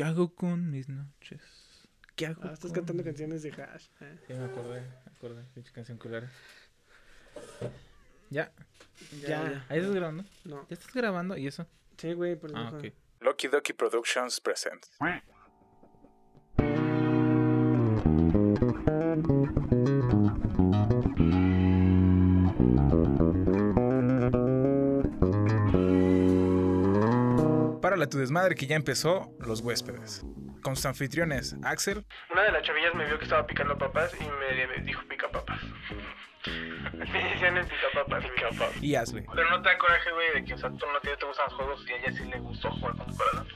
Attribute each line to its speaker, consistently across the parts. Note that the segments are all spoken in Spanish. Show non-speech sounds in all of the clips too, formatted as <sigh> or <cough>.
Speaker 1: ¿Qué hago con mis noches? ¿Qué hago
Speaker 2: Ah, estás
Speaker 1: con
Speaker 2: cantando
Speaker 1: mis-
Speaker 2: canciones de hash. eh.
Speaker 1: Sí, me acordé, me acordé. Pinche canción culera. Ya.
Speaker 2: Ya.
Speaker 1: Ahí estás grabando.
Speaker 2: No.
Speaker 1: Ya estás grabando y eso.
Speaker 2: Sí, güey, pero
Speaker 1: Ah, ok.
Speaker 3: Loki Doki Productions presents. Párale a tu desmadre que ya empezó Los Huéspedes. Con sus anfitriones Axel,
Speaker 4: Una de las chavillas me vio que estaba picando papas y me, dijo pica papas. <laughs> Me decían el pica papas. Pica papas.
Speaker 3: y Ashley.
Speaker 4: Pero no te da coraje, güey, de que, o sea, tú no te, te gustan los juegos y a ella sí le gustó jugar con tu corazón.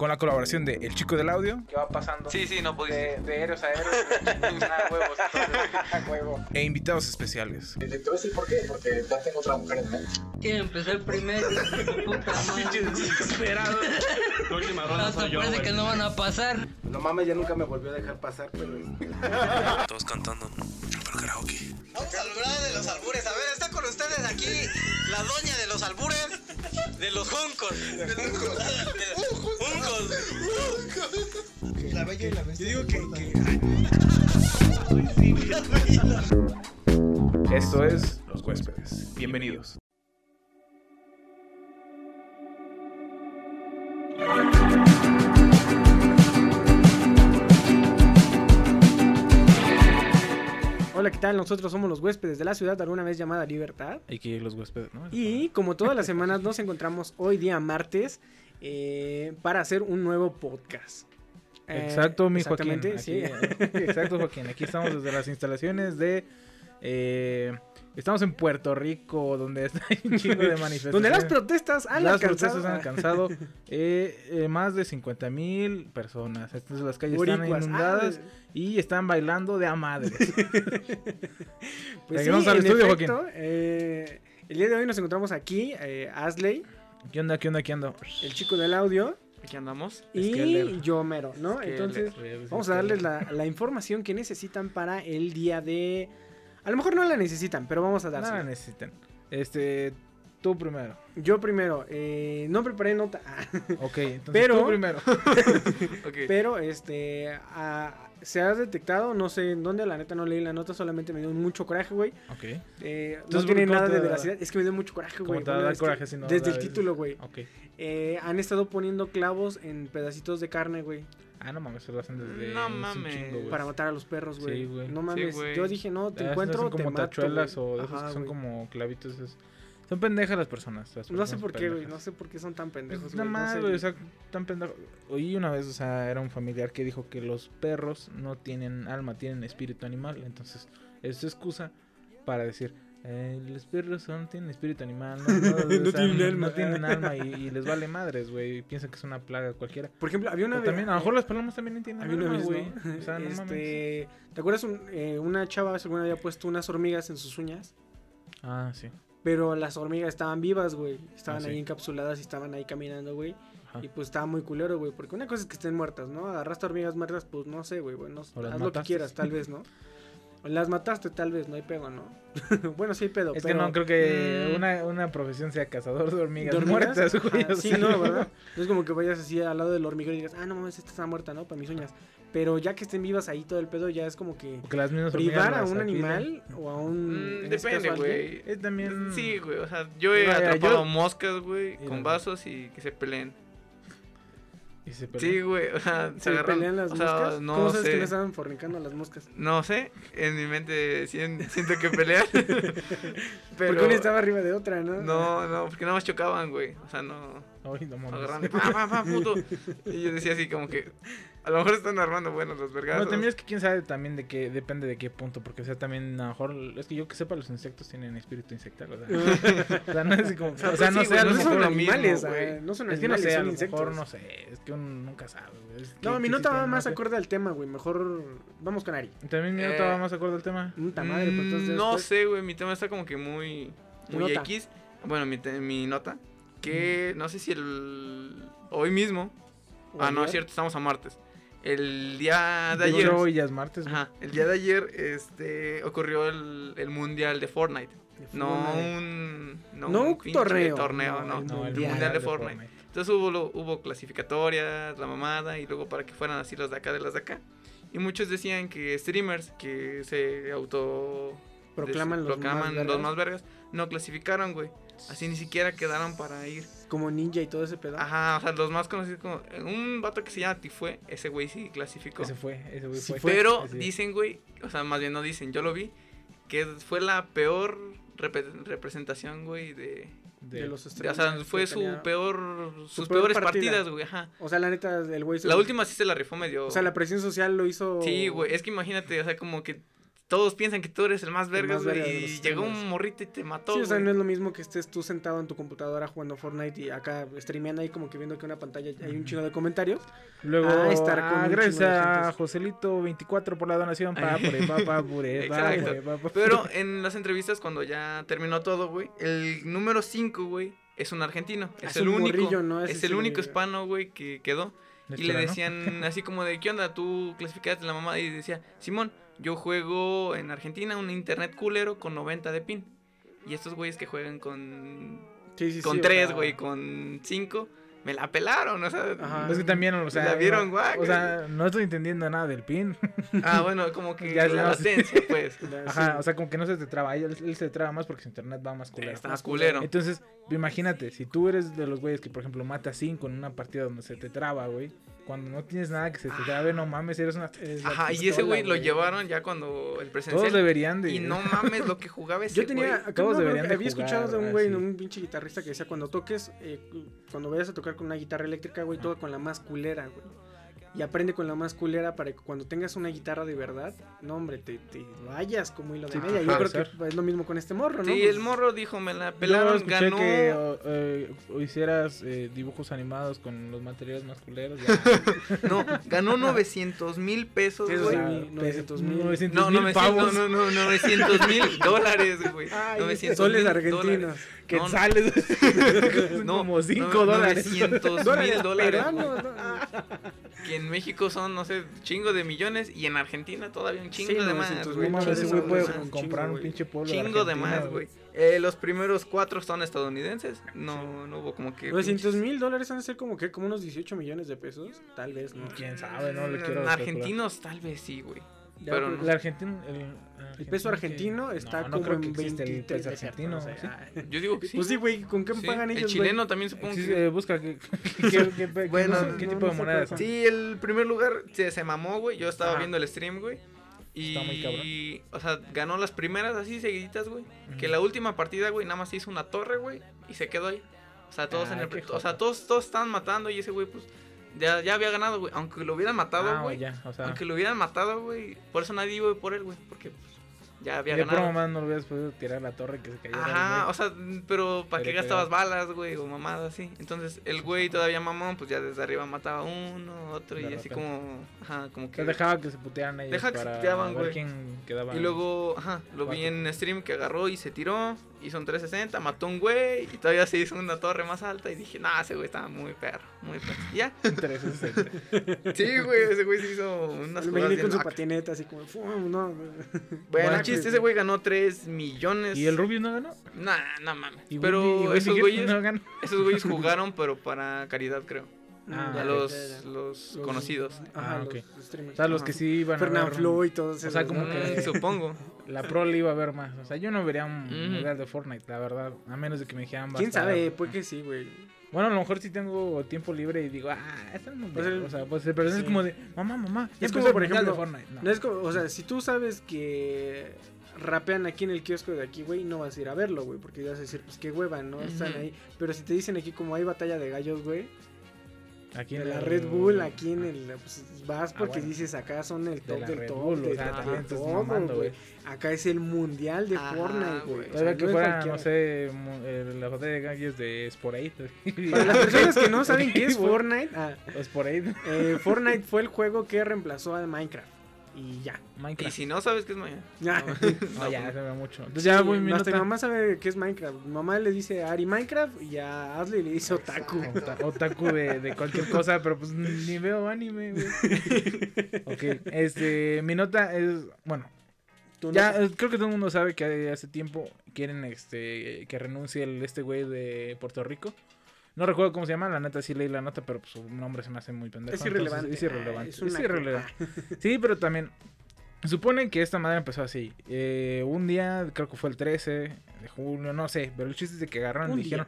Speaker 3: Con la colaboración de El Chico del Audio
Speaker 1: ¿Qué va pasando?
Speaker 5: Sí, sí, no podía.
Speaker 1: De, de héroes a héroes. a huevos, <laughs> entonces, <laughs> a huevo.
Speaker 3: e invitados especiales.
Speaker 6: Te voy a decir por qué, porque ya tengo otra mujer en mente.
Speaker 7: Y empezó el primer. <laughs> Puta madre.
Speaker 4: Desesperado. La última ronda
Speaker 7: Hasta
Speaker 4: soy yo,
Speaker 7: parece
Speaker 4: güey.
Speaker 7: que no van a pasar.
Speaker 2: No mames, ya nunca me volvió a dejar pasar, pero.
Speaker 5: Todos cantando. Pero karaoke.
Speaker 8: Vamos a hablar de los albures. A ver, está con ustedes aquí la doña de los albures, de los juncos. De los juncos. La bella y la bestia. Yo digo que,
Speaker 3: Esto es Los Huéspedes. Bienvenidos.
Speaker 2: Hola, ¿qué tal? Nosotros somos los huéspedes de la ciudad, alguna vez llamada Libertad.
Speaker 1: Hay que ir los huéspedes, ¿no?
Speaker 2: Y como todas las <laughs> semanas, nos encontramos hoy día martes eh, para hacer un nuevo podcast. Eh,
Speaker 1: Exacto, mi Joaquín. Aquí,
Speaker 2: sí.
Speaker 1: eh, exacto, Joaquín. Aquí estamos desde las instalaciones de. eh, estamos en Puerto Rico, donde <laughs> está un chingo de manifestaciones.
Speaker 2: Donde las protestas han
Speaker 1: Las
Speaker 2: alcanzado.
Speaker 1: protestas han alcanzado eh, eh, más de 50 mil personas. Entonces las calles están inundadas
Speaker 2: Ah,
Speaker 1: y están bailando de a madres. <laughs>
Speaker 2: pues sí,
Speaker 1: Regresamos al
Speaker 2: en
Speaker 1: estudio,
Speaker 2: efecto, eh, el día de hoy nos encontramos aquí, eh, Asley,
Speaker 1: ¿Qué onda? ¿Qué onda? ¿Qué onda?
Speaker 2: el chico del audio,
Speaker 5: Aquí andamos.
Speaker 2: y yo mero, ¿no? Entonces, vamos a darles la, la información que necesitan para el día de... A lo mejor no la necesitan, pero vamos a
Speaker 1: No la necesitan. Este, tú primero.
Speaker 2: Yo primero, eh, no preparé nota, <laughs>
Speaker 1: Ok, entonces
Speaker 2: Pero-
Speaker 1: tú primero. <laughs>
Speaker 2: Pero este ah, se ha detectado, no sé en dónde, la neta no leí la nota, solamente me dio mucho coraje, güey.
Speaker 1: Ok,
Speaker 2: Eh, no tiene
Speaker 1: ¿cómo
Speaker 2: nada de
Speaker 1: da-
Speaker 2: veracidad, es que me dio mucho coraje,
Speaker 1: ¿Cómo
Speaker 2: güey.
Speaker 1: te va a
Speaker 2: Bueno,
Speaker 1: coraje si no
Speaker 2: Desde el título, güey.
Speaker 1: ok.
Speaker 2: Eh, han estado poniendo clavos en pedacitos de carne, güey,
Speaker 1: Ah, no mames, se lo hacen desde.
Speaker 5: No mames.
Speaker 1: chingo,
Speaker 2: para matar a los perros, güey.
Speaker 1: Sí, güey.
Speaker 2: No mames, yo dije, no, te
Speaker 1: Ah,
Speaker 2: encuentro, te
Speaker 1: como
Speaker 2: mato,
Speaker 1: tachuelas o de esos
Speaker 2: Ajá,
Speaker 1: que son como clavitos. esos. Son pendejas las personas. las
Speaker 2: No sé por qué, güey, no sé por qué son tan pendejos,
Speaker 1: Pues
Speaker 2: güey.
Speaker 1: nada
Speaker 2: no
Speaker 1: más,
Speaker 2: sé.
Speaker 1: o sea, tan pendejos. Oí una vez, o sea, era un familiar que dijo que los perros no tienen alma, tienen espíritu animal. Entonces, es excusa para decir, eh, los perros son, tienen espíritu animal, no, <laughs> no, o
Speaker 2: No
Speaker 1: sea,
Speaker 2: tienen alma.
Speaker 1: no tienen alma y, y les vale madres, güey. y Piensan que es una plaga cualquiera.
Speaker 2: Por ejemplo, había una vez...
Speaker 1: también, a lo mejor las palomas también tienen
Speaker 2: Había una
Speaker 1: alma,
Speaker 2: vez,
Speaker 1: güey. O sea, no <laughs> mames.
Speaker 2: este, ¿Te acuerdas un- eh, una chava alguna había puesto unas hormigas en sus uñas?
Speaker 1: Ah, sí.
Speaker 2: Pero las hormigas estaban vivas, güey. Estaban
Speaker 1: Ah,
Speaker 2: ahí
Speaker 1: sí.
Speaker 2: encapsuladas y estaban ahí caminando, güey. Y pues estaba muy culero, güey. Porque una cosa es que estén muertas, ¿no? Agarraste hormigas muertas, pues no sé, güey. Bueno, haz
Speaker 1: O
Speaker 2: lo que quieras, tal vez, ¿no? <laughs> Las mataste, tal vez, no hay pedo, ¿no? <laughs> bueno, sí hay pedo,
Speaker 1: Es
Speaker 2: pero...
Speaker 1: que no creo que
Speaker 5: Mm.
Speaker 1: una, una profesión sea cazador de hormigas,
Speaker 2: ¿De hormigas?
Speaker 1: muertas, güey.
Speaker 2: Ajá,
Speaker 1: o
Speaker 2: sí, no, ¿verdad? No es como que vayas así al lado del hormiguero y digas, ah, no mames, esta está muerta, ¿no? Para mis uñas. Pero ya que estén vivas ahí todo el pedo, ya es como que
Speaker 1: Porque las mismas hormigas
Speaker 2: privar a un animal o a un...
Speaker 5: Mm,
Speaker 2: este
Speaker 5: depende, güey.
Speaker 1: Es también...
Speaker 5: Sí, güey. O sea, yo he
Speaker 1: Vaya,
Speaker 5: atrapado
Speaker 1: yo-
Speaker 5: moscas, güey, con vasos y que se peleen.
Speaker 1: Y se pelean.
Speaker 5: Sí, güey. O sea, se,
Speaker 2: ¿Se
Speaker 5: agarran.
Speaker 2: pelean las
Speaker 5: o sea,
Speaker 2: moscas?
Speaker 5: no
Speaker 2: ¿Cómo sabes
Speaker 5: sé.
Speaker 2: que le estaban fornicando las moscas?
Speaker 5: No sé. En mi mente sien- siento que pelean. <laughs> pero.
Speaker 2: Porque una estaba arriba de otra, ¿no?
Speaker 5: No, no, porque nada más chocaban, güey. O sea, no.
Speaker 1: Ay, no mames.
Speaker 5: Agarran de pa, pa, pa, puto. <laughs> Y yo decía así como que. A lo mejor están armando buenos los vergazos.
Speaker 1: Bueno, también es que quién sabe también de qué, depende de qué punto, porque o sea, también a lo mejor, es que yo que sepa, los insectos tienen espíritu insectal, o sea, <laughs> o sea, no es como, o sea,
Speaker 5: pues
Speaker 1: no
Speaker 5: sí,
Speaker 1: sé,
Speaker 2: no son animales,
Speaker 1: güey.
Speaker 2: no son
Speaker 1: Es que no
Speaker 2: animales,
Speaker 1: sé, a lo
Speaker 2: insectos.
Speaker 1: mejor no sé, es que uno nunca sabe, güey. es
Speaker 2: No, mi nota va más
Speaker 1: no
Speaker 2: acorde al tema, güey. Mejor vamos con Ari.
Speaker 1: También mi nota
Speaker 5: Eh,
Speaker 1: va más acorde al tema.
Speaker 2: Puta madre, pues entonces
Speaker 5: Mm, No sé, güey, mi tema está como que muy, muy. X. Bueno, mi, te- mi nota, que no sé si el hoy mismo,
Speaker 2: ¿O
Speaker 5: ah no, es cierto, estamos a martes. El día de ayer,
Speaker 1: hoy ya es martes, güey.
Speaker 5: ajá, el día de ayer, este, ocurrió el, el mundial de Fortnite.
Speaker 2: De
Speaker 5: No un, no
Speaker 2: No un torneo,
Speaker 5: torneo,
Speaker 2: no,
Speaker 5: no,
Speaker 2: el
Speaker 1: No,
Speaker 5: el
Speaker 2: mundial.
Speaker 5: mundial de Fortnite. Entonces hubo, lo- hubo clasificatorias, la mamada, y luego para que fueran así los de acá de los de acá. Y muchos decían que streamers que se auto...
Speaker 2: Proclaman los
Speaker 5: proclaman
Speaker 2: más vergas.
Speaker 5: los más vergas, no clasificaron, güey. Así ni siquiera quedaron para ir.
Speaker 2: Como ninja y todo ese pedo.
Speaker 5: Ajá, o sea, los más conocidos como... Un vato que se llama Tifue, ese güey sí clasificó.
Speaker 1: Ese fue, ese güey
Speaker 2: Sí
Speaker 1: fue.
Speaker 5: Pero dicen, güey, o sea, más bien no dicen, yo lo vi, que fue la peor repre- representación, güey, de...
Speaker 2: de los
Speaker 5: de- o sea, fue su
Speaker 2: tenía.
Speaker 5: peor... Sus
Speaker 2: peor
Speaker 5: peores
Speaker 2: partida.
Speaker 5: partidas, güey, ajá.
Speaker 2: O sea, la neta, el güey... se-
Speaker 5: La última sí se la rifó medio...
Speaker 2: O sea, la presión social lo hizo...
Speaker 5: Sí, güey, es que imagínate, o sea, como que todos piensan que tú eres el más vergas, güey, y llegó un morrito y te mató,
Speaker 2: Sí, o sea, no es lo mismo que estés tú sentado en tu computadora jugando Fortnite y acá streameando ahí como que viendo que en una pantalla hay un chingo de comentarios.
Speaker 1: Luego,
Speaker 2: Ah, estar con
Speaker 1: ah,
Speaker 2: de
Speaker 1: a
Speaker 2: gentes.
Speaker 1: Joselito24 por la donación. Pa, pure, pa, pa, pure, <laughs> pa, pure, pa, pa.
Speaker 5: Pero en las entrevistas, cuando ya terminó todo, güey, el número 5, güey, es un argentino. Es,
Speaker 2: Es
Speaker 5: el
Speaker 2: un
Speaker 5: único.
Speaker 2: morrillo, ¿no? Ese
Speaker 5: Es el único hispano, güey, que quedó.
Speaker 1: ¿De
Speaker 5: Y le
Speaker 1: no?
Speaker 5: decían <laughs> así como de, ¿qué onda? Tú clasificaste la mamá. Y decía, Simón, yo juego en Argentina un internet culero con 90 de pin. Y estos güeyes que juegan con
Speaker 2: Sí, sí, sí.
Speaker 5: con
Speaker 2: o
Speaker 5: 3,
Speaker 2: sea,
Speaker 5: güey, con 5, me la pelaron, o sea.
Speaker 2: Ajá.
Speaker 1: Es que también, o sea,
Speaker 5: La vieron,
Speaker 1: no-
Speaker 5: guaca.
Speaker 1: O sea, no estoy entendiendo nada del pin. <laughs>
Speaker 5: Ah, bueno, como que
Speaker 1: Ya
Speaker 5: la latencia, pues. <laughs>
Speaker 1: Ajá,
Speaker 2: sí.
Speaker 1: o sea, como que no se te traba. Él, él se traba más porque su internet va más culero.
Speaker 5: Está más culero.
Speaker 1: Entonces, imagínate, si tú eres de los güeyes que, por ejemplo, mata 5 en una partida donde se te traba, güey. Cuando no tienes nada que se te trabe, no mames, eres una...
Speaker 5: Ajá, y ese güey lo llevaron ya cuando el presencial.
Speaker 1: Todos deberían de...
Speaker 5: Y no mames lo que <laughs> jugaba ese
Speaker 2: Yo tenía,
Speaker 5: güey.
Speaker 1: Todos deberían de
Speaker 2: había escuchado de un güey,
Speaker 1: así.
Speaker 2: un pinche guitarrista que decía cuando toques, eh, cuando vayas a tocar con una guitarra eléctrica, güey, toca con la más culera, güey. Y aprende con la más culera para que cuando tengas una guitarra de verdad, no hombre, te, te vayas como hilo de
Speaker 5: Sí,
Speaker 2: media. Yo creo
Speaker 1: ser.
Speaker 2: que es lo mismo con este morro, ¿no?
Speaker 5: Sí,
Speaker 2: Pues,
Speaker 5: el morro dijo, me la pelaron, ganó.
Speaker 1: que o, eh, o hicieras eh, dibujos animados con los materiales más culeros. Ya. <laughs>
Speaker 5: No, ganó 900 mil pesos,
Speaker 2: Sí, eso
Speaker 5: güey.
Speaker 2: sí.
Speaker 1: Ah,
Speaker 2: vi, 900 mil.
Speaker 1: 900
Speaker 5: No, 900,
Speaker 1: pavos.
Speaker 5: no, no, no, 900 mil <laughs> dólares, güey.
Speaker 2: Ay,
Speaker 5: 900
Speaker 2: soles
Speaker 5: mil
Speaker 2: argentinos.
Speaker 5: dólares.
Speaker 1: Que
Speaker 5: No,
Speaker 1: sales
Speaker 5: No, <laughs>
Speaker 1: como 5
Speaker 5: no,
Speaker 1: dólares.
Speaker 5: 900
Speaker 2: Dólares
Speaker 5: mil dólares. Que en México son, no sé, chingo de millones. Y en Argentina todavía un chingo
Speaker 2: Sí,
Speaker 5: de más,
Speaker 2: 900
Speaker 5: güey.
Speaker 1: No mames, ese
Speaker 5: Chingo
Speaker 1: güey puede
Speaker 5: de más.
Speaker 2: un
Speaker 1: comprar un
Speaker 2: güey.
Speaker 1: pinche pueblo.
Speaker 5: Chingo de
Speaker 1: Argentina,
Speaker 5: más, güey. Eh, los primeros cuatro son estadounidenses. No, no hubo como que.
Speaker 2: 900 mil dólares han de ser como que, como unos 18 millones de pesos. Tal vez, ¿no?
Speaker 1: Quién sabe, no le
Speaker 5: Mm,
Speaker 1: quiero.
Speaker 5: Argentinos, tal vez sí, güey. Pero
Speaker 2: pues,
Speaker 5: no.
Speaker 1: El argentino. El,
Speaker 2: El peso argentino
Speaker 1: que-
Speaker 2: está
Speaker 1: no, no
Speaker 2: como
Speaker 1: creo
Speaker 2: en
Speaker 1: que existe el
Speaker 2: 23
Speaker 1: peso argentino.
Speaker 2: o sea,
Speaker 1: ¿sí?
Speaker 5: Yo digo que sí.
Speaker 2: Pues sí, güey, ¿con qué
Speaker 5: Sí,
Speaker 2: pagan
Speaker 5: El
Speaker 2: ellos,
Speaker 5: chileno también supongo
Speaker 1: Existe,
Speaker 5: que.
Speaker 1: eh, busca <laughs>
Speaker 5: Bueno,
Speaker 1: no qué tipo
Speaker 2: no
Speaker 1: de moneda es.
Speaker 5: Sí, el primer lugar se, se mamó, güey. Yo estaba
Speaker 2: Ajá.
Speaker 5: viendo el stream, güey. Y,
Speaker 1: Está muy cabrón.
Speaker 5: o sea, ganó las primeras así seguiditas, güey. Que la última partida, güey, nada más hizo una torre, güey. Y se quedó ahí. O sea, todos
Speaker 1: Ah,
Speaker 5: en el. O sea, todos, todos estaban matando y ese güey, pues. Ya, ya había ganado, güey. Aunque lo hubieran matado,
Speaker 1: Ah,
Speaker 5: güey.
Speaker 1: ya, o sea.
Speaker 5: aunque lo hubieran matado, güey. Por eso nadie iba por él, güey. Porque pues, ya había
Speaker 1: de
Speaker 5: ganado.
Speaker 1: más no lo hubieras podido tirar la torre que se cayó.
Speaker 5: Ajá, o sea, pero ¿para qué gastabas balas, güey? O mamadas así. Entonces, el güey todavía mamón, pues ya desde arriba mataba uno, otro,
Speaker 1: De
Speaker 5: y así como. Ajá, como que.
Speaker 1: dejaba que se putearan ellos
Speaker 5: Deja que se puteaban, güey. Y luego, ajá, lo vi en stream que agarró y se tiró, hizo un 360, mató un güey y todavía se hizo una torre más alta y dije, nah, ese güey estaba muy perro, muy perro. Y ya. <laughs>
Speaker 1: 360.
Speaker 5: Sí, güey, ese güey se hizo unas
Speaker 2: Me
Speaker 5: jugadas
Speaker 2: con su patineta así como, ¡fum! no.
Speaker 5: Bueno, el chiste, ese güey ganó 3 millones.
Speaker 1: ¿Y el Rubius no ganó?
Speaker 5: Nah, no mames.
Speaker 1: ¿Y
Speaker 5: Pero esos güeyes,
Speaker 1: no ganó?
Speaker 5: esos güeyes jugaron, pero para caridad, creo.
Speaker 1: Ah,
Speaker 5: Ya
Speaker 1: ok.
Speaker 5: los, los
Speaker 2: Los-
Speaker 5: conocidos.
Speaker 2: Ajá,
Speaker 1: Ah,
Speaker 2: los
Speaker 1: ok.
Speaker 2: streamers.
Speaker 1: O sea, los que sí iban a
Speaker 2: Fernand
Speaker 1: ver.
Speaker 2: Flo y todos
Speaker 1: o sea, como que-
Speaker 5: Mm, <laughs> supongo.
Speaker 1: La pro le iba a ver más. O sea, yo no vería un
Speaker 5: Ujú.
Speaker 1: mundial de Fortnite, la verdad. A menos de que me dijeran. a
Speaker 2: ¿Quién sabe? Puede que sí, güey.
Speaker 1: Bueno, a lo mejor sí tengo tiempo libre y digo, ah, está el mundial.
Speaker 2: Pues el-
Speaker 1: o sea, pues, pero es
Speaker 2: sí.
Speaker 1: como de, mamá, mamá. ya
Speaker 2: Es como, por
Speaker 1: de
Speaker 2: ejemplo,
Speaker 1: Fortnite. No.
Speaker 2: No es como, o sea, si tú sabes que rapean aquí en el kiosco de aquí, güey, no vas a ir a verlo, güey, porque vas a decir, pues qué hueva, ¿no? Están ahí. Pero si te dicen aquí como hay batalla de gallos, güey,
Speaker 1: Aquí
Speaker 2: de
Speaker 1: en
Speaker 2: la
Speaker 1: el-
Speaker 2: Red Bull, aquí en el, pues vas
Speaker 1: Ah,
Speaker 2: porque
Speaker 1: bueno.
Speaker 2: dices acá son el
Speaker 1: De
Speaker 2: top
Speaker 1: la
Speaker 2: del
Speaker 1: Red
Speaker 2: top,
Speaker 1: Bull,
Speaker 2: de,
Speaker 1: o sea,
Speaker 2: de todo,
Speaker 1: mamando,
Speaker 2: güey.
Speaker 1: güey.
Speaker 2: Acá es el mundial de
Speaker 5: Ajá,
Speaker 2: Fortnite,
Speaker 5: güey.
Speaker 2: O sea,
Speaker 1: que
Speaker 2: no
Speaker 1: fuera, no sé, la batalla de gallos de Sporade.
Speaker 2: Para las personas que no saben qué es. <laughs> Fortnite, ah,
Speaker 1: Sporade.
Speaker 2: eh, Fortnite <laughs> fue el juego que reemplazó a Minecraft. Y ya.
Speaker 5: Y
Speaker 1: Minecraft.
Speaker 5: si no sabes qué es mañana. <laughs> <laughs>
Speaker 2: Ya.
Speaker 1: No, ya, se ve mucho. Entonces ya
Speaker 2: Sí,
Speaker 1: voy mi
Speaker 2: hasta mi
Speaker 1: nota.
Speaker 2: mamá sabe qué es Minecraft. Mi mamá le dice a Ari Minecraft y a Ashley le dice Otaku.
Speaker 1: Ota- Otaku de, de cualquier cosa, pero pues ni veo anime, güey. <laughs> ok, este, mi nota es, bueno, ya
Speaker 2: no-
Speaker 1: creo que todo el mundo sabe que hace tiempo quieren este que renuncie el, este güey de Puerto Rico. No recuerdo cómo se llama, la neta sí leí la nota, pero pues, su nombre se me hace muy pendejo.
Speaker 2: Es
Speaker 1: entonces,
Speaker 2: irrelevante.
Speaker 1: Es irrelevante.
Speaker 2: Ah,
Speaker 1: Es, irrelevante. <laughs> Sí, pero también. Supone que esta madre empezó así. eh, un día, creo que fue el 13 de junio, no sé. Pero el chiste es de que agarraron y dijeron.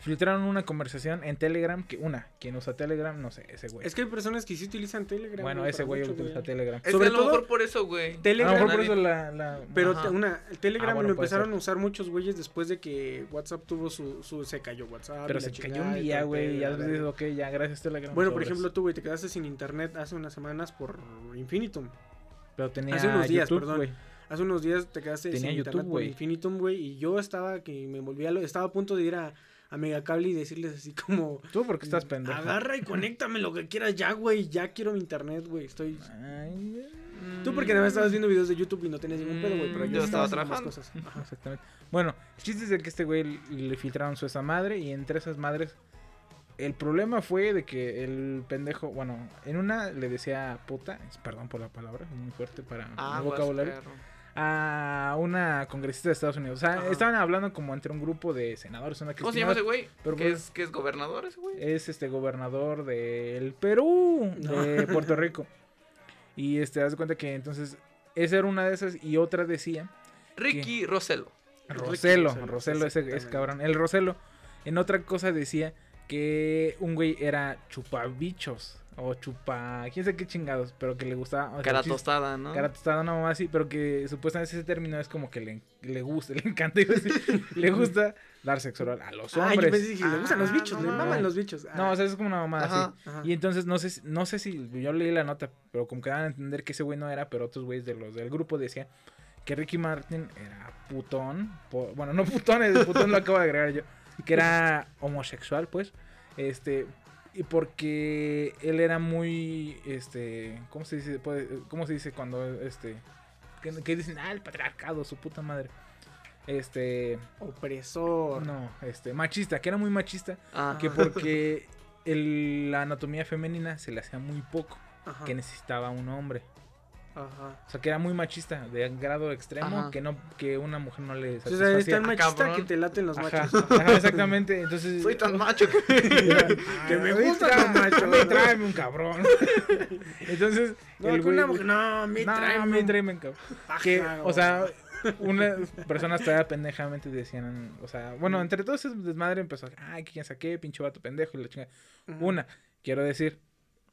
Speaker 1: Filtraron una conversación en Telegram. Que una, quien usa Telegram, no sé, ese güey.
Speaker 2: Es que hay personas que sí utilizan Telegram.
Speaker 1: bueno,
Speaker 2: güey,
Speaker 1: ese güey
Speaker 2: mucho,
Speaker 1: utiliza
Speaker 2: güey.
Speaker 1: Telegram.
Speaker 5: Es
Speaker 2: Sobre
Speaker 5: a lo
Speaker 2: todo-
Speaker 5: mejor por eso, güey.
Speaker 1: A lo
Speaker 2: Telegram,
Speaker 1: mejor por eso la. la-
Speaker 2: Pero
Speaker 5: Ajá.
Speaker 2: una, el Telegram
Speaker 1: Ah, bueno,
Speaker 2: lo empezaron
Speaker 1: ser.
Speaker 2: a usar muchos güeyes después de que WhatsApp tuvo su, su se cayó WhatsApp.
Speaker 1: pero
Speaker 2: y
Speaker 1: se cayó un
Speaker 2: y
Speaker 1: día, güey.
Speaker 2: pedo,
Speaker 1: Ya dices, ok, ya, gracias Telegram.
Speaker 2: Bueno, por ejemplo, tú, güey, te quedaste sin internet hace unas semanas por Infinitum.
Speaker 1: Pero tenía
Speaker 2: hace unos días,
Speaker 1: YouTube,
Speaker 2: perdón.
Speaker 1: güey.
Speaker 2: Hace unos días te quedaste
Speaker 1: Tenía
Speaker 2: sin
Speaker 1: YouTube,
Speaker 2: internet por. Infinitum, güey, y yo estaba que me volvía, lo- estaba a punto de ir a, a Megacable y decirles así como,
Speaker 1: Tú porque estás pendejo.
Speaker 2: agarra y conéctame lo que quieras ya, güey, ya quiero mi internet, güey, estoy...
Speaker 1: Ay,
Speaker 2: Tú porque nada más estabas viendo videos de YouTube y no tenías ningún pedo, güey, pero yo
Speaker 5: yo estaba trabajando.
Speaker 2: cosas. Ajá.
Speaker 1: Exactamente. Bueno, el chiste es de que este güey le filtraron su esa madre y entre esas madres el problema fue de que el pendejo, bueno, en una le decía puta, perdón por la palabra, es muy fuerte para
Speaker 5: Ah,
Speaker 1: mi vocabulario,
Speaker 5: perro.
Speaker 1: A una congresista de Estados Unidos. O sea,
Speaker 2: Ajá.
Speaker 1: estaban hablando como entre un grupo de senadores, una que
Speaker 5: ¿Cómo
Speaker 1: es
Speaker 5: se llama ese güey?
Speaker 1: pero
Speaker 5: ¿Que
Speaker 1: bueno.
Speaker 5: es, que es gobernador ese güey?
Speaker 1: es este gobernador del Perú, de Puerto Rico. Y este, haz de cuenta que entonces esa era una de esas y otra decía
Speaker 5: Ricky Roselo.
Speaker 1: Roselo,
Speaker 2: Roselo,
Speaker 1: Roselo, ese,
Speaker 2: exactamente.
Speaker 1: cabrón. El Roselo, en otra cosa decía que un güey era chupabichos. O chupa. quién sabe qué chingados. Pero que le gustaba. o sea,
Speaker 5: Cara
Speaker 1: chis-
Speaker 5: tostada, ¿no?
Speaker 1: Cara tostada, una mamá así. Pero que supuestamente ese término es como que le, le gusta, <laughs> le encanta. le <laughs> gusta dar sexo oral a los
Speaker 2: Ah, yo
Speaker 1: hombres.
Speaker 2: pensé que le gustan los
Speaker 5: Ah,
Speaker 2: bichos,
Speaker 5: no
Speaker 2: le maman los bichos.
Speaker 1: No, o sea, es como una mamá así.
Speaker 5: Ajá.
Speaker 2: ajá.
Speaker 1: Y entonces no sé, si- no sé si yo leí la nota, pero como que daban a entender que ese güey no era, pero otros güeyes de los del grupo decían que Ricky Martin era putón, bueno, no <laughs> putón, el putón lo acabo de agregar yo, que era homosexual, pues, este, y porque él era muy, este, ¿cómo se dice? ¿Cómo se dice cuando, este, que, que dicen, ah, el patriarcado, su puta madre, este,
Speaker 2: Opresor.
Speaker 1: no, este, machista, que era muy machista, que porque el- la anatomía femenina se le hacía muy poco,
Speaker 2: Ajá.
Speaker 1: que necesitaba un hombre.
Speaker 2: Ajá.
Speaker 1: O sea, que era muy machista, de grado extremo,
Speaker 5: Ajá.
Speaker 1: que no que una mujer no le
Speaker 2: O sea,
Speaker 1: satisfacía.
Speaker 2: es tan
Speaker 5: Ah,
Speaker 2: machista
Speaker 5: cabrón.
Speaker 2: que te laten los
Speaker 1: Ajá,
Speaker 2: machos.
Speaker 1: ajá, exactamente. Entonces,
Speaker 5: Soy tan macho que... <laughs> <laughs>
Speaker 2: Que me los machos.
Speaker 1: me tráeme un cabrón. <laughs> Entonces,
Speaker 2: No,
Speaker 1: el
Speaker 2: que una
Speaker 1: güey-
Speaker 2: mujer, no, me
Speaker 1: no,
Speaker 2: trae
Speaker 1: me tráeme un cabrón. Que, o sea, unas personas todavía pendejamente decían, o sea, bueno, entre todos ese desmadre empezó, ay, que quién saqué, pinche vato pendejo y la chingada. Una, quiero decir,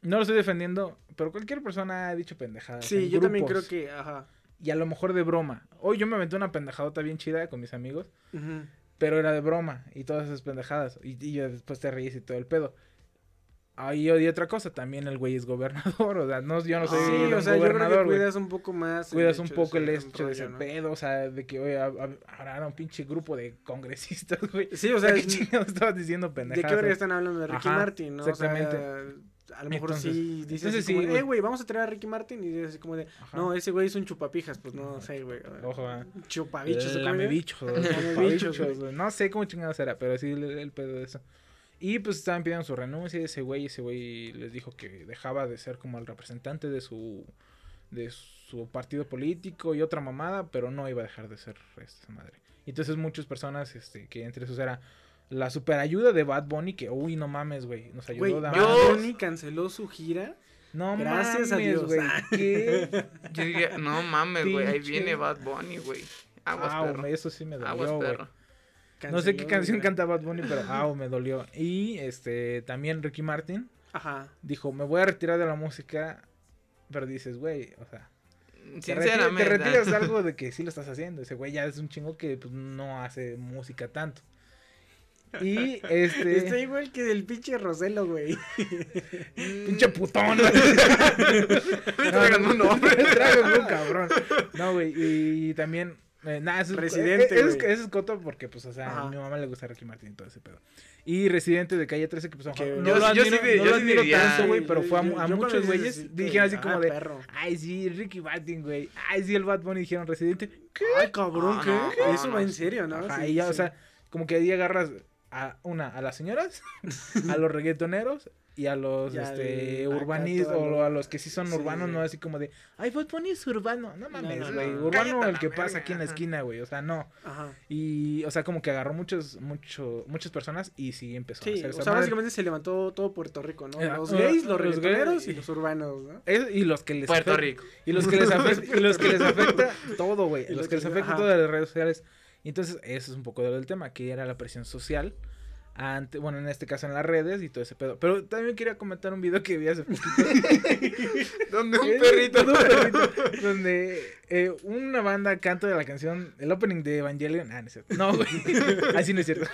Speaker 1: no lo estoy defendiendo, pero cualquier persona ha dicho pendejadas.
Speaker 2: Sí,
Speaker 1: en
Speaker 2: yo también creo
Speaker 1: grupos,
Speaker 2: que, ajá.
Speaker 1: Y a lo mejor de broma. Hoy yo me aventé una pendejadota bien chida con mis amigos, pero era de broma y todas esas pendejadas. Y, y ya después te reís y todo el pedo. Ahí y otra cosa, también el güey es gobernador, o sea, no, yo no soy
Speaker 2: sí,
Speaker 1: un
Speaker 2: o sea, yo creo
Speaker 1: gobernador,
Speaker 2: que cuidas un poco más.
Speaker 1: Cuidas un poco el hecho de ese
Speaker 2: ¿no?
Speaker 1: pedo, o sea, de que, hab- habrá un pinche grupo de congresistas, güey.
Speaker 2: Sí, o <laughs> sea,
Speaker 1: ¿qué
Speaker 2: es-
Speaker 1: chingados estabas diciendo
Speaker 2: ¿de
Speaker 1: pendejadas?
Speaker 2: qué verga están hablando de Ricky
Speaker 1: Ajá,
Speaker 2: Martin, no?
Speaker 1: exactamente.
Speaker 2: O sea, a lo mejor
Speaker 1: Entonces-
Speaker 2: sí dices
Speaker 1: entonces
Speaker 2: así como,
Speaker 1: sí,
Speaker 2: de,
Speaker 1: güey.
Speaker 2: eh, güey, vamos a traer a Ricky Martin y dices así como de,
Speaker 1: Ajá.
Speaker 2: no, ese güey es un chupapijas, pues no sé, güey.
Speaker 1: Ojo, ah.
Speaker 2: Chupabichos, ¿o cómo
Speaker 1: Lame
Speaker 2: era?
Speaker 1: bichos,
Speaker 2: Lamebichos, güey.
Speaker 1: No sé cómo chingados era, pero sí el, el pedo de eso. Y pues estaban pidiendo su renuncia ese güey, ese güey les dijo que dejaba de ser como el representante de su de su partido político y otra mamada, pero no iba a dejar de ser esta madre. Y entonces muchas personas, este, que entre esos era la super ayuda de Bad Bunny, que uy, no mames, güey, nos ayudó de
Speaker 2: Bad Bunny canceló su gira.
Speaker 1: No
Speaker 2: Gracias a
Speaker 1: mames,
Speaker 2: Dios.
Speaker 1: güey. <laughs> ¿Qué?
Speaker 5: Yo diría, no mames, güey, ahí viene Bad Bunny, güey. Aguas,
Speaker 1: Au,
Speaker 5: perro.
Speaker 1: eso sí me dolió, güey.
Speaker 5: perro.
Speaker 1: No sé qué canción canta Bad Bunny, pero au, me dolió. Y este también Ricky Martin
Speaker 2: Ajá.
Speaker 1: dijo, me voy a retirar de la música, pero dices, güey, o sea, te,
Speaker 5: Sinceramente.
Speaker 1: te retiras algo de que sí lo estás haciendo. Ese güey ya es un chingo que pues, no hace música tanto. Y este...
Speaker 2: Está igual que del pinche Roselo, güey.
Speaker 1: Pinche putón. <laughs>
Speaker 5: Me traigan un nombre.
Speaker 1: Tráigame un cabrón. No, güey. Y también. eh, nada, eso es-
Speaker 2: Residente,
Speaker 1: eh, Eso es, eso es coto porque, pues, o sea,
Speaker 2: Ajá.
Speaker 1: a mi mamá le gusta Ricky Martin y todo ese pedo. Y Residente de Calle 13, que pues, ojo, no
Speaker 5: Yo-
Speaker 1: lo admiro,
Speaker 5: sí
Speaker 1: no
Speaker 5: yo
Speaker 1: lo
Speaker 5: sí
Speaker 1: admiro
Speaker 5: diría-
Speaker 1: tanto, güey, pero fue a,
Speaker 2: yo-
Speaker 1: a
Speaker 2: yo
Speaker 1: muchos güeyes
Speaker 2: así,
Speaker 1: dijeron así
Speaker 2: ah,
Speaker 1: como de,
Speaker 2: perro.
Speaker 1: ay, sí, Ricky Martin, güey. Ay, sí, el Bad Bunny dijeron Residente. ¿Qué?
Speaker 2: Ay, cabrón,
Speaker 5: Ah,
Speaker 2: ¿qué?
Speaker 5: no,
Speaker 2: Eso
Speaker 5: no,
Speaker 2: va en
Speaker 5: sí.
Speaker 2: serio, ¿no?
Speaker 1: Ajá,
Speaker 2: Sí,
Speaker 1: y ya, o
Speaker 2: sí.
Speaker 1: sea, como que ahí agarras a una, a las señoras, <laughs> a los reggaetoneros y a los este urbanistas
Speaker 2: todo lo-
Speaker 1: o a los que sí son
Speaker 2: Sí.
Speaker 1: urbanos, no así como de, ay, Bad Bunny es urbano. No mames,
Speaker 2: no,
Speaker 1: güey.
Speaker 2: no.
Speaker 1: Urbano
Speaker 5: Cállate
Speaker 1: el que pasa aquí en la esquina, güey. O sea, no.
Speaker 2: Ajá.
Speaker 1: Y, o sea, como que agarró muchos, mucho, muchas personas y sí empezó a
Speaker 2: Sí,
Speaker 1: hacer
Speaker 2: o sea,
Speaker 1: madre.
Speaker 2: básicamente se levantó todo Puerto Rico, ¿no? Los
Speaker 1: ah,
Speaker 2: gays, los
Speaker 1: los
Speaker 2: y los urbanos, ¿no?
Speaker 1: Es- y los que les
Speaker 5: Puerto
Speaker 1: afecta-
Speaker 5: Rico.
Speaker 1: Y los que les <laughs> afecta, y los que les afecta todo, güey. Los
Speaker 2: los
Speaker 1: que les afecta
Speaker 2: ajá.
Speaker 1: todas las redes sociales. Y entonces, eso es un poco del tema, que era la presión social. Ante, bueno, en este caso en las redes y todo ese pedo. Pero también quería comentar un video que vi hace poquito. <laughs>
Speaker 5: Donde un
Speaker 1: Eh,
Speaker 5: perrito.
Speaker 1: donde un <laughs> perrito, donde eh, una banda canta de la canción, el opening de Evangelion. Ah, no es cierto. No, güey. <laughs> Así no es cierto.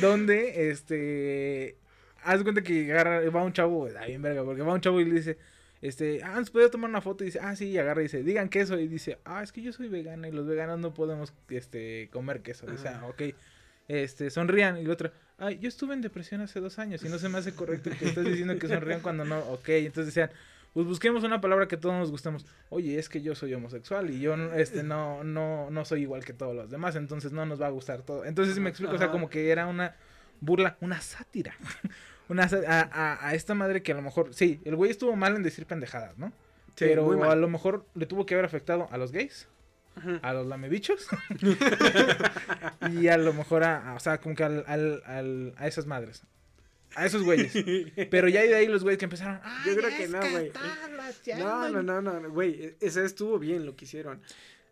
Speaker 1: donde, este. Haz cuenta que agarra, va un chavo, ah, bien verga, porque va un chavo y le dice. Este, ah, ¿nos puede tomar una foto? Y dice, ah, sí, y agarra y dice, digan queso. Y dice, ah, es que yo soy vegana y los veganos no podemos, este, comer queso. Dice, ah, ok. Este, sonrían. Y el otro, ay, yo estuve en depresión hace dos años y no se me hace correcto que estás diciendo que sonrían cuando no. Ok, entonces decían, pues busquemos una palabra que todos nos gustemos. Oye, es que yo soy homosexual y yo no- este, no, no, no soy igual que todos los demás, entonces no nos va a gustar todo. Entonces, si me explico, o sea, como que era una burla, una sátira. Una, a, a- a esta madre que a lo mejor, sí, el güey estuvo mal en decir pendejadas, ¿no?
Speaker 2: Sí,
Speaker 1: Pero
Speaker 2: muy mal.
Speaker 1: a lo mejor le tuvo que haber afectado a los gays, a los lamebichos <laughs> <laughs> y a lo mejor a, a- o sea, como que al, al- al- a esas madres. A esos güeyes. <laughs> Pero ya de ahí los güeyes que empezaron.
Speaker 2: Yo
Speaker 1: "Ay,
Speaker 2: creo que no, güey. No, no, no, no, güey, e- ese estuvo bien lo que hicieron.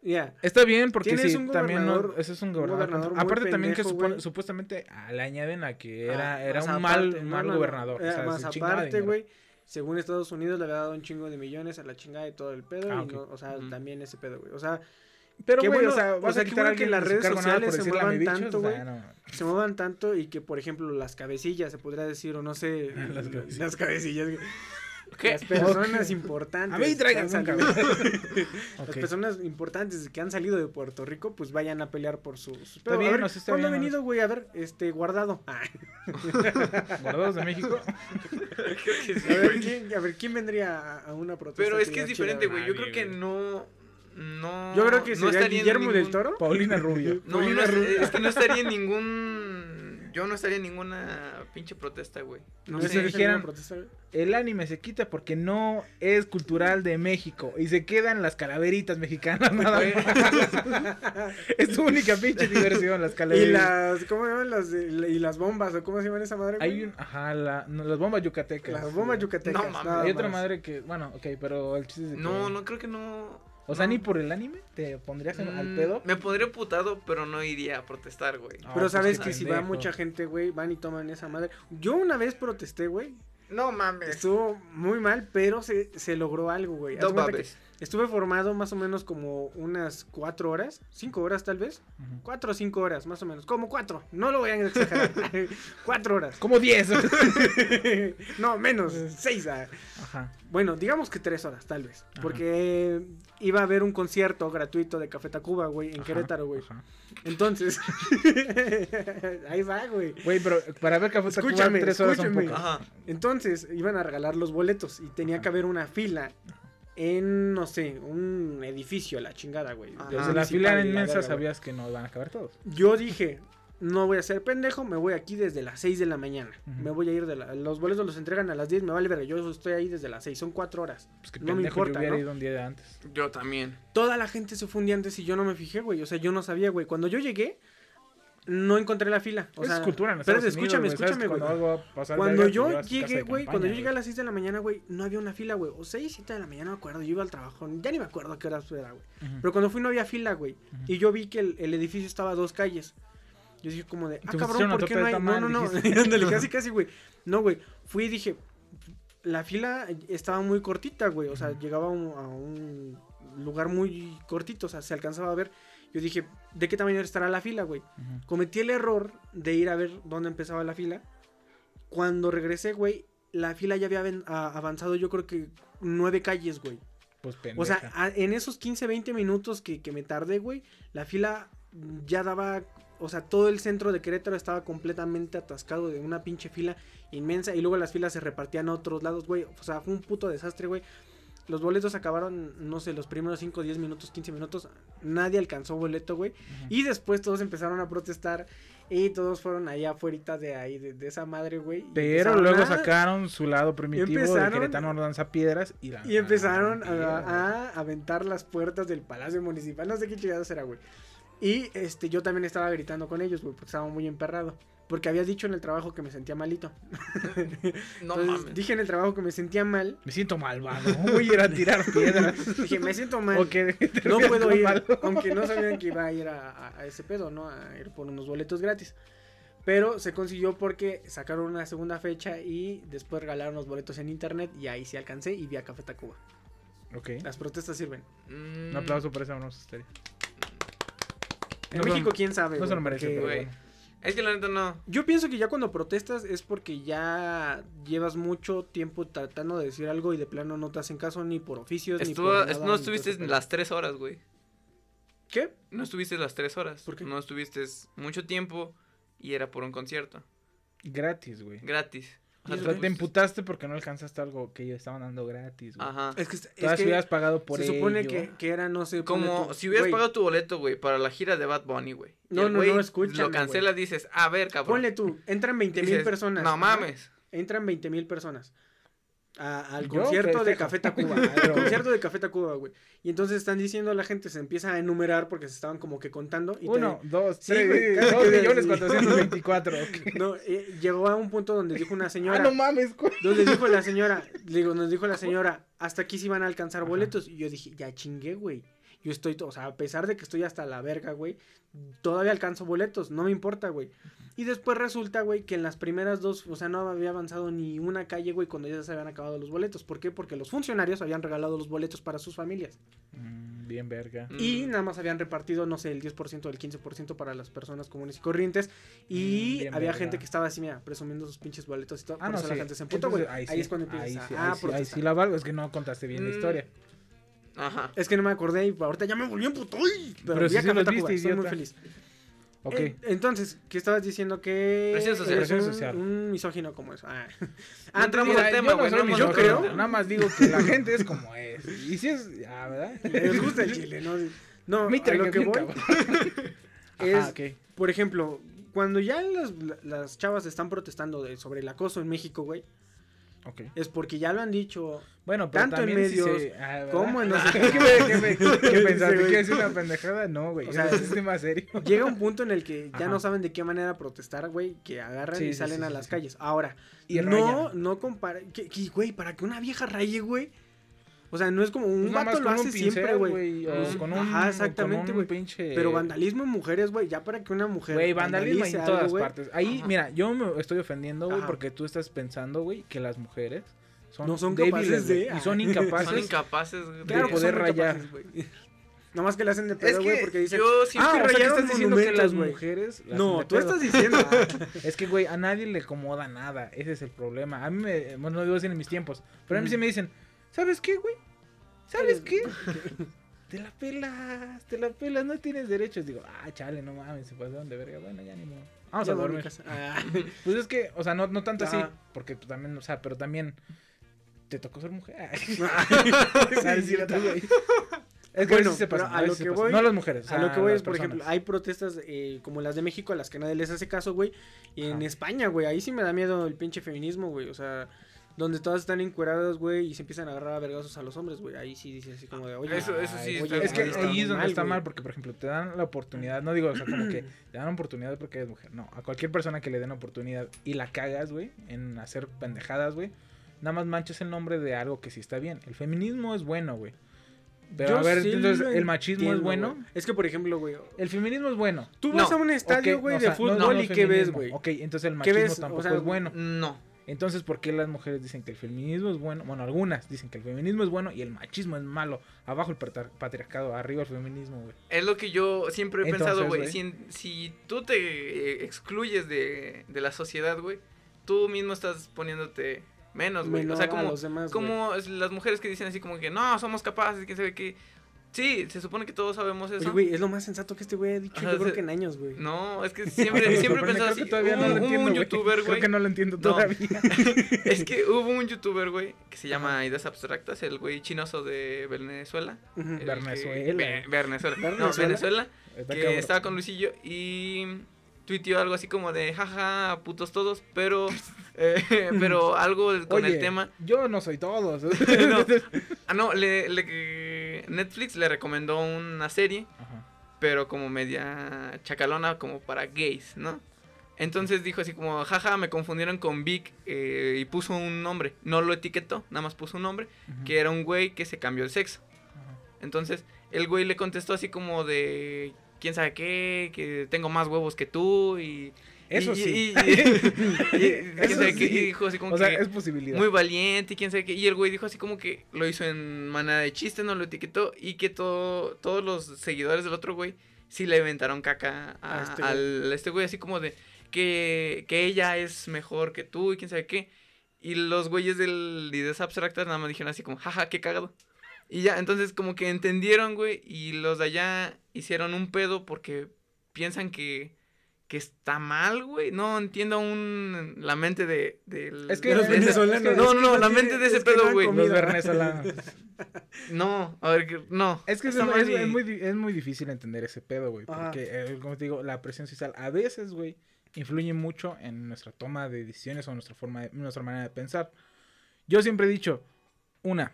Speaker 2: Ya,
Speaker 1: Está bien porque sí,
Speaker 2: un
Speaker 1: también no,
Speaker 2: gobernador-
Speaker 1: ese es un
Speaker 2: un
Speaker 1: gobernador.
Speaker 2: gobernador muy
Speaker 1: Aparte también que
Speaker 2: pendejo,
Speaker 1: supone-
Speaker 2: güey.
Speaker 1: supuestamente ah, le añaden a que era,
Speaker 2: Ah,
Speaker 1: era un mal,
Speaker 2: aparte, no,
Speaker 1: mal
Speaker 2: no,
Speaker 1: gobernador.
Speaker 2: eh,
Speaker 1: o sea,
Speaker 2: más aparte, güey, según Estados Unidos le había dado un chingo de millones a la chingada de todo el pedo.
Speaker 1: Ah,
Speaker 2: y
Speaker 1: ok.
Speaker 2: no- o sea,
Speaker 5: Ujú.
Speaker 2: también ese pedo, güey. O sea,
Speaker 1: Pero
Speaker 2: qué bueno,
Speaker 1: o sea,
Speaker 2: o
Speaker 1: vas
Speaker 2: sea,
Speaker 1: a quitar
Speaker 2: bueno
Speaker 1: a
Speaker 2: que las redes sociales se muevan tanto,
Speaker 1: o sea,
Speaker 2: güey.
Speaker 1: no.
Speaker 2: se muevan tanto y que, por ejemplo, las cabecillas, se podría decir, o no sé. <laughs>
Speaker 1: Las cabecillas.
Speaker 2: Las cabecillas.
Speaker 5: ¿Qué?
Speaker 2: Las personas importantes.
Speaker 1: A mí
Speaker 2: que
Speaker 1: traigan
Speaker 2: han
Speaker 1: un
Speaker 2: salido-
Speaker 1: Ok.
Speaker 2: Las personas importantes que han salido de Puerto Rico, pues vayan a pelear por sus. pedos.
Speaker 1: bien,
Speaker 2: a ver,
Speaker 1: o sea, está
Speaker 2: ¿cuándo ha
Speaker 1: bien,
Speaker 2: venido, güey? A ver, este, guardado. <laughs> Ah,
Speaker 1: Guardados de México. <laughs>
Speaker 2: a, ver, ¿quién, a ver, ¿quién vendría a, a una protesta?
Speaker 5: Pero es que es diferente, güey. Yo creo que no. No.
Speaker 2: Yo creo que
Speaker 5: no
Speaker 2: sería
Speaker 5: estaría en
Speaker 2: Guillermo del
Speaker 5: ningún-
Speaker 2: Toro.
Speaker 1: Paulina Rubio.
Speaker 5: No, no es, es que no estaría en ningún. Yo no estaría en ninguna pinche protesta, güey. No
Speaker 2: No
Speaker 5: sé.
Speaker 1: dijeran-
Speaker 2: protesta.
Speaker 1: El anime se quita porque no es cultural de México y se quedan las calaveritas mexicanas <laughs> nada más. es su única pinche <laughs> diversión, las
Speaker 2: Y
Speaker 1: calaveritas.
Speaker 2: las, ¿cómo se llaman las, y las bombas? ¿O cómo se llaman esa madre? güey?
Speaker 1: Hay un, ajá, la, no, las bombas yucatecas.
Speaker 2: Las bombas yucatecas.
Speaker 5: No, mames.
Speaker 1: Hay otra madre que, bueno, ok, pero el chiste es de que...
Speaker 5: No, no creo que no.
Speaker 1: O sea,
Speaker 5: no.
Speaker 1: ni por el anime te pondrías en- al
Speaker 5: Mm,
Speaker 1: pedo.
Speaker 5: Me pondría putado, pero no iría a protestar, güey.
Speaker 2: Pero
Speaker 1: pues
Speaker 2: sabes que si va mucha gente, güey, van y toman esa madre. Yo una vez protesté, güey.
Speaker 5: No mames.
Speaker 2: Estuvo muy mal, pero se, se logró algo, güey.
Speaker 5: No mames.
Speaker 2: Estuve formado más o menos como unas cuatro horas, cinco horas tal vez. Cuatro o cinco horas, más o menos. Como cuatro, no lo voy a exagerar. <laughs> cuatro horas.
Speaker 1: Como 10. <laughs>
Speaker 2: no, menos, seis. ah.
Speaker 1: Ajá.
Speaker 2: Bueno, digamos que tres horas, tal vez.
Speaker 1: Ajá.
Speaker 2: Porque iba a haber un concierto gratuito de Café Tacuba, güey, en
Speaker 1: ajá,
Speaker 2: Querétaro, güey.
Speaker 1: ajá.
Speaker 2: Entonces, <laughs> ahí va, güey.
Speaker 1: Güey, pero para ver Café Tacuba tres horas son.
Speaker 2: Entonces, iban a regalar los boletos y tenía
Speaker 1: Ajá.
Speaker 2: que haber una fila en, no sé, un edificio, la chingada, güey.
Speaker 1: Desde la fila inmensa sabías que no van a acabar todos.
Speaker 2: Yo dije, no voy a ser pendejo, me voy aquí desde las 6 de la mañana. Me voy a ir de la... Los boletos los entregan a las 10, me vale verga. Yo estoy ahí desde las 6, son 4 horas.
Speaker 1: Pues que
Speaker 2: No me importa,
Speaker 1: yo hubiera
Speaker 2: ¿no?
Speaker 1: ido un día de antes.
Speaker 5: Yo también.
Speaker 2: Toda la gente se fue un día antes y yo no me fijé, güey. O sea, yo no sabía, güey. Cuando yo llegué, no encontré la fila. O
Speaker 1: Esa
Speaker 2: sea,
Speaker 1: es cultura en
Speaker 2: espérate,
Speaker 1: Estados Unidos,
Speaker 2: escúchame,
Speaker 1: güey.
Speaker 2: Escúchame.
Speaker 1: Cuando
Speaker 2: Cuando yo llegué, güey, cuando yo llegué a las 6 de la mañana, güey, no había una fila, güey. O 6, 7 de la mañana, no me acuerdo. Yo iba al trabajo, ya ni me acuerdo a qué horas era, güey.
Speaker 1: Ujú.
Speaker 2: Pero cuando fui no había fila, güey.
Speaker 1: Ujú.
Speaker 2: Y yo vi que el, el edificio estaba a dos calles. Yo dije como de, ah, cabrón, ¿por qué no hay? No,
Speaker 1: tamal,
Speaker 2: no, no. Ándale, <laughs> <laughs> casi, casi, güey. No, güey. Fui y dije, la fila estaba muy cortita, güey. O sea, llegaba a un, a un lugar muy cortito, o sea, se alcanzaba a ver. Yo dije, ¿de qué tamaño estará la fila, güey? Cometí el error de ir a ver dónde empezaba la fila. Cuando regresé, güey, la fila ya había avanzado, yo creo que nueve calles, güey.
Speaker 1: Pues pendeja.
Speaker 2: O sea, a- en esos 15, 20 minutos que, que me tardé, güey, la fila ya daba. O sea, todo el centro de Querétaro estaba completamente atascado de una pinche fila inmensa. Y luego las filas se repartían a otros lados, güey. O sea, fue un puto desastre, güey. Los boletos acabaron, no sé, los primeros 5, 10 minutos, 15 minutos. Nadie alcanzó boleto, güey. Y después todos empezaron a protestar. Y todos fueron ahí afuera de ahí, de, de esa madre, güey.
Speaker 1: Pero luego
Speaker 2: a-
Speaker 1: sacaron su lado primitivo de Querétaro no lanza piedras y, la-
Speaker 2: Y empezaron a, a aventar las puertas del Palacio Municipal. No sé qué chingados era, güey. Y este, yo también estaba gritando con ellos, güey, porque estaba muy emperrado. Porque había dicho en el trabajo que me sentía malito. <laughs>
Speaker 5: No
Speaker 2: Entonces,
Speaker 5: mames.
Speaker 2: dije en el trabajo que me sentía mal.
Speaker 1: Me siento malvado. <laughs> Voy a ir a tirar piedras.
Speaker 2: Dije, me siento mal.
Speaker 1: O que <laughs>
Speaker 2: no
Speaker 1: te
Speaker 2: puedo
Speaker 1: siento
Speaker 2: ir.
Speaker 1: malo.
Speaker 2: Aunque no sabían que iba a ir a, a- a ese pedo, ¿no? A ir por unos boletos gratis. Pero se consiguió porque sacaron una segunda fecha y después regalaron los boletos en internet. Y ahí sí alcancé y vi a Café Tacuba.
Speaker 1: Ok.
Speaker 2: Las protestas sirven.
Speaker 5: Mm,
Speaker 1: Un aplauso por esa historia.
Speaker 2: En
Speaker 1: No
Speaker 2: México,
Speaker 1: lo-
Speaker 2: quién sabe.
Speaker 1: No se lo merece,
Speaker 2: porque-
Speaker 1: pero
Speaker 5: güey. Es que la neta no.
Speaker 2: Yo pienso que ya cuando protestas es porque ya llevas mucho tiempo tratando de decir algo y de plano no te hacen caso ni por oficios ni por nada,
Speaker 5: no estuviste las tres horas, güey.
Speaker 2: ¿Qué?
Speaker 5: No estuviste las tres horas.
Speaker 2: ¿Por qué?
Speaker 5: No estuviste mucho tiempo y era por un concierto.
Speaker 1: Gratis, güey.
Speaker 5: Gratis. O
Speaker 2: ¿Y
Speaker 5: sea,
Speaker 2: eso
Speaker 1: te emputaste porque no alcanzaste algo que ellos estaban dando gratis, güey.
Speaker 5: Ajá.
Speaker 2: Es que, es
Speaker 1: Todas
Speaker 2: que
Speaker 1: hubieras pagado por
Speaker 2: se supone
Speaker 1: ello.
Speaker 2: que, que era, no sé,
Speaker 5: Como si hubieras
Speaker 2: güey,
Speaker 5: pagado tu boleto, güey, para la gira de Bad Bunny, güey.
Speaker 2: No, no,
Speaker 5: güey
Speaker 2: no, escúchame,
Speaker 5: Lo cancela, dices, a ver, cabrón.
Speaker 2: Ponle tú, entran 20 mil personas.
Speaker 5: No mames.
Speaker 2: Entran 20 mil personas. A- al concierto de. Café Tacuba. <laughs> Al concierto de Café Tacuba, güey. Y entonces están diciendo a la gente, se empieza a enumerar porque se estaban como que contando. Y te-
Speaker 1: Uno, dos,
Speaker 2: Sí,
Speaker 1: tres,
Speaker 2: güey,
Speaker 1: dos millones cuatrocientos veinticuatro. <laughs>
Speaker 2: No, eh, llegó a un punto donde dijo una señora.
Speaker 1: Ah, no mames, cu-
Speaker 2: Donde dijo la señora, digo, nos dijo la <laughs> señora, hasta aquí sí van a alcanzar boletos. Y yo dije, ya chingué, güey. Yo estoy, to- o sea, a pesar de que estoy hasta la verga, güey, todavía alcanzo boletos, no me importa, güey. Y después resulta, güey, que en las primeras dos, o sea, no había avanzado ni una calle, güey, cuando ya se habían acabado los boletos. ¿Por qué? Porque los funcionarios habían regalado los boletos para sus familias.
Speaker 1: Mm, bien verga.
Speaker 2: Y
Speaker 5: Mm.
Speaker 2: nada más habían repartido, no sé, el 10% o el 15% para las personas comunes y corrientes. Y
Speaker 1: Mm, bien
Speaker 2: había
Speaker 1: verga.
Speaker 2: gente que estaba así, mira, presumiendo sus pinches boletos y todo.
Speaker 1: Ah,
Speaker 2: por
Speaker 1: no,
Speaker 2: eso
Speaker 1: sí.
Speaker 2: la gente se emputó, güey. Ahí,
Speaker 1: sí,
Speaker 2: es cuando empiezas
Speaker 1: ahí
Speaker 2: a,
Speaker 1: sí,
Speaker 2: ah,
Speaker 1: ahí sí, ahí sí la valgo, es que no contaste bien la
Speaker 5: Mm.
Speaker 1: historia.
Speaker 5: Ajá.
Speaker 2: Es que no me acordé y ahorita ya me volví en puto. Pero,
Speaker 1: Pero
Speaker 2: vi
Speaker 1: sí
Speaker 2: a
Speaker 1: sí
Speaker 2: Café
Speaker 1: los
Speaker 2: Tacuba,
Speaker 1: viste,
Speaker 2: estoy muy feliz.
Speaker 1: Ok.
Speaker 2: Eh, entonces, ¿qué estabas diciendo que
Speaker 5: Presión social.
Speaker 2: eres
Speaker 1: Presión
Speaker 2: un,
Speaker 1: social.
Speaker 2: un misógino como eso? Ah. Ah, <laughs>
Speaker 5: entramos al tema, güey, no
Speaker 2: yo creo-
Speaker 1: Nada más digo que la gente es como es. Y si es, ah, ¿verdad? <laughs>
Speaker 2: Les gusta el chile, ¿no? No, a
Speaker 1: traga
Speaker 2: lo que voy <laughs> es,
Speaker 1: Ajá,
Speaker 2: por ejemplo, cuando ya las, las chavas están protestando de, sobre el acoso en México, güey, Es porque ya lo han dicho.
Speaker 1: Bueno, pero
Speaker 2: Tanto en
Speaker 1: si
Speaker 2: medios
Speaker 1: se- ah,
Speaker 2: como en no sé
Speaker 1: ¿Qué, qué pensaste? ¿Que es una pendejada? No, güey.
Speaker 2: O sea,
Speaker 1: es un tema serio.
Speaker 2: Llega un punto en el que ya
Speaker 1: Ajá.
Speaker 2: no saben de qué manera protestar, güey, que agarran
Speaker 1: Sí,
Speaker 2: y salen
Speaker 1: sí,
Speaker 2: a las calles. Ahora,
Speaker 1: Y
Speaker 2: no, no compara, güey, para que una vieja raye, güey. O sea, no es como un
Speaker 1: Pues nada
Speaker 2: vato
Speaker 1: más
Speaker 2: lo hace
Speaker 1: un
Speaker 2: siempre, güey.
Speaker 1: Con un,
Speaker 2: Ajá, exactamente, güey.
Speaker 1: pinche...
Speaker 2: Pero vandalismo en mujeres, güey, ya para que una mujer
Speaker 1: Güey, vandalismo
Speaker 2: vandalice
Speaker 1: en todas partes. Ahí,
Speaker 2: Ajá.
Speaker 1: mira, yo me estoy ofendiendo, güey, porque tú estás pensando, güey, que las mujeres son,
Speaker 2: No son
Speaker 1: débiles,
Speaker 2: capaces de-
Speaker 1: Y son
Speaker 2: Ah.
Speaker 1: incapaces. <laughs>
Speaker 5: Son incapaces
Speaker 1: de
Speaker 2: Claro que
Speaker 1: poder
Speaker 2: son
Speaker 1: rayar.
Speaker 2: güey. Nomás que le hacen de pedo,
Speaker 5: Es
Speaker 2: güey,
Speaker 5: que
Speaker 2: porque dicen,
Speaker 5: yo siempre
Speaker 1: Ah, o sea, que estás diciendo que las mujeres... las
Speaker 2: no, tú estás diciendo. <laughs>
Speaker 1: Es que, güey, a nadie le acomoda nada. Ese es el problema. A mí me... Bueno, no digo así en mis tiempos. Pero a mí sí me dicen, ¿sabes qué, güey? ¿Sabes qué? Te la pelas, te la pelas, no tienes derechos. Digo, ah, chale, no mames, se pasaron de verga. Bueno, ya ni modo. Vamos
Speaker 2: Ya
Speaker 1: a
Speaker 2: a
Speaker 1: dormir.
Speaker 2: Ah. <laughs>
Speaker 1: Pues es que, o sea, no, no tanto así. Porque tú también, o sea, pero también te tocó ser mujer. <laughs>
Speaker 2: Sí,
Speaker 1: Ah, sí. Es que
Speaker 2: Bueno,
Speaker 1: a veces se pasa,
Speaker 2: a
Speaker 1: veces
Speaker 2: lo que voy-
Speaker 1: No a las mujeres.
Speaker 2: A lo que voy es, por
Speaker 1: personas.
Speaker 2: ejemplo, hay protestas eh, como las de México a las que nadie les hace caso, güey. Y en. España, güey, ahí sí me da miedo el pinche feminismo, güey. O sea, donde todas están encueradas, güey, y se empiezan a agarrar a vergazos a los hombres, güey. Ahí sí dice así como de, oye,
Speaker 5: Eso- eso sí
Speaker 1: Ay,
Speaker 5: está
Speaker 1: güey, es que
Speaker 2: ahí
Speaker 1: es donde
Speaker 2: mal,
Speaker 1: está mal, porque por ejemplo te dan la oportunidad, no digo, o sea, como que <clears throat> te dan oportunidad porque eres mujer, no, a cualquier persona que le den oportunidad y la cagas, güey, en hacer pendejadas, güey, nada más manchas el nombre de algo que sí está bien. El feminismo es bueno, güey. Pero
Speaker 2: Yo
Speaker 1: a ver,
Speaker 2: sí
Speaker 1: entonces, ¿el machismo es bueno?
Speaker 2: Es que, por ejemplo, güey,
Speaker 1: El feminismo es bueno.
Speaker 2: tú
Speaker 5: No,
Speaker 2: vas a un estadio, güey, de
Speaker 1: sea,
Speaker 2: fútbol
Speaker 1: no, no
Speaker 2: y ¿qué ves, güey?
Speaker 1: Ok, entonces el
Speaker 2: ¿Qué
Speaker 1: machismo?
Speaker 2: O
Speaker 1: tampoco
Speaker 2: sea,
Speaker 1: es bueno.
Speaker 5: No.
Speaker 1: Entonces, ¿por qué las mujeres dicen que el feminismo es bueno? Bueno, algunas dicen que el feminismo es bueno y el machismo es malo. Abajo el patar- patriarcado, arriba el feminismo, güey.
Speaker 5: Es lo que yo siempre he
Speaker 1: Entonces,
Speaker 5: pensado, güey. Si, en- si tú te eh, excluyes de, de la sociedad, güey, tú mismo estás poniéndote menos, güey. O sea, como,
Speaker 2: los demás, güey.
Speaker 5: como las mujeres que dicen así como que no, somos capaces, quién sabe qué. Sí, se supone que todos sabemos eso.
Speaker 2: Oye, güey, es lo más sensato que este güey ha dicho,
Speaker 5: Ajá,
Speaker 2: yo creo
Speaker 5: se-
Speaker 2: que en años, güey.
Speaker 5: No, es que siempre, <laughs> siempre he
Speaker 1: sorprende,
Speaker 5: pensado
Speaker 1: creo
Speaker 5: así.
Speaker 1: que todavía no
Speaker 5: Hubo-
Speaker 1: lo
Speaker 5: hubo
Speaker 1: entiendo,
Speaker 5: un
Speaker 1: güey.
Speaker 5: youtuber,
Speaker 1: Creo
Speaker 5: güey.
Speaker 1: que no lo entiendo
Speaker 5: No.
Speaker 1: todavía. <laughs>
Speaker 5: Es que hubo un youtuber, güey, que se llama Ideas Abstractas, el güey chinoso de Venezuela.
Speaker 2: Ujú.
Speaker 5: el que-
Speaker 1: Venezuela.
Speaker 5: Ve- Venezuela. No,
Speaker 2: Venezuela.
Speaker 5: Venezuela.
Speaker 1: Está
Speaker 5: que
Speaker 1: cabrón.
Speaker 5: estaba con Luisillo y tuiteó algo así como de, jaja, putos todos, pero, <laughs> eh, pero algo con
Speaker 1: Oye,
Speaker 5: el tema.
Speaker 1: Yo no soy todos.
Speaker 5: No. Ah, no, le, le- Netflix le recomendó una serie,
Speaker 1: Ajá.
Speaker 5: pero como media chacalona, como para gays, ¿no? Entonces dijo así como, jaja, me confundieron con Vic eh, y puso un nombre. No lo etiquetó, nada más puso un nombre, que era un güey que se cambió el sexo.
Speaker 1: Ajá.
Speaker 5: Entonces el güey le contestó así como de, quién sabe qué, que tengo más huevos que tú y...
Speaker 1: Eso
Speaker 5: y-
Speaker 1: sí.
Speaker 5: y- dijo así como
Speaker 1: O sea,
Speaker 5: que
Speaker 1: es posibilidad.
Speaker 5: muy valiente y quién sabe qué. Y el güey dijo así como que lo hizo en manera de chiste, no lo etiquetó. Y que todo, todos los seguidores del otro güey sí le inventaron caca a,
Speaker 2: A este güey.
Speaker 5: al este güey, así como de que, que ella es mejor que tú y quién sabe qué. Y los güeyes del Ideas Abstractas nada más dijeron así como, jaja, qué cagado. Y ya, entonces como que entendieron, güey, y los de allá hicieron un pedo porque piensan que, que está mal, güey. No entiendo aún la mente de... del-
Speaker 1: Es que
Speaker 5: de
Speaker 2: los venezolanos,
Speaker 5: No,
Speaker 2: es
Speaker 5: no,
Speaker 2: que
Speaker 5: no,
Speaker 2: no
Speaker 5: la mente de ese
Speaker 2: es no
Speaker 5: pedo, güey.
Speaker 2: comido.
Speaker 1: Los venezolanos. <laughs>
Speaker 5: No, a ver, que- no.
Speaker 1: Es que es, es-
Speaker 5: y-
Speaker 1: muy, es muy difícil entender ese pedo, güey. Porque, eh, como te digo, la presión social a veces, güey, influye mucho en nuestra toma de decisiones o nuestra forma de, nuestra manera de pensar. Yo siempre he dicho, una,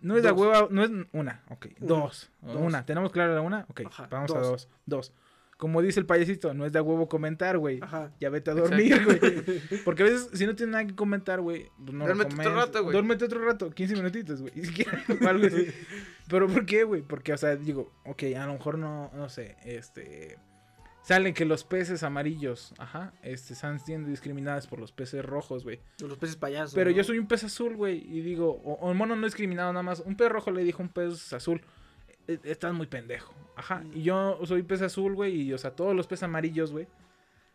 Speaker 1: no es de
Speaker 2: Dos.
Speaker 1: hueva, no es una, ok,
Speaker 2: Una,
Speaker 1: dos,
Speaker 2: dos.
Speaker 1: una, ¿tenemos claro la una? Ok,
Speaker 2: Ajá,
Speaker 1: vamos a
Speaker 2: dos,
Speaker 1: dos. Como dice el payasito, no es de a huevo comentar, güey.
Speaker 2: Ajá.
Speaker 1: Ya vete a dormir, güey. <laughs> Porque a veces, si no tienes nada que comentar, güey, pues no
Speaker 5: Duérmete otro rato, güey.
Speaker 1: Duérmete otro rato, 15 minutitos, güey. <laughs> Y siquiera, o algo así. <laughs> Pero ¿por qué, güey? Porque, o sea, digo, ok, a lo mejor no, no sé, este... Salen que los peces amarillos, ajá, este, están siendo discriminados por los peces rojos, güey.
Speaker 2: Los peces payasos.
Speaker 1: Pero
Speaker 2: ¿no?
Speaker 1: yo soy un pez azul, güey, y digo, o, o el mono no discriminado nada más. Un pez rojo le dijo un pez azul, "E- estás muy pendejo. Ajá, y yo soy pez azul, güey, y o sea, todos los peces amarillos, güey.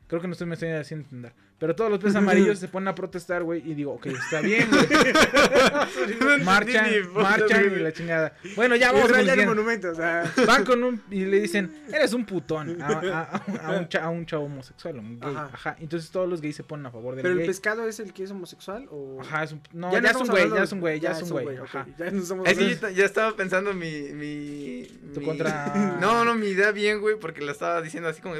Speaker 1: Creo que no estoy me estoy haciendo entender. Pero todos los peces <laughs> amarillos se ponen a protestar, güey, y digo, ok, está <laughs> bien, güey. <laughs> marchan, marchan y la chingada. Bueno, ya vamos a
Speaker 2: el
Speaker 1: concluir.
Speaker 2: monumento, o sea.
Speaker 1: Van con un y le dicen, eres un putón a, a- a un, cha- a un chavo homosexual, un gay.
Speaker 2: Ajá.
Speaker 1: Ajá. Entonces todos los gays se ponen a favor del
Speaker 2: Pero el pescado es el que es homosexual o.
Speaker 1: Ajá, es un, no,
Speaker 2: Ya
Speaker 1: ya,
Speaker 2: no
Speaker 1: es un güey, ya
Speaker 2: de-
Speaker 1: es un güey, ya es un güey.
Speaker 2: Ya no estamos
Speaker 5: Es que yo ya estaba pensando mi. mi
Speaker 1: Tu
Speaker 5: mi-
Speaker 1: contra-
Speaker 5: No, no, mi idea bien, güey, porque la estaba diciendo así como.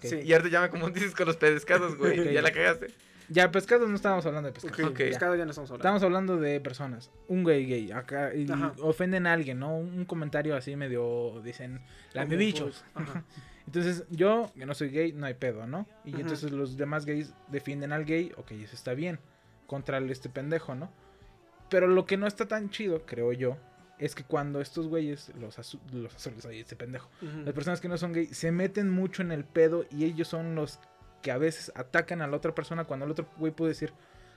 Speaker 5: Bla, bla, bla,
Speaker 1: Ok.
Speaker 2: Sí.
Speaker 5: Y ahorita ya me como dices con los pescados, güey.
Speaker 1: Ok.
Speaker 5: Ya la cagaste.
Speaker 1: Ya, pescados no estábamos hablando de pescados.
Speaker 2: Ok,
Speaker 5: Ok.
Speaker 2: pescado ya no estamos hablando.
Speaker 1: Estamos hablando de personas. Un güey gay. Acá y ofenden a alguien, ¿no? Un, comentario así medio. Dicen, la
Speaker 2: Como,
Speaker 1: bichos.
Speaker 2: Ajá. <laughs>
Speaker 1: Entonces, yo, que no soy gay, no hay pedo, ¿no? Y entonces los demás gays defienden al gay, ok, eso está bien. Contra este pendejo, ¿no? Pero lo que no está tan chido, creo yo, es que cuando estos güeyes, los, azu- los azules, ahí este pendejo, las personas que no son gay, se meten mucho en el pedo y ellos son los que a veces atacan a la otra persona cuando el otro güey puede decir,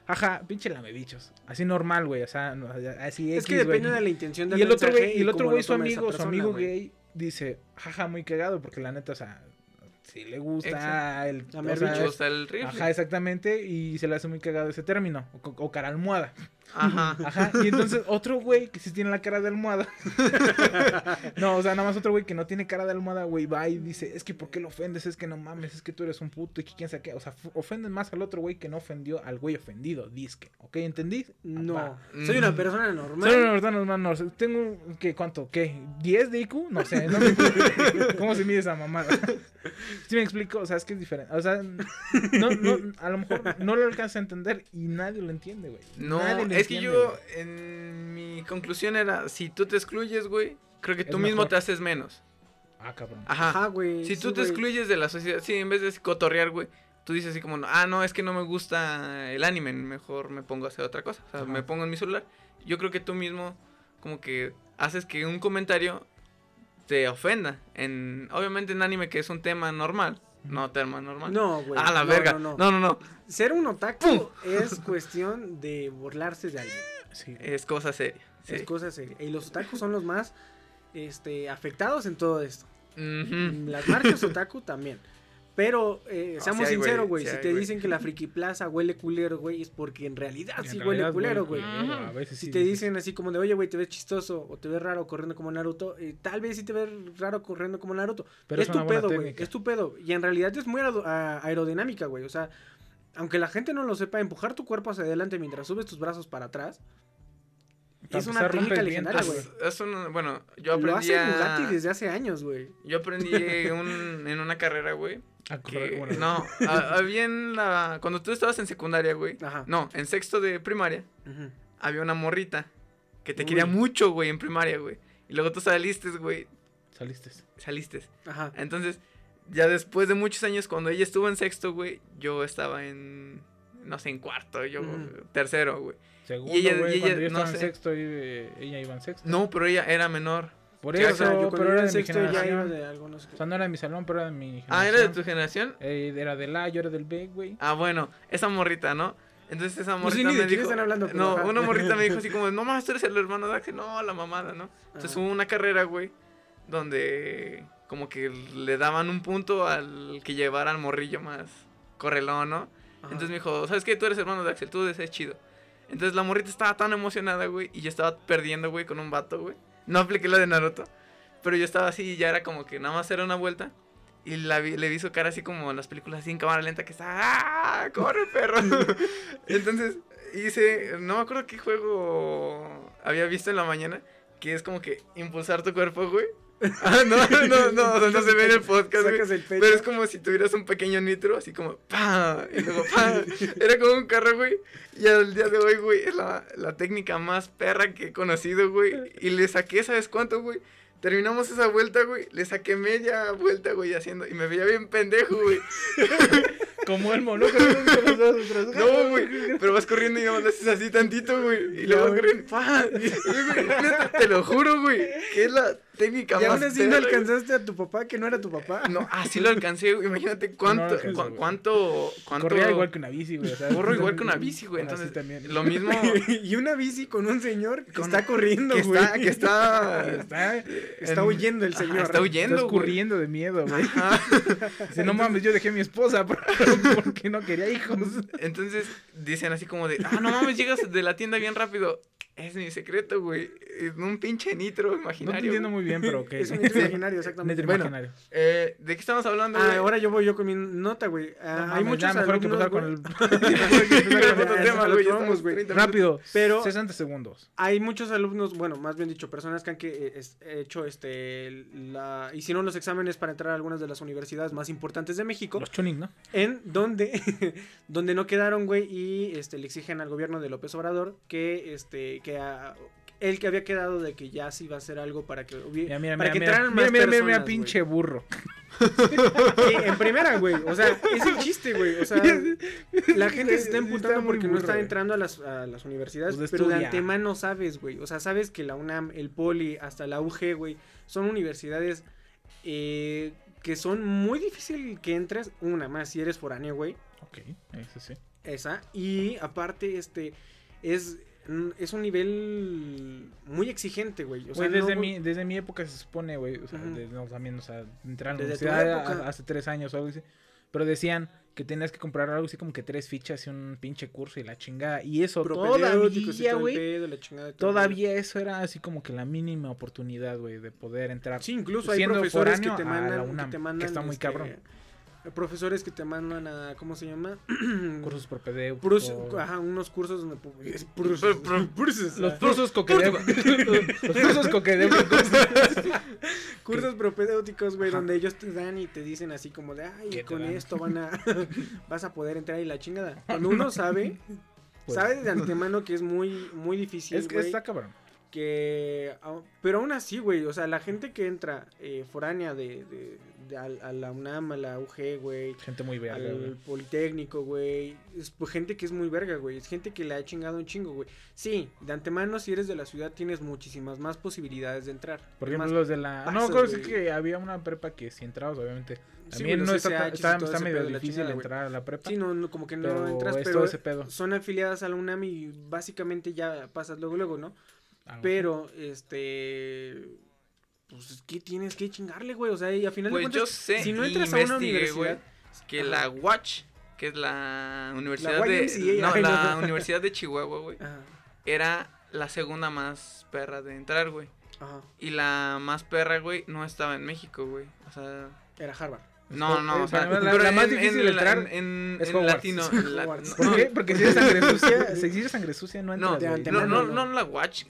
Speaker 1: ajá, pinche lame bichos. Así normal, güey, o sea, no, así
Speaker 2: Es que
Speaker 1: X, güey.
Speaker 2: depende de la intención del
Speaker 1: Y el otro güey, y el otro güey su amigo, su amigo
Speaker 2: güey.
Speaker 1: gay, dice, jaja, muy cagado, porque la neta, o sea, si le gusta
Speaker 5: Exacto.
Speaker 1: el... O sea,
Speaker 5: el rifle.
Speaker 1: Ajá, exactamente, y se le hace muy cagado ese término, o, o cara almohada.
Speaker 5: Ajá. <laughs>
Speaker 1: Ajá, y entonces otro güey que sí tiene la cara de almohada. <laughs> no, o sea, nada más otro güey que no tiene cara de almohada, güey, va y dice, es que ¿por qué lo ofendes? Es que no mames, es que tú eres un puto y que quién sabe qué. O sea, ofenden más al otro güey que no ofendió al güey ofendido, disque. ¿Ok? ¿Entendí?
Speaker 2: No, soy una persona normal.
Speaker 1: Son unos hermanos manos. Tengo, ¿qué? ¿Cuánto? ¿Qué? ¿10 de IQ? No sé. no sé. <laughs> ¿Cómo se mide esa mamada? ¿Sí me explico? O sea, es que es diferente. O sea, no, no, a lo mejor no lo alcanza a entender y nadie lo entiende, güey.
Speaker 5: No,
Speaker 1: Nadie
Speaker 5: es que yo,
Speaker 1: güey.
Speaker 5: en mi conclusión era, si tú te excluyes, güey, creo que
Speaker 1: Es
Speaker 5: tú mismo
Speaker 1: mejor.
Speaker 5: te haces menos.
Speaker 1: Ah, cabrón.
Speaker 5: Ajá.
Speaker 2: Ajá, güey.
Speaker 5: si
Speaker 2: sí,
Speaker 5: tú te
Speaker 2: güey.
Speaker 5: excluyes de la sociedad, sí, en vez de cotorrear, güey, tú dices así como, ah, no, es que no me gusta el anime, mejor me pongo a hacer otra cosa. O sea,
Speaker 1: Ajá.
Speaker 5: me pongo en mi celular. Yo creo que tú mismo, como que haces que un comentario te ofenda. En, obviamente en anime, que es un tema normal, no tema normal.
Speaker 2: No, güey.
Speaker 5: Ah, la
Speaker 2: no,
Speaker 5: verga.
Speaker 2: No,
Speaker 5: No,
Speaker 2: no.
Speaker 5: no, no.
Speaker 2: Ser un otaku es cuestión de burlarse de alguien.
Speaker 1: Sí.
Speaker 5: Es cosa seria. Sí.
Speaker 2: Es cosa seria. Y los otakus son los más este, afectados en todo esto. Las marcas otaku también. Pero eh,
Speaker 5: No,
Speaker 2: seamos
Speaker 5: sí hay, güey,
Speaker 2: sinceros, güey.
Speaker 5: sí
Speaker 2: si
Speaker 5: hay,
Speaker 2: te dicen que la friki plaza huele culero, güey, es porque en realidad
Speaker 1: En
Speaker 2: sí
Speaker 1: realidad
Speaker 2: huele culero, güey.
Speaker 1: culero, a veces
Speaker 2: Si
Speaker 1: sí
Speaker 2: te dicen así como de, oye, güey, te ves chistoso o te ves raro corriendo como Naruto, eh, tal vez sí te ves raro corriendo como Naruto.
Speaker 1: Pero
Speaker 2: es tu pedo, güey. Es tu pedo. Y en realidad es muy aerodinámica, güey. O sea, aunque la gente no lo sepa, empujar tu cuerpo hacia adelante mientras subes tus brazos para atrás es una técnica legendaria, güey.
Speaker 5: Es un, bueno, yo
Speaker 2: Lo
Speaker 5: aprendí
Speaker 2: hace
Speaker 5: a-
Speaker 2: Bugatti desde hace años, güey.
Speaker 5: Yo aprendí <laughs> un- en una carrera, güey. Que-
Speaker 1: bueno,
Speaker 5: no, a- había en la... Cuando tú estabas en secundaria, güey.
Speaker 2: Ajá.
Speaker 5: No, en sexto de primaria,
Speaker 2: Ujú.
Speaker 5: había una morrita que te
Speaker 2: Uy.
Speaker 5: quería mucho, güey, en primaria, güey. Y luego tú saliste, güey,
Speaker 1: Saliste.
Speaker 5: saliste.
Speaker 2: Ajá.
Speaker 5: Entonces, ya después de muchos años, cuando ella estuvo en sexto, güey, yo estaba en, no sé, en cuarto, yo tercero, güey.
Speaker 1: Segundo,
Speaker 5: ella- y ella,
Speaker 1: cuando yo
Speaker 5: no
Speaker 1: estaba en sexto, eh, ella iba en sexto.
Speaker 5: No, pero ella era menor.
Speaker 1: Por
Speaker 2: Sí,
Speaker 1: eso,
Speaker 2: o sea, yo
Speaker 1: pero era
Speaker 2: en
Speaker 1: de mi
Speaker 2: sexto ya iba
Speaker 1: generación.
Speaker 2: de algunos...
Speaker 1: O sea, no era de mi salón, pero era de mi generación.
Speaker 5: Ah, ¿era de tu generación?
Speaker 1: Eh, era del A, yo era del B, güey.
Speaker 5: Ah, bueno, esa morrita, ¿no? Entonces esa
Speaker 2: No sé
Speaker 5: morrita
Speaker 2: de
Speaker 5: me dijo...
Speaker 2: están hablando, pero
Speaker 5: no,
Speaker 2: ajá.
Speaker 5: una morrita me dijo así como, <laughs> no más, tú eres el hermano de Axel. No, la mamada, ¿no? Entonces
Speaker 2: Ajá.
Speaker 5: hubo una carrera, güey, donde como que le daban un punto al que llevara al morrillo más correlón, ¿no?
Speaker 2: Ajá.
Speaker 5: Entonces me dijo, ¿sabes qué? Tú eres hermano de Axel, tú ser chido. Entonces la morrita estaba tan emocionada, güey, y yo estaba perdiendo, güey, con un vato, güey. No apliqué la de Naruto, pero yo estaba así y ya era como que nada más era una vuelta. Y la vi- le vi su cara así como en las películas, así en cámara lenta, que está, ¡ah! ¡Corre, perro! <laughs> Entonces hice, no me acuerdo qué juego había visto en la mañana, que es como que impulsar tu cuerpo, güey. <laughs> Ah, no, no, no, o sea, no se ve en el podcast,
Speaker 2: el.
Speaker 5: Pero es como si tuvieras un pequeño nitro, así como ¡pa! Y luego ¡pa! Era como un carro, güey. Y al día de hoy, güey, es la, la técnica más perra que he conocido, güey. Y le saqué, ¿sabes cuánto, güey? Terminamos esa vuelta, güey. Le saqué media vuelta, güey, haciendo. Y me veía bien pendejo, güey. <laughs>
Speaker 1: Como el atrás. <laughs>
Speaker 5: No, güey. Pero vas corriendo y nomás haces así tantito, güey. Y luego vas corriendo. ¡pa! Y, güey, neta, te lo juro, güey. Que es la técnica
Speaker 2: Y aún así no alcanzaste a tu papá, que no era tu papá.
Speaker 5: No, así lo alcancé, güey. Imagínate cuánto,
Speaker 1: No
Speaker 5: cu-
Speaker 1: güey.
Speaker 5: cuánto, cuánto.
Speaker 1: Corría igual que una bici, güey. o sea,
Speaker 5: Corro igual que una bici, güey. Entonces,
Speaker 1: también.
Speaker 5: lo mismo. <laughs>
Speaker 2: y una bici con un señor que
Speaker 5: Con-
Speaker 2: está corriendo,
Speaker 5: que
Speaker 2: güey.
Speaker 5: está, que está.
Speaker 1: Está,
Speaker 2: Está
Speaker 5: en-
Speaker 2: huyendo el
Speaker 5: Ajá,
Speaker 2: señor.
Speaker 5: está huyendo,
Speaker 1: está
Speaker 5: güey.
Speaker 1: escurriendo de miedo, güey. <laughs> Dice, no mames, yo dejé a mi esposa por- <laughs> porque no quería hijos.
Speaker 5: Entonces dicen así como de, ah, no mames, llegas de la tienda bien rápido. Es mi secreto, güey. Es un pinche nitro
Speaker 1: No te
Speaker 5: imaginario.
Speaker 1: entiendo muy bien, pero <laughs> ok.
Speaker 2: Es un <laughs> nitro imaginario, exactamente.
Speaker 1: Nitro
Speaker 2: Bueno,
Speaker 1: imaginario.
Speaker 5: Eh, ¿De qué estamos hablando,
Speaker 2: ah,
Speaker 5: güey?
Speaker 2: ahora yo voy yo con mi nota, güey. Ah,
Speaker 1: No
Speaker 2: hay
Speaker 1: mames,
Speaker 2: muchos
Speaker 1: ya, mejor hay que
Speaker 2: alumnos,
Speaker 1: empezar con
Speaker 2: güey.
Speaker 1: el... mejor <laughs> hay que empezar
Speaker 5: Con
Speaker 1: con
Speaker 5: otro
Speaker 1: el-
Speaker 5: tema,
Speaker 2: a lo
Speaker 5: güey,
Speaker 2: que
Speaker 5: ya
Speaker 2: vamos,
Speaker 5: estamos
Speaker 2: güey.
Speaker 5: 30 minutos.
Speaker 1: Rápido,
Speaker 2: Pero-
Speaker 1: 60 segundos.
Speaker 2: Hay muchos alumnos, bueno, más bien dicho, personas que han que, eh, es- hecho este la hicieron los exámenes para entrar a algunas de las universidades más importantes de México,
Speaker 1: Los tuning, ¿no?
Speaker 2: en donde donde no quedaron, güey, y este le exigen al gobierno de López Obrador que este que a- él que había quedado de que ya sí iba a hacer algo para que hubiera
Speaker 1: Mira, mira,
Speaker 2: para
Speaker 1: mira,
Speaker 2: que entraran
Speaker 1: mira,
Speaker 2: más
Speaker 1: mira, mira,
Speaker 2: personas,
Speaker 1: mira, pinche burro.
Speaker 2: Sí, en primera, güey. O sea, es el chiste, güey. O sea, la gente se está emputando
Speaker 1: está
Speaker 2: porque no está entrando a las, a las universidades.
Speaker 1: Pues
Speaker 2: pero de antemano sabes, güey. O sea, sabes que la UNAM, el Poli, hasta la UG, güey, son universidades eh, que son muy difícil que entres. Una más, si eres foráneo, güey.
Speaker 1: Ok, eso sí.
Speaker 2: Esa. Y aparte, este, es, es un nivel muy exigente, güey. O sea,
Speaker 1: Güey, desde,
Speaker 2: no-
Speaker 1: mi, desde mi época se supone, güey, o sea, no, también, o sea, entrar a la universidad hace tres años o algo así, pero decían que tenías que comprar algo así como que tres fichas y un pinche curso y la chingada, y eso todavía, güey, todavía eso era así como que la mínima oportunidad, güey, de poder entrar.
Speaker 2: Sí, incluso hay profesores que
Speaker 1: a la UNAM,
Speaker 2: que te
Speaker 1: que
Speaker 2: mandan,
Speaker 1: está muy
Speaker 2: este,
Speaker 1: cabrón.
Speaker 2: Profesores que te mandan a, ¿cómo se llama? <clears throat>
Speaker 1: Cursos propedéuticos.
Speaker 2: Prus- ajá, unos cursos donde pursos, <laughs> pursos,
Speaker 1: Los
Speaker 2: ah,
Speaker 1: cursos <laughs> coquedéuticos. <laughs> Los cursos coquedéuticos.
Speaker 2: cursos propedéuticos, güey, donde ellos te dan y te dicen así como de, ay,
Speaker 1: ¿Qué te
Speaker 2: con esto van a, vas a poder entrar y la chingada. Cuando uno sabe,
Speaker 1: Pues,
Speaker 2: sabe de antemano que es muy, muy difícil,
Speaker 1: Es que está cabrón.
Speaker 2: que au- pero aún así, güey, o sea, la gente que entra eh, foránea de a, a la UNAM, a la UG, güey,
Speaker 1: Gente muy verga,
Speaker 2: al
Speaker 1: güey.
Speaker 2: Politécnico, güey, es pues, gente que es muy verga, güey, es gente que le ha chingado un chingo, güey. Sí, de antemano si eres de la ciudad tienes muchísimas más posibilidades de entrar.
Speaker 1: Por ejemplo, los de la... no, creo que había una prepa que si entrabas, obviamente.
Speaker 2: Sí,
Speaker 1: También
Speaker 2: güey,
Speaker 1: no está, está, está medio
Speaker 2: la
Speaker 1: difícil
Speaker 2: chingada,
Speaker 1: entrar a la prepa.
Speaker 2: Sí, no, no, como que no entras,
Speaker 1: es
Speaker 2: pero
Speaker 1: todo ese pedo.
Speaker 2: son afiliadas a la UNAM y básicamente ya pasas luego, luego, ¿no?
Speaker 1: Ah,
Speaker 2: Pero, este. Pues es que tienes que chingarle, güey. O sea, y a final
Speaker 5: Pues
Speaker 2: de
Speaker 5: yo
Speaker 2: cuentas,
Speaker 5: sé,
Speaker 2: si no entras a una
Speaker 5: güey,
Speaker 2: universidad.
Speaker 5: que la Watch, que es la universidad de... No, la. <laughs> Universidad de Chihuahua, güey.
Speaker 2: Ajá,
Speaker 5: Era la segunda más perra de entrar, güey.
Speaker 2: ajá.
Speaker 5: Y la más perra, güey, no estaba en México, güey. O sea...
Speaker 2: Era Harvard.
Speaker 5: No, no, o sea,
Speaker 1: la-
Speaker 5: pero
Speaker 1: la más
Speaker 5: en-
Speaker 1: difícil
Speaker 5: en
Speaker 1: de entrar
Speaker 5: en, en,
Speaker 1: es
Speaker 5: en latino. <laughs> la- no,
Speaker 1: ¿Por qué? Porque si eres sangre sucia, si eres sangre sucia no entras,
Speaker 5: no, no,
Speaker 2: no.
Speaker 5: no la Watch.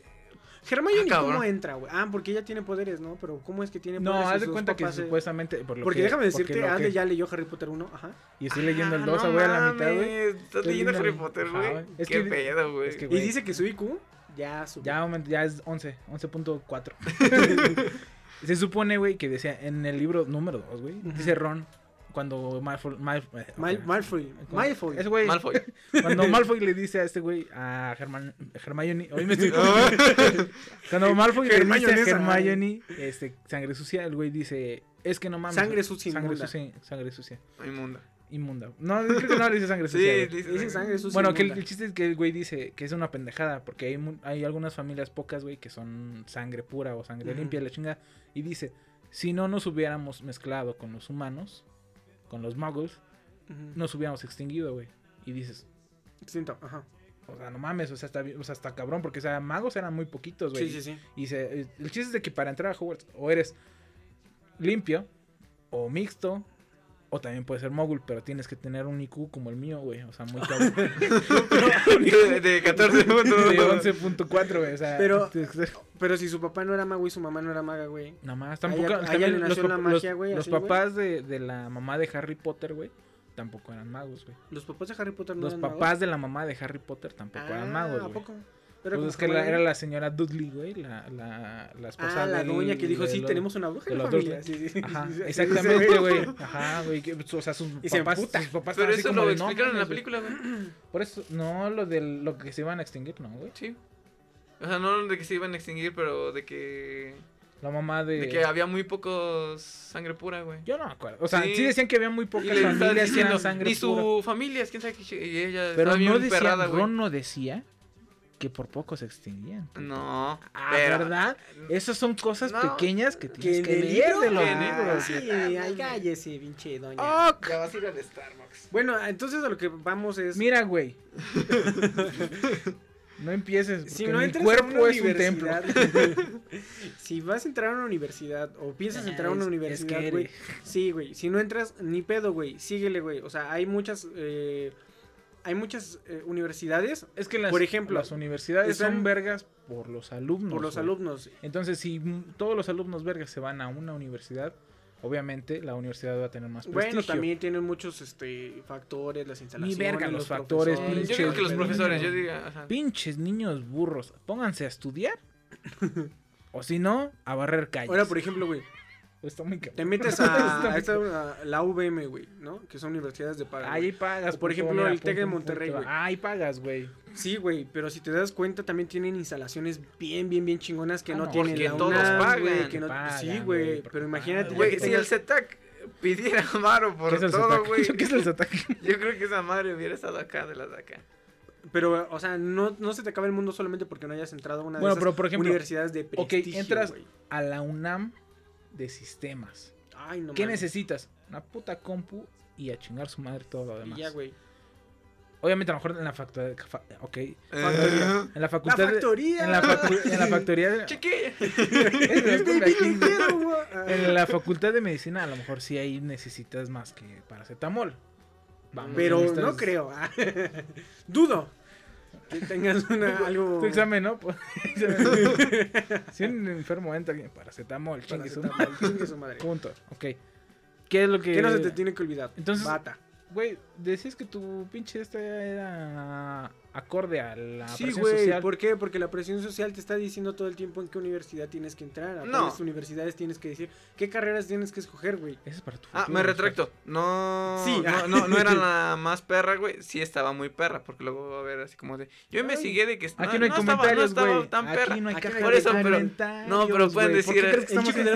Speaker 2: Hermione,
Speaker 5: Ah,
Speaker 2: ¿cómo entra, güey? Ah, porque ella tiene poderes, ¿no? Pero ¿cómo es que tiene
Speaker 1: No,
Speaker 2: poderes? si
Speaker 1: haz de cuenta que
Speaker 2: eh?
Speaker 1: supuestamente. Por lo
Speaker 2: Porque
Speaker 1: que-
Speaker 2: déjame
Speaker 1: porque
Speaker 2: decirte,
Speaker 1: lo
Speaker 2: Ande
Speaker 1: que-
Speaker 2: ya leyó Harry Potter 1, ajá.
Speaker 1: Y estoy leyendo el
Speaker 5: Ah,
Speaker 1: 2,
Speaker 5: no
Speaker 1: voy a la mitad, güey.
Speaker 5: Estás leyendo Harry Potter, güey.
Speaker 1: güey. Es
Speaker 5: Qué
Speaker 1: que-
Speaker 5: pedo, güey.
Speaker 1: es que,
Speaker 2: Y
Speaker 1: güey,
Speaker 2: dice que su IQ ya subió.
Speaker 1: Ya, ya es 11, 11.4. <laughs> <laughs> Se supone, güey, que decía en el libro número 2, güey. Dice Ron, cuando Malfoy. Mal, eh.
Speaker 2: Malfoy.
Speaker 1: Cuando-
Speaker 2: Malfoy.
Speaker 1: Ese güey,
Speaker 5: Malfoy.
Speaker 1: Cuando Malfoy le dice a este güey, a Hermione, hoy me estoy <laughs> Cuando Malfoy le dice a Hermione, este, sangre sucia, el güey dice, es que no mames.
Speaker 2: Sangre sucia
Speaker 1: Sangre sucia, sangre sucia,
Speaker 5: Inmunda.
Speaker 1: inmunda. No, creo que no le dice sangre <laughs>
Speaker 5: Sí,
Speaker 1: sucia. güey.
Speaker 5: dice
Speaker 2: Dice sangre sucia.
Speaker 1: Bueno, que el, chiste es que el güey dice que es una pendejada, porque hay, mu- hay algunas familias pocas, güey, que son sangre pura o sangre limpia, la chinga. Y dice, si no nos hubiéramos mezclado con los humanos, con los muggles,
Speaker 2: Ujú.
Speaker 1: nos hubiéramos extinguido, güey. Y dices,
Speaker 2: Distinto, ajá.
Speaker 1: o sea, no mames, o sea, está, o sea, está cabrón, porque, o sea, magos eran muy poquitos, güey.
Speaker 2: Sí, sí, sí.
Speaker 1: Y se, el chiste es de que para entrar a Hogwarts, o eres limpio, o mixto, o también puedes ser mogul, pero tienes que tener un IQ como el mío, güey. O sea, muy cabrón. <laughs>
Speaker 5: de, de 14 puntos. <laughs>
Speaker 1: de 11.4, güey. O sea,
Speaker 2: Pero- <laughs> Pero si su papá no era mago y su mamá no era maga, güey.
Speaker 1: Nada más, tampoco.
Speaker 2: ahí
Speaker 1: también los,
Speaker 2: nació la magia,
Speaker 1: los-
Speaker 2: güey,
Speaker 1: los
Speaker 2: así, güey.
Speaker 1: papás de, de la mamá de Harry Potter, güey, tampoco eran magos, güey.
Speaker 2: Los papás de Harry Potter no
Speaker 1: Los
Speaker 2: eran
Speaker 1: papás
Speaker 2: magos.
Speaker 1: de la mamá de Harry Potter tampoco eran
Speaker 2: Ah,
Speaker 1: magos,
Speaker 2: ¿a
Speaker 1: güey.
Speaker 2: poco? Era
Speaker 1: Pues es que la- era la señora Dudley, güey, la, la, la esposa
Speaker 2: Ah, la doña que dijo, sí, tenemos una bruja
Speaker 1: de
Speaker 2: en la familia. Sí, sí.
Speaker 1: Ajá,
Speaker 2: Sí,
Speaker 1: exactamente, güey. <laughs> Ajá, güey. que, O sea, sus
Speaker 2: Y se
Speaker 1: papás, sus papás
Speaker 5: Pero eso lo
Speaker 1: de, no
Speaker 5: explicaron en la película, güey.
Speaker 1: Por eso, no lo de lo que se iban a extinguir, ¿no, güey?
Speaker 5: Sí. O sea, no de que se iban a extinguir, pero de que.
Speaker 1: La mamá de...
Speaker 5: De que había muy pocos sangre pura, güey.
Speaker 1: Yo no me acuerdo. O sea, sí,
Speaker 5: Sí.
Speaker 1: decían que había muy
Speaker 5: Y
Speaker 1: pocas familias que eran sangre
Speaker 5: ni
Speaker 1: pura.
Speaker 5: su familia, es quién sabe Y ella
Speaker 1: Pero
Speaker 5: estaba bien
Speaker 1: no decía. Ron no decía que por poco se extinguían.
Speaker 5: No.
Speaker 1: Ah,
Speaker 5: pero-
Speaker 1: ¿verdad? Esas son cosas
Speaker 5: No,
Speaker 1: pequeñas que tienes que, leer
Speaker 2: libro,
Speaker 1: de los libros.
Speaker 2: Sí, ay, cállese, pinche doña.
Speaker 5: Ya vas a ir al Starbucks.
Speaker 2: Bueno, entonces a lo que vamos es...
Speaker 1: Mira, güey. <laughs> no empieces,
Speaker 2: si no
Speaker 1: mi
Speaker 2: entras a
Speaker 1: cuerpo
Speaker 2: una
Speaker 1: es un templo.
Speaker 2: universidad, <laughs> si vas a entrar a una universidad o piensas entrar a una
Speaker 1: es- es
Speaker 2: universidad,
Speaker 1: que
Speaker 2: güey, sí, güey, si no entras ni pedo, güey, síguele, güey. O sea, hay muchas eh, hay muchas eh, universidades
Speaker 1: Es que las,
Speaker 2: Por ejemplo,
Speaker 1: las universidades son vergas por los alumnos.
Speaker 2: por los
Speaker 1: güey.
Speaker 2: alumnos.
Speaker 1: Entonces, si todos los alumnos vergas se van a una universidad, obviamente la universidad va a tener más prestigio.
Speaker 2: Bueno, también tienen muchos este factores, las instalaciones,
Speaker 1: verga, los
Speaker 2: los
Speaker 1: factores,
Speaker 2: profesores,
Speaker 5: Yo creo que los profesores, yo diga. ajá.
Speaker 1: Pinches niños burros, pónganse a estudiar. <laughs> o si no, a barrer calles.
Speaker 2: Ahora, por ejemplo, güey,
Speaker 1: Está muy cabrón.
Speaker 2: te metes <laughs> a, a esta- a la UVM, güey, ¿no? Que son universidades de paga.
Speaker 1: Ahí pagas.
Speaker 2: O por
Speaker 1: puto,
Speaker 2: ejemplo,
Speaker 1: mira,
Speaker 2: el TEC de Monterrey, güey.
Speaker 1: Ahí pagas, güey.
Speaker 2: Sí, güey, pero si te das cuenta también tienen instalaciones bien, bien, bien chingonas que
Speaker 1: Ah,
Speaker 2: no,
Speaker 1: no,
Speaker 2: tienen
Speaker 5: porque
Speaker 2: la
Speaker 5: todos
Speaker 2: UNAM,
Speaker 5: pagan,
Speaker 2: que no-
Speaker 1: pagan,
Speaker 2: sí,
Speaker 1: güey,
Speaker 2: pero imagínate
Speaker 5: Güey, si el CETAC pidiera varo por <laughs>
Speaker 1: ¿Qué es el
Speaker 5: todo, güey.
Speaker 1: ¿Qué es el Zotac?
Speaker 5: Yo creo que esa madre hubiera estado acá de las de acá.
Speaker 2: Pero, o sea, no, no se te acaba el mundo solamente porque no hayas entrado a una
Speaker 1: Bueno,
Speaker 2: de esas
Speaker 1: pero por ejemplo,
Speaker 2: universidades de
Speaker 1: ok,
Speaker 2: prestigio,
Speaker 1: entras-
Speaker 2: güey.
Speaker 1: A la UNAM de sistemas.
Speaker 2: Ay, no
Speaker 1: ¿Qué necesitas? Una puta compu y a chingar su madre todo lo
Speaker 2: Y
Speaker 1: demás.
Speaker 2: ya, güey.
Speaker 1: Obviamente a lo mejor en la factoría, ok,
Speaker 5: Eh,
Speaker 1: en la facultad, de-
Speaker 2: factoría!
Speaker 1: en la, facu- en la factoría, de-
Speaker 5: Chiqui. <laughs>
Speaker 1: en la facultad de medicina a lo mejor sí ahí necesitas más que paracetamol. Vamos,
Speaker 2: Pero no creo. <laughs> Dudo que tengas una, algo...
Speaker 1: Tu examen, ¿no? <laughs> Pues, si un enfermo entra, paracetamol, chingue su madre.
Speaker 2: Chingue su madre.
Speaker 1: Punto. Ok. ¿Qué es lo que.?
Speaker 2: ¿Qué no se te tiene que olvidar?
Speaker 1: Entonces-
Speaker 2: Bata.
Speaker 1: Güey, decías que tu pinche esta era acorde a la
Speaker 2: Sí,
Speaker 1: presión
Speaker 2: güey.
Speaker 1: social.
Speaker 2: ¿Por qué? Porque la presión social te está diciendo todo el tiempo en qué universidad tienes que entrar. A
Speaker 5: No.
Speaker 2: cuáles universidades tienes que decir. ¿Qué carreras tienes que escoger, güey?
Speaker 1: Eso es para tu
Speaker 5: Ah,
Speaker 1: futuro,
Speaker 5: me
Speaker 1: Oscar.
Speaker 5: retracto. No,
Speaker 2: Sí.
Speaker 5: no, no, no era <laughs> la más perra, güey. Sí estaba muy perra, porque luego va a ver así como de... Yo investigué de que...
Speaker 1: Aquí no hay
Speaker 5: estaba-
Speaker 1: comentarios,
Speaker 5: estaba
Speaker 1: güey.
Speaker 5: tan perra.
Speaker 1: Aquí no hay
Speaker 2: Aquí no
Speaker 5: Por eso, pero- no, pero pueden
Speaker 1: güey. ¿Por qué
Speaker 5: decir?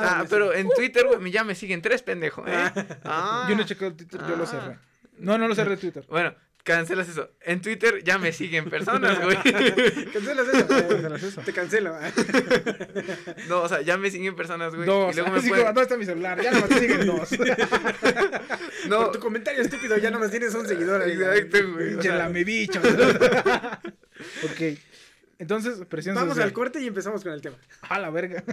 Speaker 5: Ah, pero en Twitter, güey, ya me siguen tres, pendejo, ¿eh? <laughs> Ah.
Speaker 1: Yo no chequeo el Twitter, yo lo
Speaker 5: Ah.
Speaker 1: cerré. No, no lo cerré Twitter.
Speaker 5: Bueno, cancelas eso. En Twitter ya me siguen personas, güey. <laughs>
Speaker 2: Cancelas eso.
Speaker 1: Cancelas eso.
Speaker 2: Te cancelo.
Speaker 5: No, o sea, ya me siguen personas, güey.
Speaker 1: Dos.
Speaker 5: Y luego me
Speaker 1: Así
Speaker 5: pueden...
Speaker 1: como, ¿dónde está mi celular? Ya no me siguen dos. <laughs>
Speaker 5: No,
Speaker 2: Por tu comentario estúpido ya no me tienes un seguidor.
Speaker 5: exacto, güey. o
Speaker 1: Pinche
Speaker 5: sea,
Speaker 1: lamebicho. <laughs> ok. Entonces, presión
Speaker 2: Vamos
Speaker 1: social.
Speaker 2: al corte y empezamos con el tema.
Speaker 1: A la verga.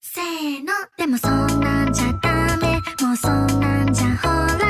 Speaker 9: せーのでもそんなんじゃダメもうそんなんじゃほら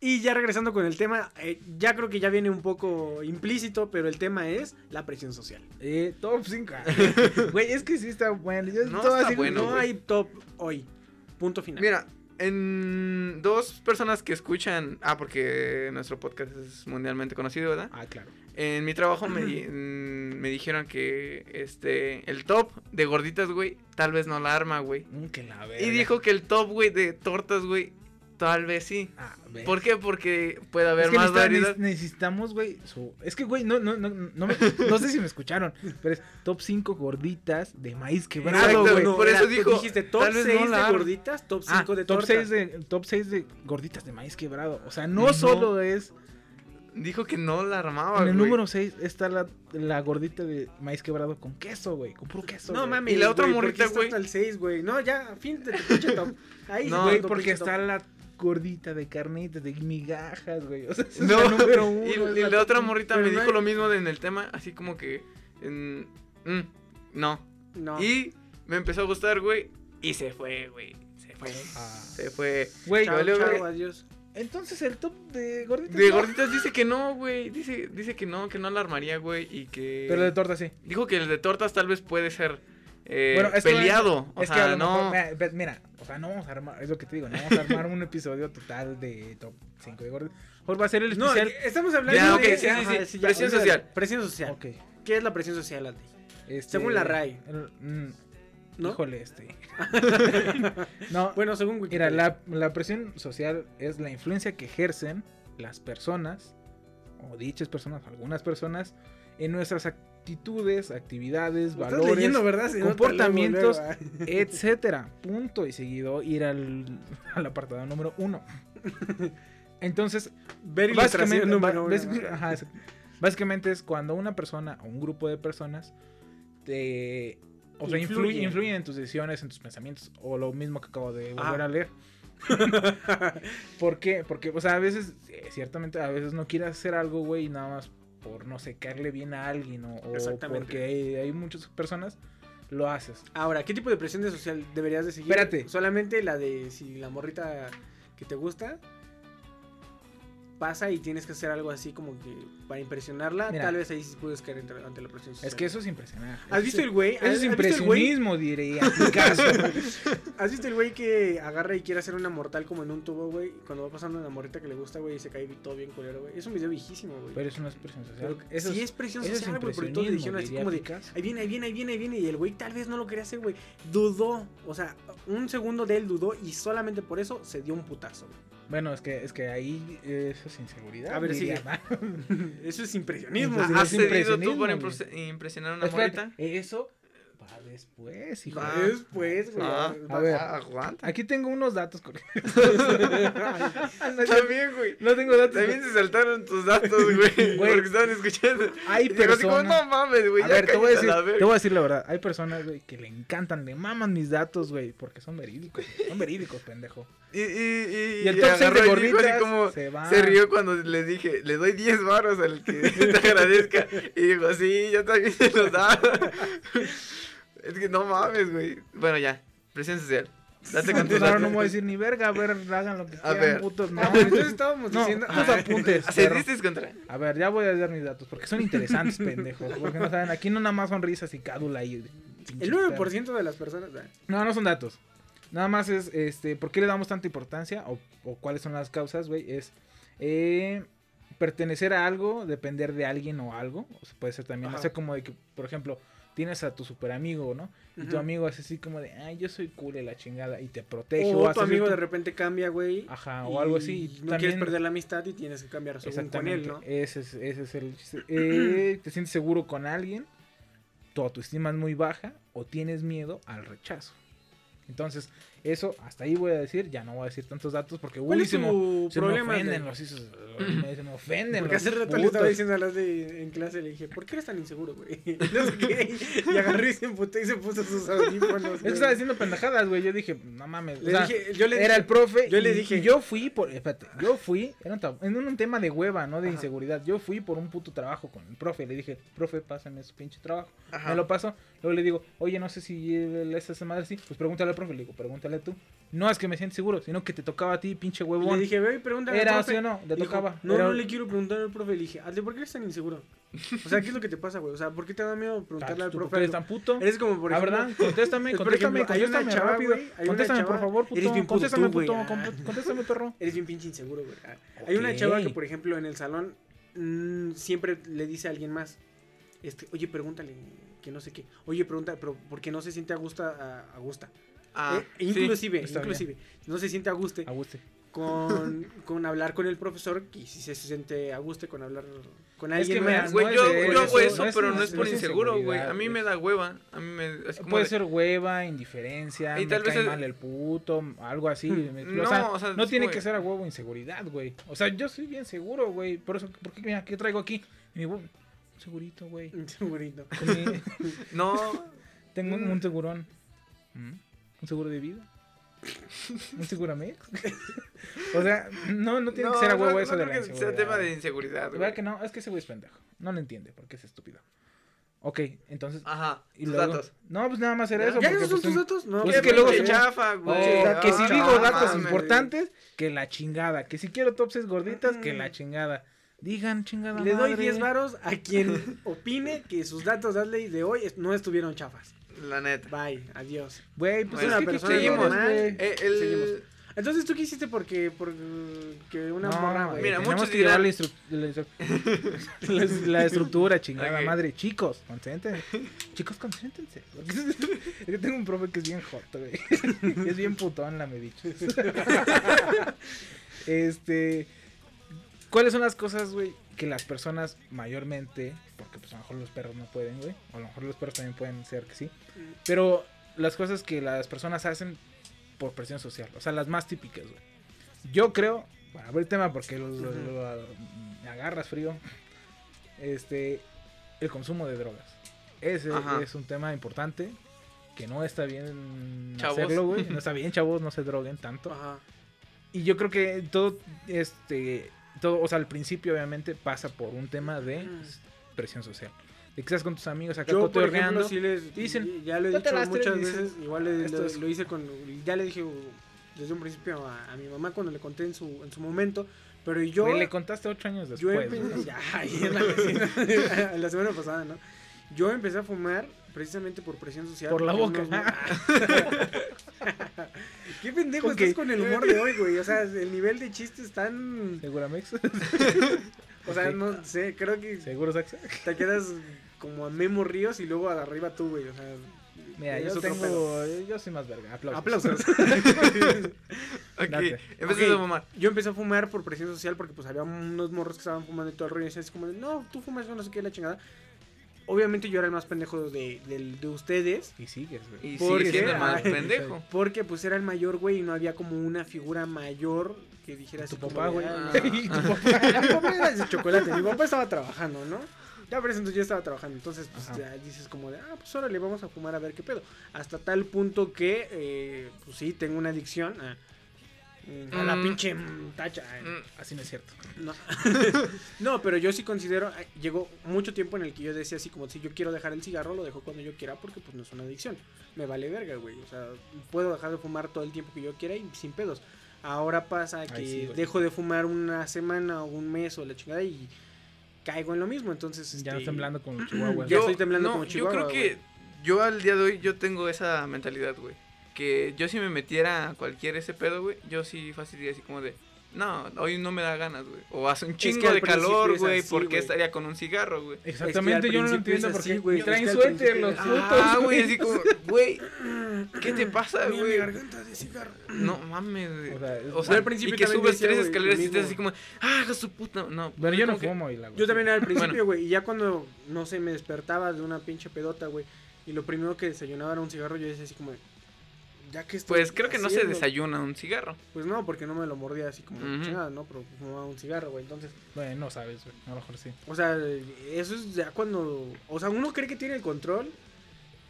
Speaker 2: Y ya regresando con el tema, eh, ya creo que ya viene un poco implícito, pero el tema es la presión social.
Speaker 1: Eh, top 5. <laughs> Güey, es que sí está bueno. Yo
Speaker 5: No está
Speaker 1: así,
Speaker 5: bueno,
Speaker 2: no hay top hoy. Punto final.
Speaker 5: Mira, en dos personas que escuchan. Ah, porque nuestro podcast es mundialmente conocido, ¿verdad?
Speaker 1: Ah, claro.
Speaker 5: En mi trabajo me, <clears throat> mm, me dijeron que este el top de gorditas, güey, tal vez no la arma, güey.
Speaker 1: Mm, que la verga.
Speaker 5: Y dijo que el top, güey, de tortas, güey, tal vez sí.
Speaker 1: Ah.
Speaker 5: ¿Por qué? Porque puede haber
Speaker 1: Es que
Speaker 5: más
Speaker 1: necesita-
Speaker 5: variedad.
Speaker 1: neces- necesitamos, güey. Es que, güey, no, no, no, no, me- no sé si me escucharon, pero es top 5 gorditas de maíz quebrado,
Speaker 5: Exacto,
Speaker 1: güey.
Speaker 5: no, por eso
Speaker 2: Era-
Speaker 5: dijo,
Speaker 2: Dijiste top
Speaker 5: tal vez
Speaker 2: 6
Speaker 5: no la
Speaker 2: de gorditas, top
Speaker 1: Ah,
Speaker 2: 5 de
Speaker 1: top
Speaker 2: tortas.
Speaker 1: 6 de, top 6 de gorditas de maíz quebrado. O sea, no,
Speaker 5: No.
Speaker 1: solo es.
Speaker 5: Dijo que no la armaba,
Speaker 1: En el
Speaker 5: güey.
Speaker 1: número 6 está la, la gordita de maíz quebrado con queso, güey. Con puro queso.
Speaker 2: No mames.
Speaker 5: Y la otra
Speaker 2: güey, ¿por
Speaker 5: morrita, güey?
Speaker 2: hasta el 6, güey. No, ya, fin de tu pinche top. <laughs> Ahí
Speaker 5: No,
Speaker 2: sí,
Speaker 1: Güey, porque
Speaker 2: top.
Speaker 1: está la gordita de carnitas, de migajas, güey. O sea, es
Speaker 5: No,
Speaker 1: la número uno.
Speaker 5: y, y la otra morrita me
Speaker 2: no
Speaker 5: dijo
Speaker 2: hay-
Speaker 5: lo mismo de- en el tema, así como que. en- mm, no.
Speaker 2: No.
Speaker 5: Y me empezó a gustar, güey. Y se fue, güey. Se fue.
Speaker 1: Ah.
Speaker 5: Se fue.
Speaker 1: Güey,
Speaker 2: Chao, chao,
Speaker 5: güey.
Speaker 2: adiós.
Speaker 1: entonces el top de gorditas.
Speaker 5: De
Speaker 1: no.
Speaker 5: gorditas dice que no, güey. Dice, dice que no, que no la armaría, güey. Y que.
Speaker 1: Pero de torta sí.
Speaker 5: Dijo que el de tortas tal vez puede ser eh,
Speaker 1: Bueno, es que-
Speaker 5: peleado. o
Speaker 1: es que a
Speaker 5: sea,
Speaker 1: lo
Speaker 5: no.
Speaker 1: mejor, mira, o sea, no vamos a armar, es lo que te digo, no vamos a armar un episodio total de top 5 de gorditas. Mejor va a ser el
Speaker 2: No,
Speaker 1: especial.
Speaker 2: estamos hablando
Speaker 5: Ya,
Speaker 2: de...
Speaker 5: sí, sí,
Speaker 2: ajá,
Speaker 5: sí.
Speaker 2: ya,
Speaker 5: Presión social.
Speaker 2: Presión social. ¿Qué es la presión social, Aldi?
Speaker 1: este,
Speaker 2: Según la
Speaker 1: el- mm,
Speaker 2: ¿No?
Speaker 1: Híjole, este. <laughs> no,
Speaker 2: Bueno, según
Speaker 1: mira,
Speaker 2: Wikipedia.
Speaker 1: la, la presión social es la influencia que ejercen las personas, o dichas personas, algunas personas, en nuestras actitudes, actividades, valores,
Speaker 2: leyendo, ¿verdad? Si no te
Speaker 1: comportamientos,
Speaker 2: ah. <laughs>
Speaker 1: etcétera. Punto y seguido ir al, <laughs> al apartado número uno. Entonces,
Speaker 2: Ver
Speaker 1: básicamente,
Speaker 2: ilustración número
Speaker 1: ba-
Speaker 2: uno.
Speaker 1: basic- ajá, es- básicamente es cuando una persona o un grupo de personas te o sea, influye.
Speaker 2: Influye.
Speaker 1: influyen en tus decisiones, en tus pensamientos, o lo mismo que acabo de volver
Speaker 2: Ajá.
Speaker 1: a leer. <laughs> ¿Por qué? Porque, o sea, a veces, eh, ciertamente, a veces no quieres hacer algo, güey, y nada más por, no sé, caerle bien a alguien, o, porque hay, hay muchas personas, lo haces.
Speaker 2: Ahora, ¿qué tipo de presión de social deberías de seguir?
Speaker 1: Espérate.
Speaker 2: Solamente la de si la morrita que te gusta pasa y tienes que hacer algo así como que para impresionarla,
Speaker 1: Mira.
Speaker 2: tal vez ahí sí puedes caer entre- ante la presión social.
Speaker 1: Es que eso es impresionar.
Speaker 2: ¿Has
Speaker 1: Eso
Speaker 2: visto el güey?
Speaker 1: Eso
Speaker 2: ¿Has-
Speaker 1: es impresionismo, diría. caso. <laughs>
Speaker 2: ¿Has visto el güey que agarra y quiere hacer una mortal como en un tubo, güey? Cuando va pasando una morrita que le gusta, güey, y se cae todo bien culero, güey. Es un video viejísimo, güey.
Speaker 1: Pero eso no es presión social.
Speaker 2: Pero
Speaker 1: Eso
Speaker 2: sí es presión
Speaker 1: eso
Speaker 2: social, güey, porque todos le dijeron así como de, ahí viene, ahí viene, ahí viene, ahí viene, y el güey tal vez no lo quería hacer, güey. Dudó, o sea, un segundo de él dudó y solamente por eso se dio un putazo, güey.
Speaker 1: Bueno, es que, es que ahí eso es inseguridad.
Speaker 2: A ver.
Speaker 1: ¿no? <laughs>
Speaker 2: Eso es impresionismo.
Speaker 5: ¿Has
Speaker 1: es
Speaker 5: tú
Speaker 1: impresionismo, güey.
Speaker 5: impres- impresionar a una
Speaker 1: Espérate,
Speaker 5: morrita?
Speaker 1: eso va después, hijo.
Speaker 2: Va Después, güey.
Speaker 5: Ah,
Speaker 1: A ver.
Speaker 5: aguanta.
Speaker 1: Aquí tengo unos datos. <laughs> <laughs>
Speaker 5: También, güey.
Speaker 1: no tengo datos.
Speaker 5: También se saltaron tus datos, güey. Porque estaban escuchando.
Speaker 1: Hay personas.
Speaker 5: no mames, güey.
Speaker 1: a ver, te voy a, decir,
Speaker 5: la verga".
Speaker 1: te voy a decir la verdad. Hay personas, güey, que le encantan, le maman mis datos, güey, porque son verídicos. Son verídicos, pendejo.
Speaker 5: Y, y, y,
Speaker 1: Y el top seis de gorditas
Speaker 5: así como,
Speaker 1: se va.
Speaker 5: se rió cuando le dije, le doy 10 baros al que <laughs> te agradezca. Y dijo, sí, yo también se los da. <laughs> es que no mames, güey. Bueno, ya, presión social. Date con tus
Speaker 1: Entonces ahora no voy a decir ni verga, a ver, hagan lo que
Speaker 5: A
Speaker 1: quieran,
Speaker 5: ver.
Speaker 1: putos. No,
Speaker 2: Entonces estábamos
Speaker 1: no,
Speaker 2: diciendo.
Speaker 1: tus apuntes. perro.
Speaker 5: ¿Cediste contra?
Speaker 1: A ver, ya voy a dar mis datos, porque son interesantes, <laughs> pendejos. Porque no saben, aquí no nada más son risas y cádula y...
Speaker 2: El 9% de las personas. ah,
Speaker 1: No, no son datos. Nada más es, este, ¿por qué le damos tanta importancia? O, o cuáles son las causas, güey. Es eh, pertenecer a algo, depender de alguien o algo. O sea, puede ser también,
Speaker 2: Ajá.
Speaker 1: sé, como de que, por ejemplo, tienes a tu super amigo, ¿no? Y tu amigo es así como de, ay, yo soy cool y la chingada. Y te protege.
Speaker 2: O tu amigo de repente cambia, güey.
Speaker 1: Ajá, o algo así, y
Speaker 2: No
Speaker 1: también-
Speaker 2: quieres perder la amistad y tienes que cambiar según con él. ¿no?
Speaker 1: Ese es, ese es el chiste. Eh, te sientes seguro con alguien, tu autoestima es muy baja o tienes miedo al rechazo. Entonces, Eso, hasta ahí voy a decir, ya no voy a decir tantos datos porque
Speaker 2: ¿Cuál
Speaker 1: uy, se, me, se me ofenden
Speaker 2: de-
Speaker 1: los hijos, <clears throat> me, se me ofenden
Speaker 2: Porque
Speaker 1: los
Speaker 2: hace rato le estaba
Speaker 1: putos.
Speaker 2: diciendo a las de en clase, le dije, ¿por qué eres tan inseguro, güey? No sé qué. Y agarró y se emputó y se puso sus audífonos.
Speaker 1: Es que estaba diciendo pendejadas, güey. Yo dije, no mames.
Speaker 2: Le
Speaker 1: o sea,
Speaker 2: dije- yo le
Speaker 1: era
Speaker 2: dije-
Speaker 1: el profe.
Speaker 2: yo le dije-
Speaker 1: y yo fui por. Espérate, yo fui. Era un, en un tema de hueva, no de
Speaker 2: Ajá.
Speaker 1: inseguridad. Yo fui por un puto trabajo con el profe. Le dije, profe, pásame su pinche trabajo.
Speaker 5: Ajá.
Speaker 1: Me lo paso. Luego le digo, oye, no sé si es esa madre así. Pues pregúntale al profe. Le digo, pregúntale tú. No es que me sientes seguro, sino que te tocaba a ti, pinche
Speaker 2: Y
Speaker 1: huevón.
Speaker 2: le dije, ve y pregúntale
Speaker 1: ¿Era
Speaker 2: al profe.
Speaker 1: sí o no? Le
Speaker 2: Dijo,
Speaker 1: tocaba.
Speaker 2: No,
Speaker 1: Era-
Speaker 2: no le quiero preguntar al profe. Le dije, Adle, ¿por qué eres tan inseguro? O sea, ¿qué es lo que te pasa, güey? O sea, ¿por qué te da miedo preguntarle al
Speaker 1: ¿Tú
Speaker 2: profe?
Speaker 1: por qué eres
Speaker 2: algo?
Speaker 1: tan puto?
Speaker 2: Eres como, por
Speaker 1: La
Speaker 2: ejemplo...
Speaker 1: verdad, contéstame,
Speaker 2: es, <laughs> por
Speaker 1: contéstame,
Speaker 2: ejemplo, hay una
Speaker 1: contéstame
Speaker 2: chava,
Speaker 1: rápido.
Speaker 2: güey, hay una
Speaker 1: Contéstame, por
Speaker 2: chava-
Speaker 1: favor, puto.
Speaker 2: eres bien puto
Speaker 1: Contéstame,
Speaker 2: tú, güey.
Speaker 1: puto.
Speaker 2: Ah.
Speaker 1: con- Contéstame, perro. <laughs>
Speaker 2: Eres bien pinche inseguro, güey. Ah, Hay una chava que, por ejemplo, en el salón mm, siempre le dice a alguien más, este, oye, pregúntale, que no sé qué. Oye, pregunta, pero porque no se siente a gusto, a, a gusta.
Speaker 5: Ah,
Speaker 2: Eh,
Speaker 5: sí.
Speaker 2: inclusive, inclusive, no se siente a gusto con, <laughs> con hablar con el profesor y si se siente a gusto con hablar con
Speaker 1: Es
Speaker 2: alguien
Speaker 1: me-.
Speaker 5: Güey,
Speaker 1: No
Speaker 5: yo,
Speaker 1: es de
Speaker 5: yo hago
Speaker 1: eso,
Speaker 5: eso,
Speaker 1: no es
Speaker 5: pero no es por
Speaker 1: no
Speaker 5: inseguro, güey. A mí me da hueva. A mí me. Así como
Speaker 1: Puede
Speaker 5: de-
Speaker 1: ser hueva, indiferencia,
Speaker 5: Y
Speaker 1: me
Speaker 5: tal vez
Speaker 1: cae
Speaker 5: es-
Speaker 1: mal el puto, algo así. me-
Speaker 5: No,
Speaker 1: o sea,
Speaker 5: o sea,
Speaker 1: no tiene que ser a huevo inseguridad, güey. O sea, yo soy bien seguro, güey. Por eso, ¿por qué, mira, ¿qué traigo aquí? Mi segurito, güey. <laughs>
Speaker 2: Segurito.
Speaker 5: No, <laughs>
Speaker 1: Tengo un, un segurón. ¿Mm? ¿Un seguro de vida? <laughs> ¿Un seguramex? <laughs> o sea, no, no tiene que ser a huevo
Speaker 5: no,
Speaker 1: eso
Speaker 5: no
Speaker 1: de la inseguridad.
Speaker 5: sea tema de inseguridad,
Speaker 1: ¿Verdad
Speaker 5: güey.
Speaker 1: que no? Es que ese güey es pendejo. No lo entiende porque es estúpido. Ok, entonces...
Speaker 5: Ajá,
Speaker 1: y
Speaker 5: tus
Speaker 1: luego-
Speaker 5: datos.
Speaker 1: No, pues nada más era eso.
Speaker 2: ¿Ya esos son
Speaker 1: pues,
Speaker 2: tus datos? No,
Speaker 1: pues es que luego
Speaker 5: chafa, güey.
Speaker 1: O sea, que si digo datos
Speaker 5: mames.
Speaker 1: importantes, que la chingada. Que si quiero topses gorditas, que la chingada. Digan chingada
Speaker 2: Le doy
Speaker 1: madre.
Speaker 2: 10 varos a quien opine que sus datos de hoy no estuvieron chafas.
Speaker 5: La neta.
Speaker 2: Bye, adiós.
Speaker 1: Güey, pues
Speaker 5: Bueno,
Speaker 1: es
Speaker 2: una
Speaker 1: que ¿qué
Speaker 2: persona
Speaker 1: quieres,
Speaker 5: normal.
Speaker 1: güey?
Speaker 5: Eh, el-
Speaker 2: Seguimos. Entonces, ¿tú qué hiciste porque, porque una
Speaker 1: No,
Speaker 2: morra,
Speaker 1: güey?
Speaker 5: Mira, muchos
Speaker 1: que
Speaker 5: dirán-
Speaker 1: la, instru- la instru- la- la estructura, chingada madre. Chicos, concéntrense. Chicos, concéntrense. Porque <laughs> es que tengo un profe que es bien hot, güey. Es bien putón la me dicho. <laughs> Este, ¿cuáles son las cosas, güey, que las personas mayormente, porque pues a lo mejor los perros no pueden, güey, o a lo mejor los perros también pueden ser que sí, pero las cosas que las personas hacen por presión social, o sea, las más típicas, güey. Yo creo, para abrir el tema porque lo, lo- lo- me agarras frío, este, el consumo de drogas. Ese
Speaker 5: Ajá.
Speaker 1: es un tema importante que no está bien
Speaker 5: Chavos.
Speaker 1: hacerlo, güey. No <laughs> está bien, chavos, no se droguen tanto.
Speaker 2: Ajá.
Speaker 1: Y yo creo que todo, este, todo, o sea, al principio obviamente pasa por un tema de presión social. De que estás con tus amigos acá
Speaker 2: Yo, por
Speaker 1: cotorreando.
Speaker 2: ejemplo, sí les
Speaker 1: dicen,
Speaker 2: ya lo he
Speaker 1: "Date
Speaker 2: dicho
Speaker 1: las tres",
Speaker 2: muchas veces, igual le-
Speaker 1: "Esto
Speaker 2: lo,
Speaker 1: es-
Speaker 2: lo hice con, ya le dije desde un principio a, a mi mamá cuando le conté en su, en su momento, pero yo...
Speaker 1: Güey, le contaste ocho años
Speaker 2: Yo
Speaker 1: después.
Speaker 2: empecé,
Speaker 1: güey.
Speaker 2: ya, ahí en la vecina, <laughs> la semana pasada, ¿no? Yo empecé a fumar precisamente por presión social.
Speaker 1: Por la boca.
Speaker 2: unos- <laughs> Qué pendejo
Speaker 1: Ok.
Speaker 2: estás con el humor de hoy, güey. O sea, el nivel de chistes tan.
Speaker 1: ¿Seguramex? <laughs>
Speaker 2: O sea, no sé, creo que
Speaker 1: ¿Seguro, Saxa?
Speaker 2: te quedas como a Memo Ríos y luego arriba tú, güey. O sea,
Speaker 1: Mira, yo
Speaker 2: otro
Speaker 1: tengo.
Speaker 2: pedo.
Speaker 1: Yo soy más verga. Aplausos.
Speaker 2: Aplausos. <laughs>
Speaker 5: Ok,
Speaker 1: Date.
Speaker 5: empecé
Speaker 2: Ok,
Speaker 5: a mamar.
Speaker 2: Yo empecé a fumar por presión social porque pues había unos morros que estaban fumando y todo el rollo. Y decían así como, de, no, tú fumas, yo no sé qué, la chingada. Obviamente yo era el más pendejo de, del- de ustedes.
Speaker 1: Y sigues, güey.
Speaker 5: Y
Speaker 2: ¿Por
Speaker 5: sigue siendo el más pendejo.
Speaker 2: Porque pues era el mayor, güey, y no había como una figura mayor que dijera
Speaker 1: Tu papá,
Speaker 2: de,
Speaker 1: güey.
Speaker 2: "Ah, <laughs>
Speaker 1: Y tu <laughs>
Speaker 2: Mi papá era de chocolate. Mi papá estaba trabajando, ¿no? Ya por eso entonces yo estaba trabajando. Entonces, pues
Speaker 1: Ajá.
Speaker 2: ya dices como de, ah, pues ahora le vamos a fumar a ver qué pedo. Hasta tal punto que, eh, pues sí, tengo una adicción a, a la
Speaker 5: Mm.
Speaker 2: pinche tacha. eh.
Speaker 5: Mm,
Speaker 1: Así no es cierto.
Speaker 2: No. <laughs> no, pero yo sí considero, eh, llegó mucho tiempo en el que yo decía así como si yo quiero dejar el cigarro, lo dejo cuando yo quiera porque pues no es una adicción. Me vale verga, güey. O sea, puedo dejar de fumar todo el tiempo que yo quiera y sin pedos. Ahora pasa que
Speaker 1: sí,
Speaker 2: dejo de fumar una semana o un mes o la chingada y caigo en lo mismo. Entonces,
Speaker 1: Ya no
Speaker 2: este,
Speaker 1: temblando con los <clears throat> chihuahuas.
Speaker 2: Ya estoy temblando
Speaker 5: no,
Speaker 2: como
Speaker 5: Yo
Speaker 2: chihuahua,
Speaker 5: creo
Speaker 2: güey.
Speaker 5: que yo al día de hoy yo tengo esa mentalidad, güey. Que yo si me metiera a cualquier ese pedo, güey, yo sí fácil diría así como de, no, hoy no me da ganas, güey. O hace un chingo de calor, güey,
Speaker 2: así,
Speaker 5: ¿por qué
Speaker 2: güey.
Speaker 5: estaría con un cigarro, güey?
Speaker 1: Exactamente, yo no lo entiendo
Speaker 2: así,
Speaker 1: porque
Speaker 2: güey,
Speaker 1: traen
Speaker 2: es que
Speaker 1: suéter los
Speaker 2: es-
Speaker 1: putos.
Speaker 5: Ah, güey, así como, güey, ¿qué te <clears throat> pasa,
Speaker 2: mi
Speaker 5: güey?
Speaker 2: garganta de cigarro.
Speaker 5: No mames, güey.
Speaker 1: O sea,
Speaker 5: O sea,
Speaker 2: al principio
Speaker 5: y que subes
Speaker 2: decía,
Speaker 5: tres escaleras y estás así como, ah, su puta. No,
Speaker 1: Pero yo no fumo y la
Speaker 2: Yo también al principio, güey, y ya cuando, no sé, me despertaba de una pinche pedota, güey, y lo primero que desayunaba era un cigarro, yo decía así como, ya que estoy
Speaker 5: Pues creo que no se desayuna un cigarro.
Speaker 2: Pues no, porque no me lo mordía así como
Speaker 5: Ujú.
Speaker 2: chingada, ¿no? Pero fumaba un cigarro, güey. Entonces,
Speaker 1: Bueno, no sabes, güey. A lo mejor sí.
Speaker 2: o sea, eso es ya cuando. O sea, uno cree que tiene el control.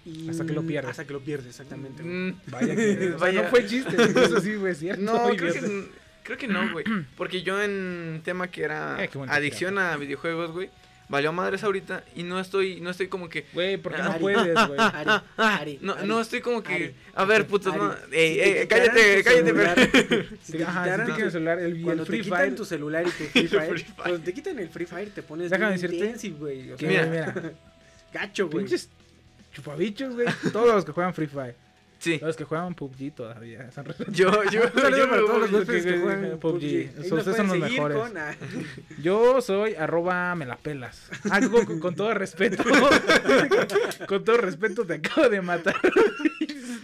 Speaker 2: Y
Speaker 1: Hasta que lo pierde.
Speaker 2: Hasta que lo pierde, exactamente. güey.
Speaker 5: Mm, <laughs>
Speaker 1: Vaya que. o sea,
Speaker 5: Vaya.
Speaker 1: no fue chiste. Eso sí, güey, es cierto.
Speaker 5: No, creo que, creo que no, güey. Porque yo en tema que era
Speaker 1: Eh,
Speaker 5: adicción a videojuegos, güey, valió madres ahorita y no estoy, no estoy como que...
Speaker 1: Güey, porque no
Speaker 2: Ari.
Speaker 1: puedes, <laughs> güey.
Speaker 2: Ari, Ari,
Speaker 5: No,
Speaker 2: Ari.
Speaker 5: no estoy como que...
Speaker 2: Ari.
Speaker 5: A ver, putos,
Speaker 2: Ari,
Speaker 5: no... Ey,
Speaker 2: te
Speaker 5: ey, cállate, cállate,
Speaker 2: celular,
Speaker 5: pero...
Speaker 2: si te
Speaker 1: Ajá,
Speaker 2: quitaran
Speaker 1: si te quitan el celular, el,
Speaker 2: Cuando
Speaker 1: el
Speaker 2: te
Speaker 1: Free
Speaker 2: quitan
Speaker 1: Fire.
Speaker 2: tu celular y tu <laughs> Free Fire,
Speaker 5: Free Fire.
Speaker 2: cuando te quitan el Free Fire te pones
Speaker 1: Déjame decirte
Speaker 2: intensive, güey. O
Speaker 1: Que,
Speaker 2: sea,
Speaker 5: Mira.
Speaker 1: mira, <laughs>
Speaker 2: gacho, güey.
Speaker 1: pinches chupabichos, güey. Todos los que juegan Free Fire.
Speaker 5: Sí,
Speaker 1: Los que juegan PUBG todavía.
Speaker 5: Yo, yo, <laughs> yo
Speaker 2: para todos los
Speaker 1: que-
Speaker 2: juegan PUBG.
Speaker 1: Ustedes son los mejores.
Speaker 2: con, ah, <laughs>
Speaker 1: Yo soy arroba me la pelas. Algo con, con todo respeto. <laughs> con todo respeto te acabo de matar.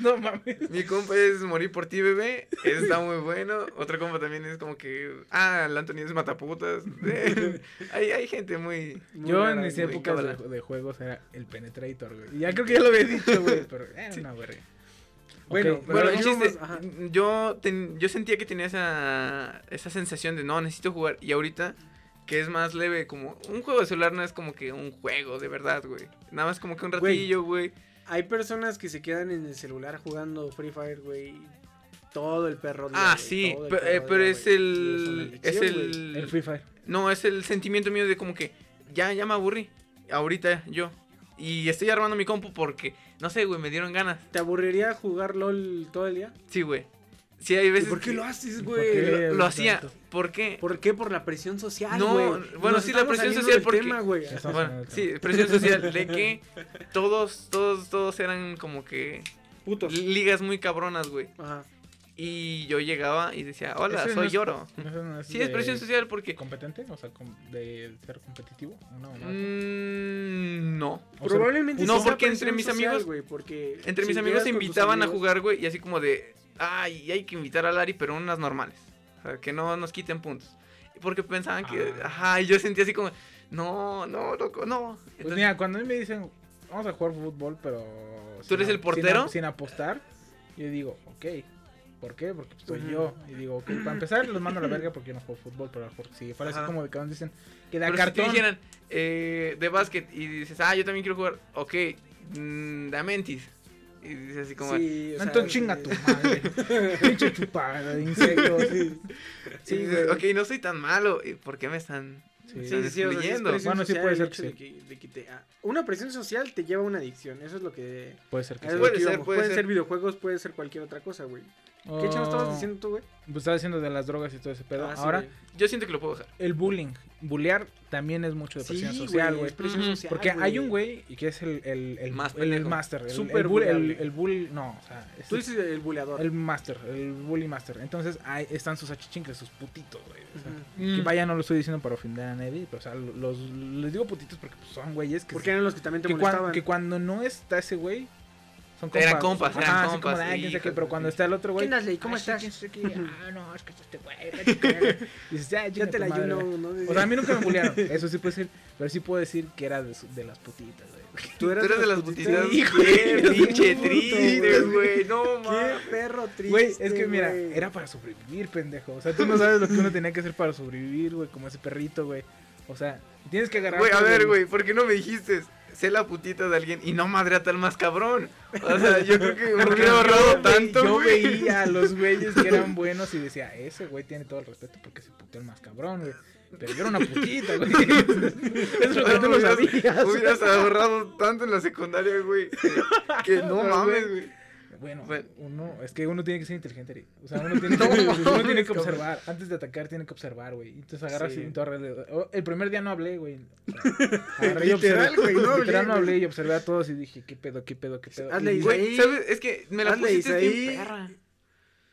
Speaker 1: No mames.
Speaker 5: Mi compa es Morir por ti, bebé. Está muy bueno. Otro compa también es como que... Ah, el Anthony es mataputas. Hay, hay gente muy...
Speaker 2: muy
Speaker 1: Yo
Speaker 2: rara,
Speaker 1: en mis
Speaker 2: güey.
Speaker 1: épocas de, juegos era el penetrator, güey. Ya creo que ya lo había dicho, güey. Pero era una verga.
Speaker 2: Bueno,
Speaker 5: Bueno, el chiste, yo, ten- yo sentía que tenía esa, esa sensación de no, necesito jugar. Y ahorita, que es más leve, como un juego de celular no es como que un juego de verdad, güey. Nada más como que un ratillo, güey.
Speaker 2: Hay personas que se quedan en el celular jugando Free Fire, güey. Todo el perro. día,
Speaker 5: Ah, sí,
Speaker 2: perro
Speaker 5: eh, pero
Speaker 2: día,
Speaker 5: es el- es el-.
Speaker 1: El Free Fire.
Speaker 5: No, es el sentimiento mío de como que ya, ya me aburrí. Ahorita yo. Y estoy armando mi compu porque, no sé, güey, me dieron ganas.
Speaker 2: ¿Te aburriría jugar LOL todo el día?
Speaker 5: Sí, güey. Sí, hay
Speaker 2: ¿Y
Speaker 5: veces.
Speaker 2: por qué
Speaker 5: que
Speaker 2: lo haces,
Speaker 1: ¿Por
Speaker 2: güey?
Speaker 5: Lo, lo hacía. ¿Por qué?
Speaker 2: ¿Por qué? Por la presión social,
Speaker 5: No, bueno,
Speaker 2: Nos
Speaker 5: sí, la presión social porque-
Speaker 2: tema, güey.
Speaker 5: Bueno, sí, presión social de <laughs> que todos, todos, todos eran como que
Speaker 2: Putos.
Speaker 5: ligas muy cabronas, güey.
Speaker 2: Ajá.
Speaker 5: Y yo llegaba y decía, hola,
Speaker 1: no
Speaker 5: soy
Speaker 1: es-
Speaker 5: lloro.
Speaker 1: Eso no
Speaker 5: Sí, es presión social porque...
Speaker 1: ¿Competente? O sea, com- de ser competitivo. No, no.
Speaker 5: mm, no.
Speaker 1: O sea,
Speaker 2: Probablemente
Speaker 5: no, porque entre mis
Speaker 2: social,
Speaker 5: amigos-
Speaker 2: güey, porque
Speaker 5: Entre
Speaker 2: si
Speaker 5: mis amigos se invitaban a jugar, güey, y así como de, ay, hay que invitar a Lari, pero unas normales. O sea, que no nos quiten puntos. Porque pensaban que,
Speaker 1: Ah.
Speaker 5: ajá, y yo sentía así como, no, no, loco, no.
Speaker 1: Pues
Speaker 5: Entonces,
Speaker 1: mira, cuando a mí me dicen, vamos a jugar fútbol, pero... sin
Speaker 5: eres el portero?
Speaker 1: Sin, sin apostar, yo digo, ok. ¿Por qué? Porque pues, soy yo. Y digo, ok, para empezar los mando a la verga porque yo no juego fútbol, pero a lo mejor si fuera así
Speaker 2: Ajá.
Speaker 1: como de que nos dicen que da
Speaker 5: pero si te
Speaker 1: cartón.
Speaker 5: dijeran eh, de básquet y dices, ah, yo también quiero jugar, ok, mm, da mentis. Y dices así como,
Speaker 2: Sí, o sea,
Speaker 1: Entonces chinga tu madre. <laughs> Pinche chupada de insectos. Sí,
Speaker 5: sí, dices, ok, no soy tan malo, ¿y ¿por qué me están,
Speaker 1: Sí,
Speaker 2: Sí, sí, o sea,
Speaker 1: Bueno, sí puede ser que
Speaker 2: de
Speaker 1: sí.
Speaker 2: que- de que te- ah, una presión social te lleva a una adicción, eso es lo que...
Speaker 1: Puede ser que sí.
Speaker 5: Puede
Speaker 2: que
Speaker 5: ser,
Speaker 2: íbamos.
Speaker 5: puede
Speaker 2: Pueden
Speaker 5: ser.
Speaker 2: ser videojuegos, puede ser cualquier otra cosa, güey. ¿Qué chingados estabas
Speaker 1: Oh,
Speaker 2: diciendo tú, güey?
Speaker 1: Pues estaba diciendo de las drogas y todo ese pedo.
Speaker 2: Ah, sí,
Speaker 1: Ahora,
Speaker 2: güey.
Speaker 5: Yo siento que lo puedo dejar.
Speaker 1: el bullying. Bullear también es mucho de presión
Speaker 2: Sí,
Speaker 1: social,
Speaker 2: güey,
Speaker 1: güey.
Speaker 2: es presión social,
Speaker 1: Porque
Speaker 2: güey.
Speaker 1: hay un güey y que es el, el, el,
Speaker 5: Más
Speaker 1: el, master. El,
Speaker 2: Súper
Speaker 1: el, bull- el, el bull. No, o sea.
Speaker 2: Tú dices el buleador.
Speaker 1: el master, el bully master. Entonces ahí están sus achichincles, sus putitos, güey. O sea,
Speaker 2: Ujú.
Speaker 1: Que vaya, no lo estoy diciendo para ofender a nadie, pero o sea, los, les digo putitos porque pues, son güeyes que,
Speaker 2: Porque eran los que también te
Speaker 1: que, cuan-
Speaker 2: molestaban.
Speaker 1: que cuando no está ese güey, son compas.
Speaker 5: Eran compas, eran
Speaker 1: Ajá,
Speaker 5: compas,
Speaker 1: como de, "Ay, quién sabe qué",
Speaker 5: hijos
Speaker 1: pero cuando está el otro güey.
Speaker 2: ¿Quién? ¿Cómo
Speaker 1: "Ay, sí,
Speaker 2: estás?
Speaker 1: qué". <laughs> Ah, no, es que es este güey. la chica". <laughs> Dices, ya,
Speaker 2: te la ayuno,
Speaker 1: güey".
Speaker 2: ¿no?
Speaker 1: O sea, a mí nunca me <laughs> bullearon. Eso sí puede ser. Pero sí puedo decir que era de, las putitas, güey.
Speaker 2: Tú
Speaker 5: Tú
Speaker 2: eras,
Speaker 5: eres de las
Speaker 2: putitas.
Speaker 1: güey,
Speaker 5: Qué pinche triste,
Speaker 1: güey.
Speaker 5: No,
Speaker 2: Qué
Speaker 5: mames.
Speaker 2: perro triste.
Speaker 1: Güey, es que mira, era para sobrevivir, pendejo. O sea, tú no sabes lo que uno tenía que hacer para sobrevivir, güey, como ese perrito, güey. O sea, tienes que agarrar.
Speaker 5: Güey, a ver, güey, ¿por qué no me dijiste? Sé la putita de alguien y no madre a tal más cabrón. O sea, yo creo que me
Speaker 1: Porque
Speaker 5: hubiera ahorrado tanto,
Speaker 1: Yo
Speaker 5: güey.
Speaker 1: veía a los güeyes que eran <laughs> buenos y decía, ese güey tiene todo el respeto porque se puteó el más cabrón, güey. Pero yo era una putita, güey. <laughs> Eso es lo que tú no sabías.
Speaker 5: Hubieras ahorrado tanto en la secundaria, güey. Que, <laughs> no mames,
Speaker 1: güey. Bueno, uno, es que uno tiene que ser inteligente, Ari. O sea, uno <laughs> tiene que, uno tiene que observar. Antes de atacar, tiene que observar, güey. Entonces agarras
Speaker 2: Sí.
Speaker 1: y alrededor. Oh, El primer día no hablé, güey. <laughs> Agarré y
Speaker 2: Literal,
Speaker 1: observé-
Speaker 2: güey, no hablé,
Speaker 1: Literal no hablé y observé a todos y dije, ¿qué pedo, qué pedo, qué pedo?
Speaker 2: Hazle.
Speaker 5: Güey, ¿sabes? Es que me la
Speaker 2: Hazle
Speaker 5: pusiste
Speaker 2: Isaí.
Speaker 5: perra.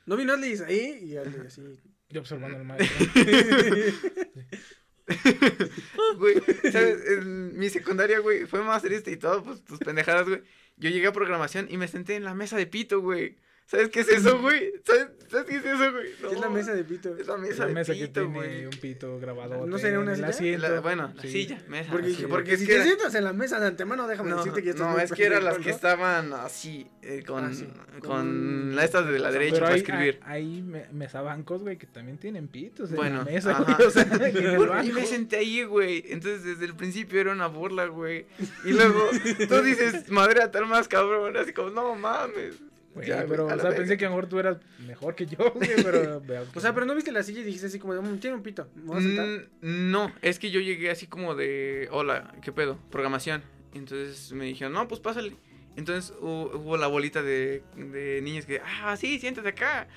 Speaker 2: No vino Ashley ahí y Ashley así.
Speaker 1: Yo observando al maestro. <laughs> <laughs>
Speaker 5: Güey, ¿sabes? En mi secundaria, güey, fue más triste y todo, pues tus pendejadas, güey. Yo llegué a programación y me senté en la mesa de pito, güey. ¿Sabes qué es eso, güey? ¿Sabes, ¿Sabes qué es eso, güey?
Speaker 2: Es la mesa de pito.
Speaker 5: Es la
Speaker 1: Es
Speaker 5: mesa,
Speaker 1: la
Speaker 5: de
Speaker 1: mesa que
Speaker 5: pito,
Speaker 1: tiene
Speaker 5: güey.
Speaker 1: un pito grabador.
Speaker 2: ¿No sería una silla?
Speaker 1: asiento.
Speaker 5: La- bueno, la
Speaker 1: Sí.
Speaker 5: silla, mesa.
Speaker 2: Porque, porque
Speaker 5: porque es
Speaker 2: si
Speaker 5: que
Speaker 2: te
Speaker 5: era-
Speaker 2: sientas en la mesa de antemano, déjame
Speaker 5: No,
Speaker 2: decirte que estás
Speaker 5: no es que eran las que estaban así, eh, con,
Speaker 2: Ah, sí,
Speaker 5: con,
Speaker 2: con-
Speaker 5: la estas de la derecha
Speaker 1: Pero
Speaker 5: para
Speaker 1: hay,
Speaker 5: escribir.
Speaker 1: hay, hay me- mesabancos, güey, que también tienen pitos en
Speaker 5: Bueno,
Speaker 1: la mesa,
Speaker 5: ajá.
Speaker 1: güey. O sea, en el
Speaker 5: Bueno,
Speaker 1: banco.
Speaker 5: y me senté ahí, güey. Entonces, desde el principio era una burla, güey. Y luego tú dices, madre, a tal más cabrón. Así como, no mames.
Speaker 1: Güey,
Speaker 5: Ya,
Speaker 1: pero, o sea, pensé que a lo mejor tú eras mejor que yo, <laughs> güey, pero... veo que
Speaker 2: O sea,
Speaker 1: no.
Speaker 2: pero no viste la silla y dijiste así como, "Mm, tiene un pito. ¿Me voy a sentar?"
Speaker 5: Mm, no, es que yo llegué así como de, hola, ¿qué pedo? Programación. Entonces me dijeron, no, pues pásale. Entonces hu- hubo la bolita de, de niños que, ah, sí, siéntate acá.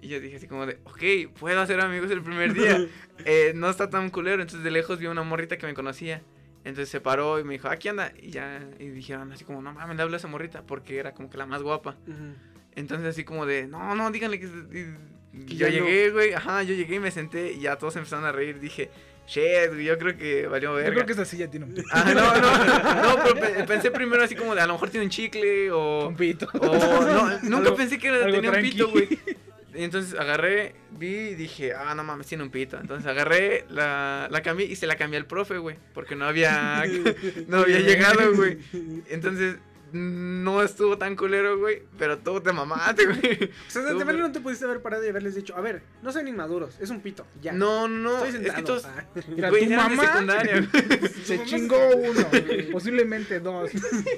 Speaker 5: Y yo dije así como de, ok, puedo hacer amigos el primer día. <laughs> Eh, no está tan culero. Entonces de lejos vi una morrita que me conocía. Entonces se paró y me dijo, aquí anda. Y ya, y dijeron así como, no mames, le hablo a esa morrita. Porque era como que la más guapa.
Speaker 2: Ujú.
Speaker 5: Entonces así como de, no, no, díganle que... y-
Speaker 2: Que
Speaker 5: yo
Speaker 2: no.
Speaker 5: llegué, güey, ajá, yo llegué y me senté y ya todos empezaron a reír. Dije, shit, güey, yo creo que valió verga.
Speaker 1: Yo creo que esa silla tiene un pito.
Speaker 5: Ah, no, no, <laughs> no, pero pe- pensé primero así como de, a lo mejor tiene un chicle o...
Speaker 1: Un pito.
Speaker 5: o no, nunca
Speaker 1: Algo-
Speaker 5: pensé que tenía un
Speaker 1: tranqui.
Speaker 5: pito, güey. Y Entonces agarré, vi y dije, ah, no mames, tiene un pito. Entonces agarré, la, la cambié y se la cambié al profe, güey. Porque no había, <laughs> no había llegado, güey. Entonces, no estuvo tan culero, güey. Pero tú te mamaste, <laughs> güey.
Speaker 2: O sea, de verdad no te pudiste haber parado y haberles dicho, a ver, no sean inmaduros, es un pito, ya.
Speaker 5: No, no,
Speaker 2: Estoy
Speaker 5: es que todos,
Speaker 2: Ah. <laughs>
Speaker 1: Mira,
Speaker 5: güey,
Speaker 1: tu mamá
Speaker 5: secundaria, güey. <laughs>
Speaker 1: se chingó uno, posiblemente dos.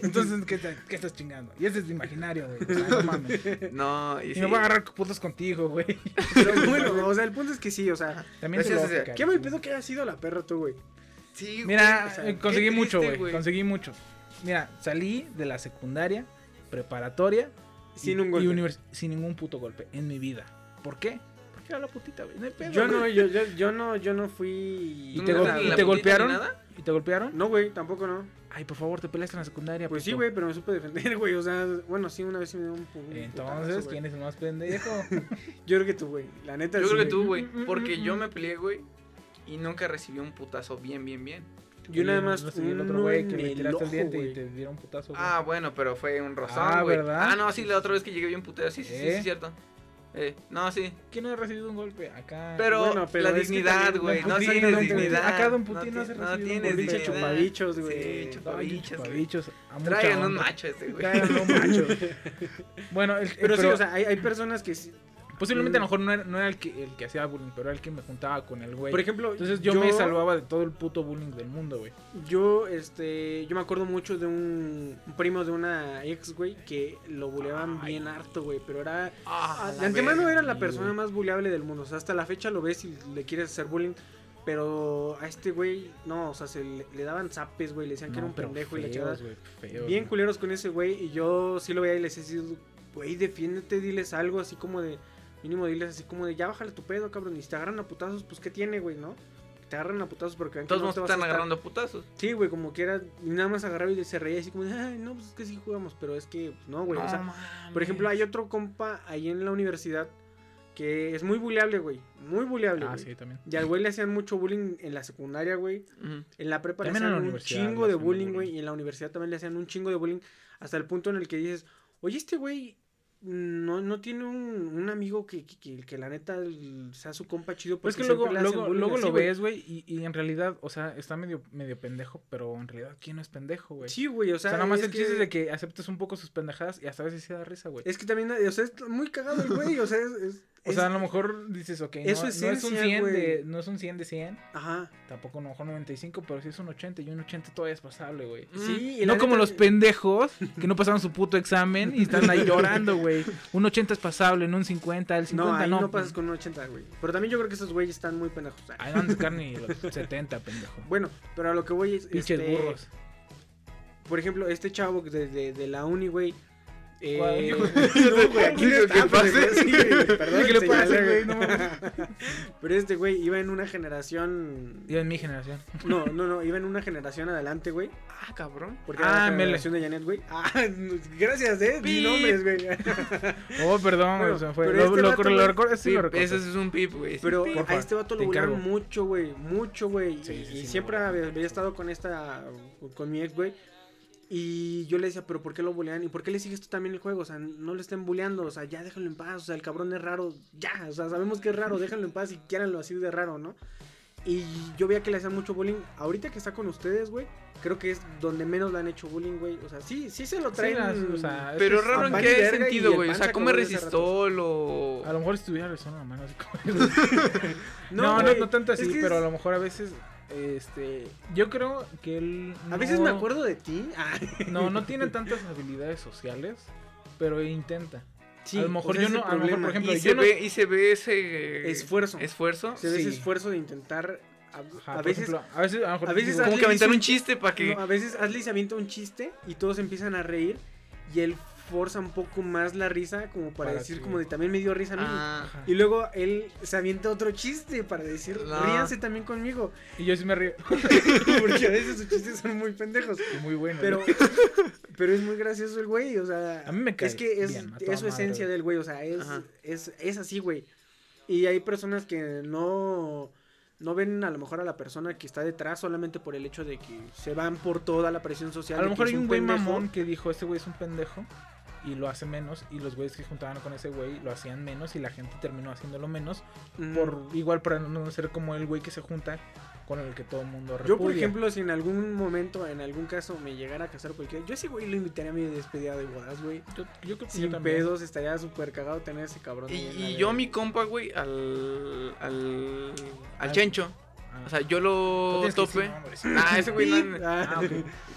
Speaker 1: Entonces, ¿qué, te- qué estás chingando? Y ese es imaginario, güey. O sea, no mames.
Speaker 5: No, y
Speaker 1: Y
Speaker 5: sí.
Speaker 1: me voy a agarrar putos contigo, güey.
Speaker 2: Pero bueno, o sea, el punto es que sí, o sea,
Speaker 1: También
Speaker 5: es-
Speaker 1: lógica,
Speaker 2: qué mal
Speaker 1: güey.
Speaker 2: pedo que haya sido la perra tú, güey.
Speaker 5: Sí,
Speaker 1: Mira,
Speaker 5: güey, o sea,
Speaker 1: eh, conseguí mucho, güey. Conseguí mucho. Mira, salí de la secundaria, preparatoria.
Speaker 2: Sin
Speaker 1: y-
Speaker 2: un golpe.
Speaker 1: y univers- sin ningún puto golpe en mi vida. ¿Por qué? Porque era la putita, güey. No hay pedo,
Speaker 2: Yo
Speaker 1: güey.
Speaker 2: no, yo, yo, yo no, yo no fui.
Speaker 1: ¿Y
Speaker 5: ¿Tú
Speaker 1: te,
Speaker 5: no
Speaker 1: gol-
Speaker 5: eras
Speaker 1: y
Speaker 5: la
Speaker 1: te
Speaker 5: putita ni
Speaker 1: golpearon?
Speaker 5: nada?
Speaker 1: ¿Y te golpearon?
Speaker 2: No, güey, tampoco no.
Speaker 1: Ay, por favor, te peleaste en la secundaria.
Speaker 2: Pues sí,
Speaker 1: puto.
Speaker 2: güey, pero me supe defender, güey. O sea, bueno, sí, una vez sí me dio un, pu- un
Speaker 1: Entonces,
Speaker 2: güey.
Speaker 1: ¿quién es el más pendejo? <laughs>
Speaker 2: Yo creo que tú, güey. La neta
Speaker 5: Yo
Speaker 2: sí,
Speaker 5: creo que tú,
Speaker 2: güey.
Speaker 5: güey. Porque yo me peleé, güey. Y nunca recibí un putazo bien, bien, bien.
Speaker 2: Yo nada más.
Speaker 1: No el otro güey que le tiraste el diente y te dieron putazo.
Speaker 5: Ah, bueno, pero fue un rozón,
Speaker 1: Ah,
Speaker 5: güey.
Speaker 1: ¿verdad?
Speaker 5: Ah, no, sí, la otra vez que llegué bien putero. Sí, sí, sí, sí,
Speaker 1: ¿Eh?
Speaker 5: es cierto. Eh, no, sí.
Speaker 1: ¿Quién no ha recibido un golpe? Acá.
Speaker 5: Pero,
Speaker 2: Bueno, pero
Speaker 5: la
Speaker 2: es
Speaker 5: dignidad, güey. No tienes
Speaker 1: Putin.
Speaker 5: dignidad.
Speaker 1: Acá Don Putin no
Speaker 5: ti-
Speaker 1: se
Speaker 5: no
Speaker 1: recibe un
Speaker 5: tienes
Speaker 1: golpe.
Speaker 2: Chupabichos, güey.
Speaker 5: Sí,
Speaker 1: Ay,
Speaker 5: chupabichos, güey.
Speaker 1: chupabichos,
Speaker 5: Traigan un macho este, güey.
Speaker 1: Traigan un macho. bueno, el,
Speaker 2: Pero,
Speaker 1: pero,
Speaker 2: sí, o sea, hay, hay personas que sí.
Speaker 1: Posiblemente a lo mejor no era, no era el, que, el que hacía bullying, pero era el que me juntaba con el güey.
Speaker 2: Por ejemplo,
Speaker 1: Entonces yo, me salvaba de todo el puto bullying del mundo, güey.
Speaker 2: Yo, este, yo me acuerdo mucho de un, un primo de una ex, güey, que lo buleaban
Speaker 1: Ay.
Speaker 2: bien harto, güey, pero era...
Speaker 5: Ah,
Speaker 2: de antemano era la persona
Speaker 1: güey.
Speaker 2: más buleable del mundo, o sea, hasta la fecha lo ves y le quieres hacer bullying, pero a este güey, no, o sea, se le, le daban zapes, güey, le decían que era un pendejo y
Speaker 1: feos, güey, feos,
Speaker 2: Bien culeros con ese güey, y yo sí lo veía y les decía, güey, defiéndete, diles algo así como de, mínimo diles así como de, ya bájale tu pedo, cabrón, y si te agarran a putazos, pues, ¿qué tiene, güey, no? Te agarran a putazos porque ven que
Speaker 5: Todos
Speaker 2: no te vas
Speaker 5: están
Speaker 2: a estar-
Speaker 5: agarrando putazos.
Speaker 2: Sí, güey, como que era. y Nada más agarraba y se reía así como de, ay, no, pues es que sí jugamos, pero es que, pues, no, güey. o sea,
Speaker 5: mames.
Speaker 2: por ejemplo, hay otro compa ahí en la universidad que es muy buleable, güey. Muy buleable,
Speaker 1: Ah,
Speaker 2: güey.
Speaker 1: sí, también.
Speaker 2: Y al güey le hacían mucho bullying en la secundaria, güey. En la prepa le
Speaker 1: También
Speaker 2: hacían
Speaker 1: la
Speaker 2: un chingo de bullying. güey. Y en la universidad también le hacían un chingo de bullying. Hasta el punto en el que dices, oye, este güey no, no tiene un, un amigo que, que, que- la neta sea su compa chido.
Speaker 1: Pues
Speaker 2: Porque
Speaker 1: es que luego, luego, luego lo
Speaker 2: güey".
Speaker 1: ves, güey, y, y en realidad, o sea, está medio, medio pendejo, pero en realidad, ¿quién no es pendejo, güey?
Speaker 2: Sí, güey, o
Speaker 1: o
Speaker 2: sea,
Speaker 1: sea, nada más
Speaker 2: es
Speaker 1: el chiste es de que aceptes un poco sus pendejadas y hasta a veces sí da risa, güey.
Speaker 2: Es que también, o sea, es muy cagado el güey, o sea, es... es-
Speaker 1: O sea, a lo mejor dices, ok, no,
Speaker 2: es
Speaker 1: no es un
Speaker 2: esencia,
Speaker 1: 100 de, no es un 100 de 100,
Speaker 2: Ajá.
Speaker 1: tampoco a lo mejor 95, pero sí es un 80 y un 80 todavía es pasable, güey.
Speaker 2: Sí, y
Speaker 1: No como
Speaker 2: neta-
Speaker 1: los pendejos que no pasaron su puto examen y están ahí <laughs> llorando, güey. Un 80 es pasable, en un 50, el 50
Speaker 2: No, ahí
Speaker 1: no.
Speaker 2: no, pasas con un 80, güey. Pero también yo creo que esos güeyes están muy pendejos. sea.
Speaker 1: Ahí no han ni los 70, pendejo. <laughs>
Speaker 2: Bueno, pero a lo que voy es.
Speaker 1: Pinches
Speaker 2: este,
Speaker 1: burros.
Speaker 2: Por ejemplo, este chavo de, de, de la uni, güey. Eh, <laughs>
Speaker 1: ¿Cuál?
Speaker 2: no, güey, aquí no
Speaker 5: ¿Qué
Speaker 2: está,
Speaker 5: pasa?
Speaker 2: pero, sí, güey, <laughs> perdón,
Speaker 1: ¿Qué le
Speaker 2: señalé,
Speaker 1: pasa,
Speaker 2: güey.
Speaker 1: güey? No mames.
Speaker 2: Pero este güey iba en una generación.
Speaker 1: Yo en mi generación.
Speaker 2: No, <laughs> no, no, iba en una generación adelante, güey.
Speaker 5: Ah, cabrón.
Speaker 2: Porque
Speaker 1: Ah,
Speaker 2: era la
Speaker 1: mele.
Speaker 2: generación de Janet, güey. Ah, gracias, eh.
Speaker 5: Pip.
Speaker 2: nombres, güey.
Speaker 1: Oh, perdón,
Speaker 2: Bueno,
Speaker 1: me fue.
Speaker 2: pero
Speaker 1: Lo,
Speaker 2: este
Speaker 1: lo,
Speaker 2: vato,
Speaker 1: lo recuerdo, sí lo
Speaker 5: ese es un pip, güey.
Speaker 2: Pero
Speaker 5: Sí,
Speaker 2: a este vato lo volaron mucho, güey. Mucho, güey.
Speaker 1: Sí,
Speaker 2: y
Speaker 1: sí,
Speaker 2: y siempre había, había estado con esta. Con mi ex, güey. Y yo le decía, pero ¿por qué lo bulean? ¿Y por qué le sigues tú también el juego? O sea, no lo estén buleando, o sea, ya déjalo en paz, o sea, el cabrón es raro, ya, o sea, sabemos que es raro, déjalo en paz y quieranlo así de raro, ¿no? Y yo veía que le hacían mucho bullying. Ahorita que está con ustedes, güey, creo que es donde menos le han hecho bullying, güey. O sea, sí, sí se lo
Speaker 1: Sí,
Speaker 2: traen.
Speaker 1: las- o sea, es
Speaker 5: Pero raro en qué sentido, güey. O sea,
Speaker 2: se
Speaker 5: come resistol o.
Speaker 1: A lo mejor si tuviera razón la mano así como... <laughs> <laughs>
Speaker 2: No,
Speaker 1: No, no, no tanto
Speaker 2: es
Speaker 1: así,
Speaker 2: que
Speaker 1: pero a lo mejor a veces, este, yo creo que él...
Speaker 2: A veces me acuerdo de ti. Ah, <laughs>
Speaker 1: No, no tiene tantas habilidades sociales, pero intenta.
Speaker 2: sí,
Speaker 1: a lo mejor
Speaker 2: o sea,
Speaker 1: yo no, a lo mejor, por ejemplo,
Speaker 5: y,
Speaker 1: yo
Speaker 5: se
Speaker 1: no-
Speaker 5: ve, y se ve ese.
Speaker 2: Esfuerzo.
Speaker 5: Esfuerzo.
Speaker 2: Se ve ese esfuerzo de intentar. A,
Speaker 1: Ajá,
Speaker 2: a veces.
Speaker 1: ejemplo, a veces, a lo mejor
Speaker 2: a veces
Speaker 5: Como que aventar un
Speaker 2: un-
Speaker 5: chiste para que.
Speaker 2: no, a veces Ashley se avienta un chiste y todos empiezan a reír. Y él forza un poco más la risa, como para,
Speaker 1: Para
Speaker 2: decir, como de también me dio risa a mí.
Speaker 5: Ah,
Speaker 1: Ajá.
Speaker 2: Y luego él se avienta otro chiste para decir,
Speaker 5: No.
Speaker 2: ríanse también conmigo.
Speaker 1: Y yo sí me río. <laughs>
Speaker 2: Porque a veces sus chistes son muy pendejos.
Speaker 1: Y muy bueno.
Speaker 2: Pero, pero es muy gracioso el güey, o sea.
Speaker 1: A mí me cae
Speaker 2: Es que es,
Speaker 1: bien,
Speaker 2: es su esencia del güey, o sea, es, es, es así, güey. Y hay personas que no, no ven a lo mejor a la persona que está detrás solamente por el hecho de que se van por toda la presión social.
Speaker 1: A lo mejor hay un güey mamón que dijo, este güey es un pendejo. Y lo hace menos. Y los güeyes que juntaban con ese güey lo hacían menos. Y la gente terminó haciéndolo menos.
Speaker 2: Ujú.
Speaker 1: Por igual para no ser como el güey que se junta con el que todo el mundo repudia.
Speaker 2: Yo, por ejemplo, si en algún momento, en algún caso, me llegara a casar cualquiera, yo ese güey lo invitaría a mi despedida de bodas, güey.
Speaker 1: Yo, yo creo que yo
Speaker 2: Sin
Speaker 1: también.
Speaker 2: pedos, estaría súper cagado tener ese cabrón.
Speaker 5: Y, yo a mi compa, güey, al. al. al. Chencho. O sea, yo
Speaker 1: No
Speaker 5: lo
Speaker 1: que
Speaker 5: tope. Ah, ese güey no,
Speaker 2: Ah,
Speaker 1: Ah,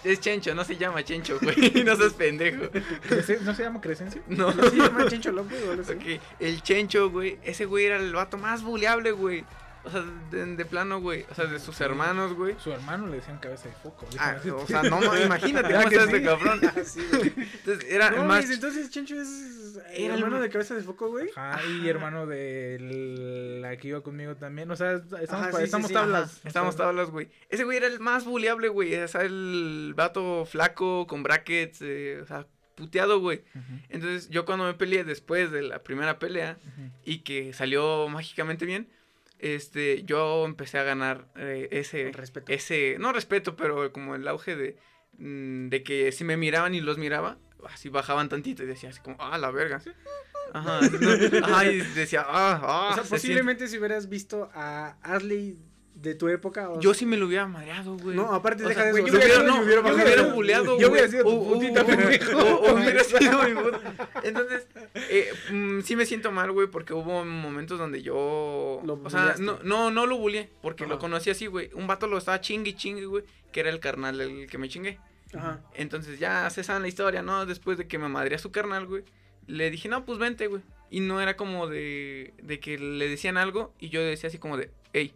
Speaker 5: es Chencho, no se llama Chencho, güey. <laughs> No seas pendejo.
Speaker 1: ¿Crece- ¿No se llama Crescencio?
Speaker 5: No.
Speaker 2: ¿No se llama Chencho López o algo así?
Speaker 5: Ok, el Chencho, güey. Ese güey era el vato más buleable, güey. O sea, de, de plano, güey. O sea, de sus hermanos, güey.
Speaker 1: Su hermano le decían cabeza de foco.
Speaker 5: Ah, o sea, no, ma- <laughs> imagínate
Speaker 1: ¿Verdad
Speaker 5: cómo está
Speaker 1: sí?
Speaker 5: ese cabrón. <laughs>
Speaker 2: Ah, sí, güey.
Speaker 5: Entonces, era
Speaker 2: No,
Speaker 5: más.
Speaker 2: entonces Chencho es
Speaker 5: Era
Speaker 2: el
Speaker 5: el-
Speaker 2: hermano de cabeza de foco, güey.
Speaker 1: Ajá, y hermano de la que iba conmigo también. O sea, estamos,
Speaker 2: Ajá,
Speaker 1: pa-
Speaker 2: sí, sí,
Speaker 1: estamos
Speaker 2: sí,
Speaker 1: tablas.
Speaker 5: Ajá, Estamos tablas, güey. Ese güey era el más buleable, güey. O sea, el vato flaco, con brackets, eh, o sea, puteado, güey. Entonces, yo cuando me peleé después de la primera pelea y que salió mágicamente bien, este, yo empecé a ganar eh, ese,
Speaker 2: Respeto.
Speaker 5: ese, no respeto, pero como el auge de, mm, de que si me miraban y los miraba, así bajaban tantito y decía así como, ah, la verga. Ajá, no, ajá, y decía, ah, ah.
Speaker 2: o sea,
Speaker 5: se
Speaker 2: posiblemente si hubieras visto a Ashley de tu época. o
Speaker 5: Yo sí me lo hubiera mareado, güey.
Speaker 2: No, aparte deja de eso.
Speaker 5: yo hubiera, no,
Speaker 2: hubiera
Speaker 5: yo hubiera buleado,
Speaker 1: yo hubiera sido tu putita, <laughs>
Speaker 5: o- hubiera sido mi puta. Entonces, eh, mm, sí me siento mal, güey, porque hubo momentos donde yo...
Speaker 2: Lo
Speaker 5: o sea, no, no, no lo buleé, porque
Speaker 2: Ajá.
Speaker 5: lo conocí así, güey. Un vato lo estaba chingue chingue, güey, que era el carnal el que me chingué.
Speaker 2: Ajá.
Speaker 5: Entonces ya se sabe la historia, ¿no? Después de que me madría su carnal, güey. Le dije, no, pues vente, güey. Y no era como de, de que le decían algo y yo decía así como de, hey,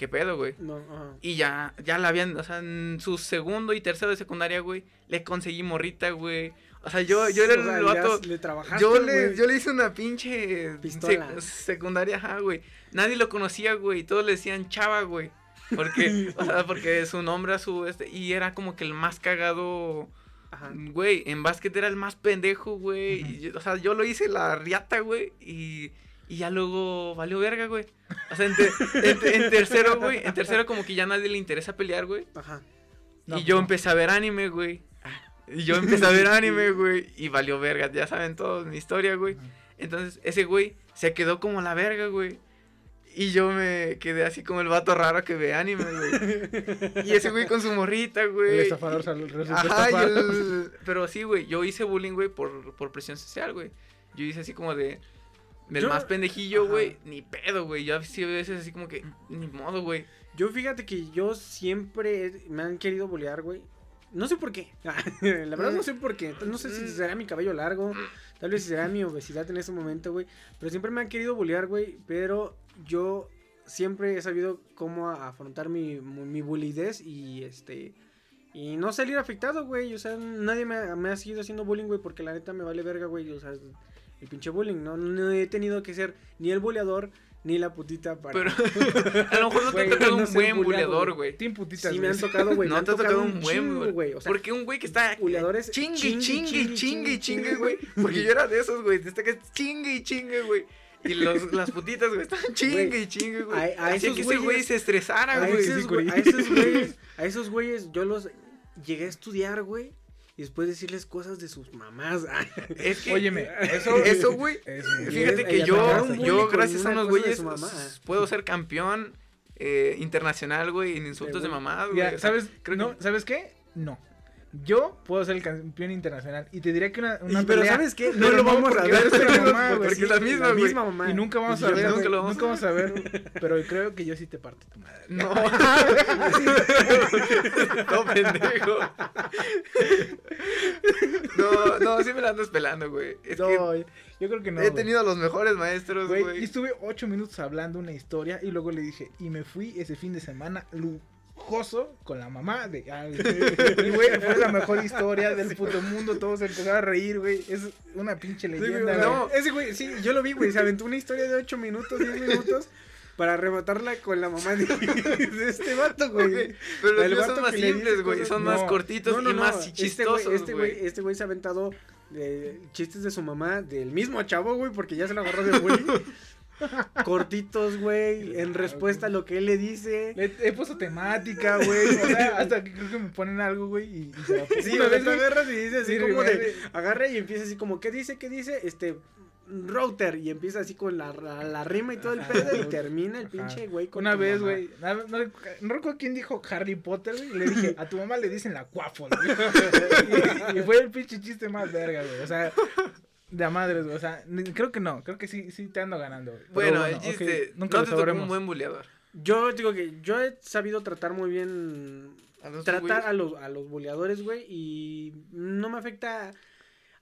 Speaker 5: ¿qué pedo, güey?
Speaker 2: No, ajá.
Speaker 5: Y ya, ya la habían, o sea, en su segundo y tercero de secundaria, güey, le conseguí morrita, güey. O sea, yo, yo era
Speaker 2: sea,
Speaker 5: el
Speaker 2: le
Speaker 5: vato.
Speaker 2: has- le trabajaste,
Speaker 5: Yo le, yo le hice una pinche
Speaker 2: Pistola.
Speaker 5: sec- secundaria, ajá, güey. Nadie lo conocía, güey. Todos le decían chava, güey. Porque, <laughs> o sea, porque su nombre a su este. Y era como que el más cagado.
Speaker 2: Ajá.
Speaker 5: Güey, en básquet era el más pendejo, güey. y yo- O sea, yo lo hice la riata, güey. Y, y ya luego valió verga, güey. O sea, en, te- en- en tercero, güey. En tercero, como que ya a nadie le interesa pelear, güey.
Speaker 2: Ajá.
Speaker 1: No,
Speaker 5: y yo
Speaker 1: no.
Speaker 5: empecé a ver anime, güey. Y yo empecé a ver <laughs> anime, güey. Y valió verga. Ya saben todos mi historia, güey. Entonces, ese güey se quedó como la verga, güey. Y yo me quedé así como el vato raro que ve anime, güey. <laughs> Y ese güey con su morrita,
Speaker 1: El
Speaker 5: güey.
Speaker 1: estafador resultó
Speaker 5: Ajá, y
Speaker 1: estafado.
Speaker 5: el- Pero sí, güey, yo hice bullying, güey, por, por presión social, güey. Yo hice así como de... Del
Speaker 2: Yo-
Speaker 5: más pendejillo, güey, ni pedo, güey. Yo sí a veces así como que, ni modo, güey.
Speaker 2: Yo fíjate que yo siempre me han querido bolear, güey. No sé por qué. <laughs> La verdad no sé por qué. No sé si será mi cabello largo. Tal vez será mi obesidad en ese momento, güey. Pero siempre me han querido bolear, güey. Pero yo siempre he sabido cómo afrontar mi, mi bulidez y este... Y no salir afectado, güey. O sea, nadie me, ha- me ha seguido haciendo bullying, güey. Porque la neta me vale verga, güey. O sea, el pinche bullying. No, no he tenido que ser ni el boleador ni la putita para...
Speaker 5: Pero <laughs> a lo mejor no te ha tocado un buen
Speaker 2: buleado,
Speaker 5: buleador,
Speaker 2: güey.
Speaker 1: Team putitas,
Speaker 2: Sí me han tocado, güey.
Speaker 5: No te ha tocado un buen, güey. Porque un güey que está
Speaker 2: buleadores
Speaker 5: chingue,
Speaker 2: chingue,
Speaker 5: chingue,
Speaker 2: chingue,
Speaker 5: chingue, chingue,
Speaker 2: chingue,
Speaker 5: güey. Porque <laughs> yo era de esos, güey. Desde que chingue y chingue, güey. Y los, las putitas, güey, estaban chingue y chingue, güey.
Speaker 2: a- a
Speaker 5: Hacía
Speaker 2: esos
Speaker 5: que ese güey
Speaker 2: güeyes-
Speaker 5: se estresara, güey.
Speaker 2: esos,
Speaker 1: sí,
Speaker 2: güey-
Speaker 1: güey.
Speaker 2: a esos güeyes, a esos güeyes, yo los llegué a estudiar, güey. Y después decirles cosas de sus mamás. <laughs>
Speaker 5: Es que,
Speaker 1: Óyeme, eso, <laughs>
Speaker 5: eso, güey. <laughs>
Speaker 1: es-
Speaker 5: Fíjate que yo, yo gracias a unos güeyes puedo ser campeón eh, internacional, güey, en insultos de mamás, güey.
Speaker 1: ¿sabes?
Speaker 5: creo
Speaker 1: no,
Speaker 5: que-
Speaker 1: ¿Sabes qué? No. Yo puedo ser el campeón internacional y te diría que una, una
Speaker 2: Y- pero
Speaker 1: pelea-
Speaker 2: ¿sabes qué? No lo vamos a ver,
Speaker 1: mamá,
Speaker 5: porque es la misma, güey.
Speaker 2: mamá.
Speaker 1: Y nunca vamos a ver,
Speaker 5: nunca lo vamos
Speaker 1: nunca
Speaker 5: a
Speaker 1: vamos a ver, pero creo que yo sí te parto tu madre.
Speaker 5: No. <laughs> <laughs> no, pendejo. No, no, sí me la andas pelando, güey. Es
Speaker 1: No,
Speaker 5: que
Speaker 1: yo creo que no.
Speaker 5: he tenido a los mejores maestros,
Speaker 1: Güey,
Speaker 5: güey.
Speaker 1: y estuve ocho minutos hablando una historia y luego le dije, y me fui ese fin de semana lujoso con la mamá de... y güey, fue la mejor historia del puto mundo, todos se empezaron a reír, güey, es una pinche
Speaker 2: Sí,
Speaker 1: leyenda,
Speaker 2: güey. no, ese güey, sí, yo lo vi, güey. Se aventó una historia de 8 minutos, 10 minutos para rematarla con la mamá de, <laughs> de este vato, güey.
Speaker 5: Pero los
Speaker 2: vato
Speaker 5: son más simples, güey. Son
Speaker 1: No,
Speaker 5: más cortitos
Speaker 2: No, no,
Speaker 5: y más
Speaker 2: Este güey,
Speaker 5: chistosos,
Speaker 2: este güey,
Speaker 5: güey.
Speaker 2: este güey se ha aventado eh, chistes de su mamá del mismo chavo, güey, porque ya se lo agarró de bullying. <laughs> Cortitos, güey, en respuesta a lo que él le dice.
Speaker 1: Le he puesto temática, güey, o sea, hasta que creo que me ponen algo, güey, y, y se va
Speaker 2: Sí, una vez agarras y dice así
Speaker 1: Sí,
Speaker 2: como de, agarra y empieza así como, ¿qué dice? ¿Qué dice? Este, router, y empieza así con la, la, la rima y todo el pedo, y termina el
Speaker 1: Ajá.
Speaker 2: pinche güey con
Speaker 1: Una vez, güey, no, no, no recuerdo quién dijo Harry Potter, güey, y le dije, a tu mamá le dicen la cuafol, güey. y, <laughs> <laughs> y fue el pinche chiste más verga, güey, o sea, de a madres, güey, o sea, creo que no, creo que sí, sí te ando ganando, güey.
Speaker 5: Bueno, chiste.
Speaker 1: nunca
Speaker 5: no te tocó un buen buleador.
Speaker 2: Yo digo que yo he sabido tratar muy bien,
Speaker 5: A los
Speaker 2: tratar
Speaker 5: güeyes.
Speaker 2: a los, a los boleadores, güey, y no me afecta...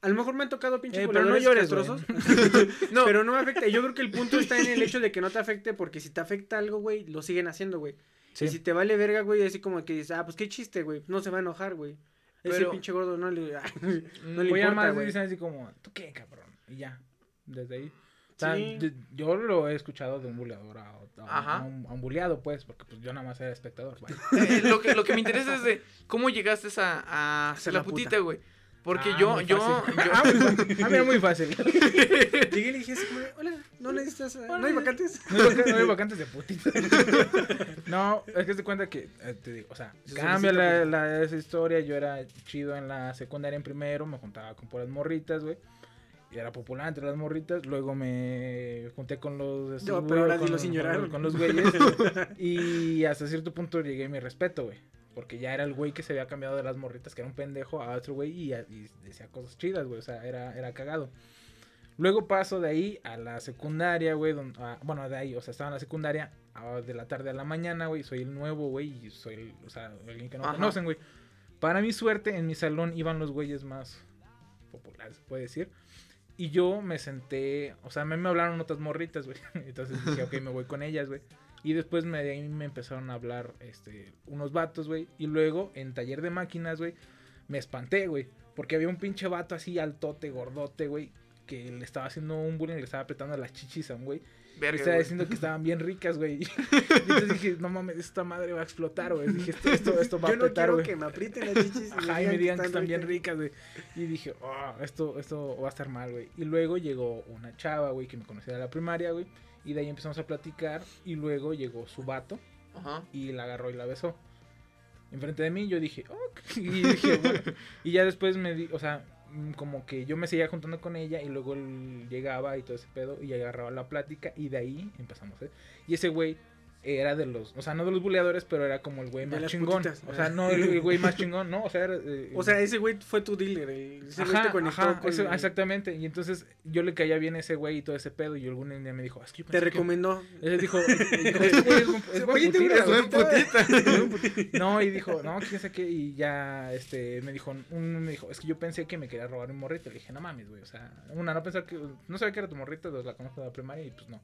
Speaker 2: A lo mejor me han tocado pinches
Speaker 1: Eh, pero no llores, <laughs> <laughs>
Speaker 5: No,
Speaker 2: pero no me afecta. Yo creo que el punto está en el hecho de que no te afecte, porque si te afecta algo, güey, lo siguen haciendo, güey.
Speaker 1: Sí.
Speaker 2: Y si te vale verga, güey, así como que dices, ah, pues qué chiste, güey, no se va a enojar, güey. Ese
Speaker 5: Pero-
Speaker 2: pinche gordo no le, <laughs> no le
Speaker 1: Güey,
Speaker 2: importa,
Speaker 1: además
Speaker 2: güey.
Speaker 1: dicen así como, ¿tú qué, cabrón? Y ya, desde ahí. O sea,
Speaker 2: Sí.
Speaker 1: de- yo lo he escuchado de un buleador a, a-
Speaker 5: Ajá.
Speaker 1: a un, a un buleado, pues, porque pues yo nada más era espectador, <laughs>
Speaker 5: eh, lo, que, lo que me interesa es de cómo llegaste a, a
Speaker 2: Ser
Speaker 5: ser la
Speaker 2: la
Speaker 5: putita, güey. Porque
Speaker 1: Ah,
Speaker 5: yo, yo, yo,
Speaker 1: Ah, muy fácil. <laughs> Ah, mira, muy fácil. <laughs>
Speaker 2: Llegué y le dije así como, de, hola, ¿no necesitas, eh, no hay vacantes? <laughs>
Speaker 1: No hay, vaca- no hay vacantes de putita. No, es que se cuenta que, eh, te digo, o sea,
Speaker 2: Se
Speaker 1: cambia la, la- esa historia. Yo era chido en la secundaria en primero, me juntaba con puras morritas, güey. Y era popular entre las morritas. Luego me junté con los.
Speaker 2: No, pero ahora
Speaker 1: con los-
Speaker 2: sin
Speaker 1: con
Speaker 2: llorar.
Speaker 1: Con los güeyes. y hasta cierto punto llegué a mi respeto, güey. Porque ya era el güey que se había cambiado de las morritas, que era un pendejo, a otro güey y, y decía cosas chidas, güey. O sea, era, era cagado. Luego paso de ahí a la secundaria, güey. don- a- bueno, de ahí, o sea, estaba en la secundaria a- de la tarde a la mañana, güey. Soy el nuevo, güey. Y soy, el, o sea, alguien que no
Speaker 5: Ajá.
Speaker 1: conocen, güey. Para mi suerte, en mi salón iban los güeyes más populares, se puede decir. Y yo me senté, o sea, a mí me hablaron otras morritas, güey. <laughs> Entonces dije, ok, me voy con ellas, güey. Y después me, ahí me empezaron a hablar este, unos vatos, güey. Y luego en taller de máquinas, güey, me espanté, güey. Porque había un pinche vato así altote, gordote, güey. Que le estaba haciendo un bullying, le estaba apretando las chichis a un güey. Y
Speaker 5: verga,
Speaker 1: estaba diciendo que estaban bien ricas, güey. <laughs> Y <laughs> entonces dije, no mames, esta madre va a explotar, güey. Dije, esto, esto, esto va a
Speaker 2: Yo no quiero
Speaker 1: güey.
Speaker 2: que me aprieten las chichis.
Speaker 1: Ajá, y me digan que están bien ricas, güey. Y dije, oh, esto, esto va a estar mal, güey. Y luego llegó una chava, güey, que me conocía de la primaria, güey. Y de ahí empezamos a platicar. Y luego llegó su vato
Speaker 5: Ajá.
Speaker 1: y la agarró y la besó. Enfrente de mí, yo dije, ok. <laughs> Y dije, bueno. Y ya después me di, o sea, como que yo me seguía juntando con ella y luego él llegaba y todo ese pedo y agarraba la plática y de ahí empezamos, ¿eh? Y ese güey era de los, o sea, no de los buleadores, pero era como el güey más chingón.
Speaker 2: putitas.
Speaker 1: O sea, no el, <laughs> güey más chingón, no, o sea, era, eh,
Speaker 2: O sea, ese güey fue tu dealer. el- Ese güey te
Speaker 1: Ajá,
Speaker 2: conectó
Speaker 1: ajá,
Speaker 2: con
Speaker 1: eso-
Speaker 2: el-
Speaker 1: exactamente. Y entonces yo le caía bien a ese güey y todo ese pedo. Y algún día me dijo, es que
Speaker 2: Te
Speaker 1: que-
Speaker 2: recomendó.
Speaker 1: Él dijo, <laughs>
Speaker 2: Oye,
Speaker 1: putita,
Speaker 2: una
Speaker 1: güey".
Speaker 2: putita. <laughs>
Speaker 1: Es buen putita. No, y dijo, no, quién sabe qué. Y ya, este, me dijo, un, me dijo, es que yo pensé que me quería robar un morrito. Le dije, no mames, güey. O sea, una, no pensar que, no sabía que era tu morrita, dos la conozco de la primaria y pues no.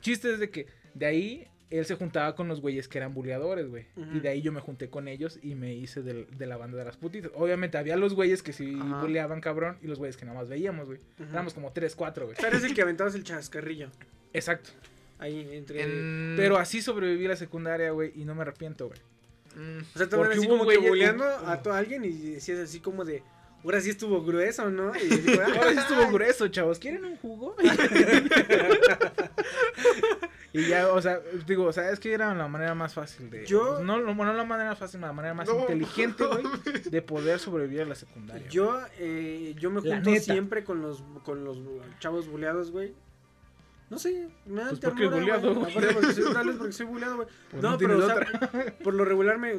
Speaker 1: Chiste es de que de ahí él se juntaba con los güeyes que eran buleadores, güey. Y de ahí yo me junté con ellos y me hice de, la banda de las putitas. Obviamente había los güeyes que sí
Speaker 5: Ajá.
Speaker 1: buleaban cabrón y los güeyes que nada más veíamos, güey. Éramos como tres, cuatro, güey.
Speaker 2: Tú eres el que <laughs> aventabas el chascarrillo.
Speaker 1: Exacto.
Speaker 2: Ahí entre.
Speaker 5: En-
Speaker 1: Pero así sobreviví la secundaria, güey, y no me arrepiento, güey.
Speaker 5: Mm,
Speaker 2: O sea,
Speaker 1: Porque
Speaker 2: así como que
Speaker 1: hubo-
Speaker 2: a to- alguien y decías así como de. Ahora sí estuvo grueso, ¿no? Y dijo, <laughs>
Speaker 1: Ahora sí estuvo grueso, chavos. ¿Quieren un jugo? <laughs> Y ya, o sea, digo, o sea, es que era la manera más fácil de.
Speaker 2: Yo-
Speaker 1: No, no, no la manera fácil, la manera más
Speaker 4: No,
Speaker 1: inteligente, güey, de poder sobrevivir a la secundaria.
Speaker 2: Yo, eh, yo me
Speaker 1: La
Speaker 2: junto
Speaker 1: neta.
Speaker 2: siempre con los, con los chavos buleados, güey. No sé, me dan
Speaker 1: Pues, ¿por qué
Speaker 2: ternura,
Speaker 1: buleado,
Speaker 2: güey. porque soy, tal vez porque soy buleado, güey. <laughs>
Speaker 1: Pues
Speaker 2: no,
Speaker 1: no
Speaker 2: pero, o sea, por lo regular me,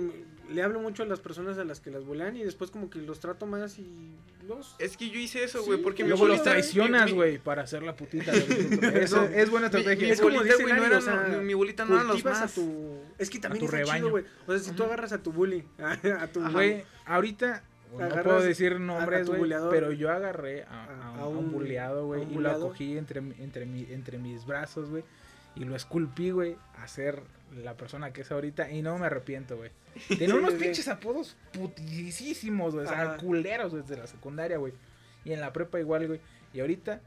Speaker 2: le hablo mucho a las personas a las que las bulean y después como que los trato más y los...
Speaker 5: Es que yo hice eso,
Speaker 2: Sí,
Speaker 5: güey, porque
Speaker 2: y
Speaker 5: mi
Speaker 1: Luego los traicionas, güey, para hacer la putita. <laughs> Eso es buena
Speaker 5: Mi, mi
Speaker 1: estrategia.
Speaker 2: Es como dice
Speaker 5: güey, no era,
Speaker 2: o sea,
Speaker 5: no- mi bolita no eran los más.
Speaker 2: a tu... Es que también
Speaker 1: tu
Speaker 2: está
Speaker 1: rebaño.
Speaker 2: chido, güey. O sea, si tú agarras a tu bully, <laughs> a tu...
Speaker 1: Güey, ahorita no puedo decir
Speaker 2: a- a
Speaker 1: nombres,
Speaker 2: tu
Speaker 1: güey, pero yo agarré a,
Speaker 2: A-
Speaker 1: a-
Speaker 2: a
Speaker 1: a un,
Speaker 2: un-
Speaker 1: buleado, güey,
Speaker 2: a
Speaker 1: y lo acogí entre, mi- entre, mi, entre mis brazos, güey, y lo esculpí, güey, a ser la persona que es ahorita, y no me arrepiento, güey. Tiene unos pinches apodos putisísimos, güey, o sea, culeros desde la secundaria, güey, y en la prepa igual, güey, y ahorita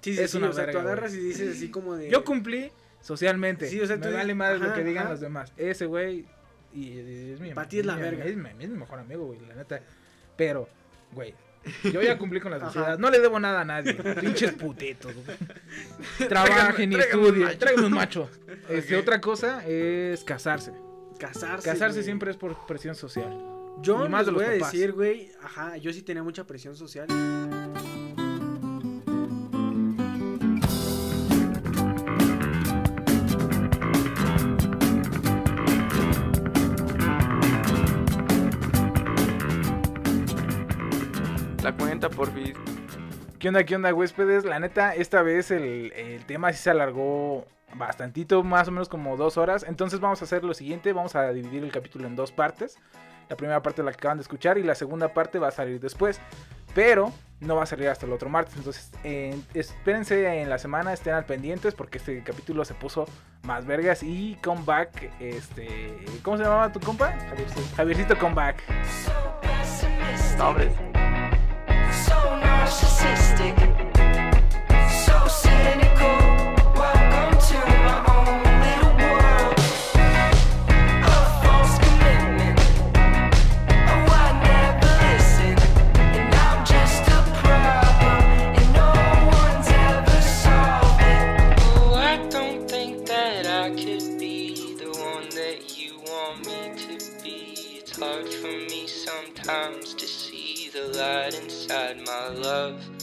Speaker 2: Sí, sí,
Speaker 1: es
Speaker 2: sí,
Speaker 1: una
Speaker 2: o sea,
Speaker 1: verga,
Speaker 2: tú agarras y dices así como de...
Speaker 1: yo cumplí socialmente,
Speaker 2: Sí, o sea,
Speaker 1: me
Speaker 2: tú
Speaker 1: vale más lo que digan
Speaker 2: ajá.
Speaker 1: los demás, ese güey, y, y es mi
Speaker 2: Pa' ti es la
Speaker 1: mi-
Speaker 2: verga.
Speaker 1: Es mi, es mi mejor amigo, güey, la neta, pero, güey, yo ya cumplí con la sociedad. No le debo nada a nadie. <laughs> Pinches putitos. güey. Trabajen y
Speaker 5: Tráigame- tráigame un
Speaker 1: estudien.
Speaker 5: macho.
Speaker 1: Tráigame un macho. <laughs> Este, otra cosa es casarse.
Speaker 2: Casarse,
Speaker 1: Casarse
Speaker 2: güey.
Speaker 1: siempre es por presión social.
Speaker 2: Yo
Speaker 1: y más
Speaker 2: les
Speaker 1: de los
Speaker 2: voy a
Speaker 1: papás.
Speaker 2: decir, güey, ajá, yo sí tenía mucha presión social.
Speaker 1: ¿Qué onda, qué onda, huéspedes? La neta, esta vez el, el tema sí se alargó bastantito, más o menos como dos horas. Entonces vamos a hacer lo siguiente, vamos a dividir el capítulo en dos partes. La primera parte la que acaban de escuchar y la segunda parte va a salir después. Pero no va a salir hasta el otro martes. Entonces eh, espérense en la semana, estén al pendientes porque este capítulo se puso más vergas. Y comeback, este... ¿Cómo se llamaba tu compa? Javiercito. Javiercito comeback.
Speaker 5: Sobres.
Speaker 10: Hard for me sometimes to see the light inside my love.